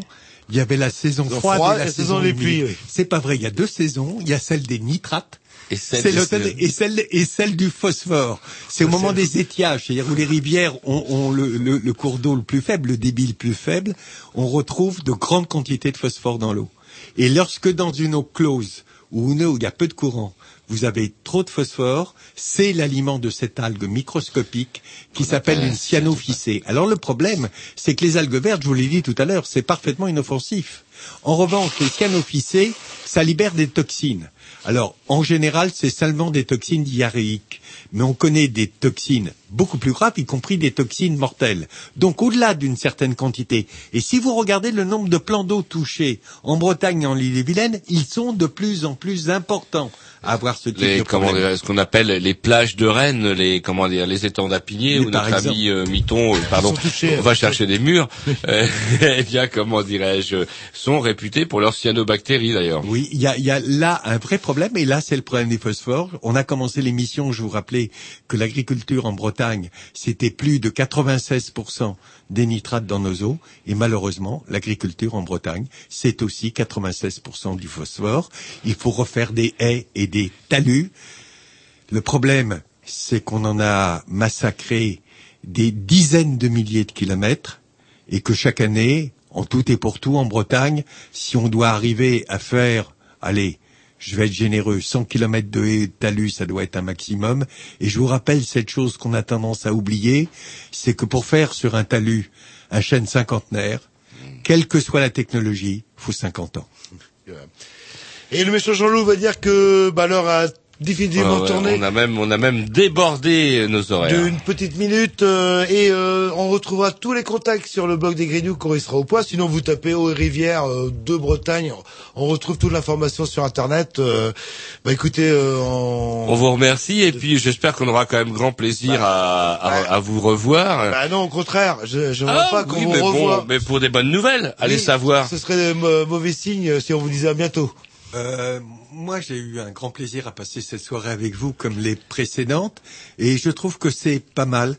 S4: Il y avait la saison
S1: Saison
S4: froide
S1: froide
S4: et la,
S1: et la saison des
S4: humide.
S1: pluies, oui.
S4: C'est pas vrai, il y a deux saisons. Il y a celle des nitrates.
S2: Et celle
S4: C'est
S2: des-
S4: l'automne et celle et celle du phosphore. C'est au moment des étiages, c'est-à-dire où les rivières ont, ont le, le- le cours d'eau le plus faible, le débit le plus faible, on retrouve de grandes quantités de phosphore dans l'eau. Et lorsque dans une eau close ou une eau où il y a peu de courant, vous avez trop de phosphore, c'est l'aliment de cette algue microscopique qui s'appelle une cyanophycée. Alors le problème, c'est que les algues vertes, je vous l'ai dit tout à l'heure, c'est parfaitement inoffensif. En revanche, les cyanophycées, ça libère des toxines. Alors, en général, c'est seulement des toxines diarrhéiques. Mais on connaît des toxines beaucoup plus graves, y compris des toxines mortelles. Donc, au-delà d'une certaine quantité. Et si vous regardez le nombre de plans d'eau touchés en Bretagne et en Ille-et-Vilaine, ils sont de plus en plus importants à avoir ce type
S2: les
S4: de
S2: comment
S4: problème.
S2: dire, ce qu'on appelle les plages de Rennes, les comment dire, les étangs d'Apigné
S4: Mais
S2: où notre
S4: exemple.
S2: ami euh, Miton, euh, pardon, on va chercher des murs, euh, eh bien comment dirais-je, sont réputés pour leurs cyanobactéries d'ailleurs.
S4: Oui, il y a, il y a là un vrai problème, et là c'est le problème des phosphores. On a commencé l'émission, je vous rappelais que l'agriculture en Bretagne, c'était plus de 96% des nitrates dans nos eaux, et malheureusement, l'agriculture en Bretagne, c'est aussi 96% du phosphore. Il faut refaire des haies et des talus. Le problème, c'est qu'on en a massacré des dizaines de milliers de kilomètres, et que chaque année, en tout et pour tout, en Bretagne, si on doit arriver à faire, allez, Je vais être généreux. 100 km de haie- talus, ça doit être un maximum. Et je vous rappelle cette chose qu'on a tendance à oublier, c'est que pour faire sur un talus un chêne cinquantenaire, quelle que soit la technologie, faut 50 ans.
S1: Et le méchant Jean-Loup va dire que bah, l'heure a
S2: ouais,
S1: tourné.
S2: on a même, on a même débordé nos horaires.
S1: d'une petite minute euh, et euh, on retrouvera tous les contacts sur le blog des Grignoux quand il sera au poids. Sinon, vous tapez Eau et Rivière euh, de Bretagne. On retrouve toute l'information sur Internet. Euh, bah écoutez, euh, on...
S2: On vous remercie et puis j'espère qu'on aura quand même grand plaisir à, à, à vous revoir.
S1: Bah non, au contraire, je je vois
S2: Ah,
S1: pas qu'on
S2: oui,
S1: vous
S2: mais
S1: revoit.
S2: bon, mais pour des bonnes nouvelles, allez
S1: Oui,
S2: savoir.
S1: Ce serait mauvais signe si on vous disait à bientôt.
S4: Euh, moi, j'ai eu un grand plaisir à passer cette soirée avec vous comme les précédentes, et je trouve que c'est pas mal,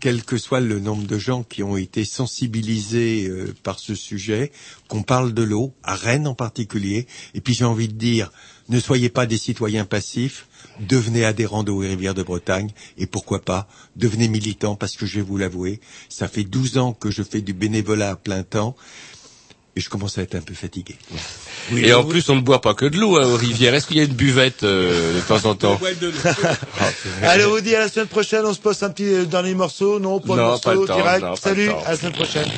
S4: quel que soit le nombre de gens qui ont été sensibilisés euh, par ce sujet, qu'on parle de l'eau, à Rennes en particulier, et puis j'ai envie de dire, ne soyez pas des citoyens passifs, devenez adhérents d'eau et rivière de Bretagne, et pourquoi pas, devenez militants, parce que je vais vous l'avouer, ça fait 12 ans que je fais du bénévolat à plein temps, et je commence à être un peu fatigué.
S2: et en plus, on ne boit pas que de l'eau hein, aux rivières. Est-ce qu'il y a une buvette euh, de temps en temps
S1: Allez, on vous dit à la semaine prochaine. On se passe un petit euh, dernier morceau. Non, pas de morceau
S2: pas le temps,
S1: direct. Salut, à la semaine prochaine.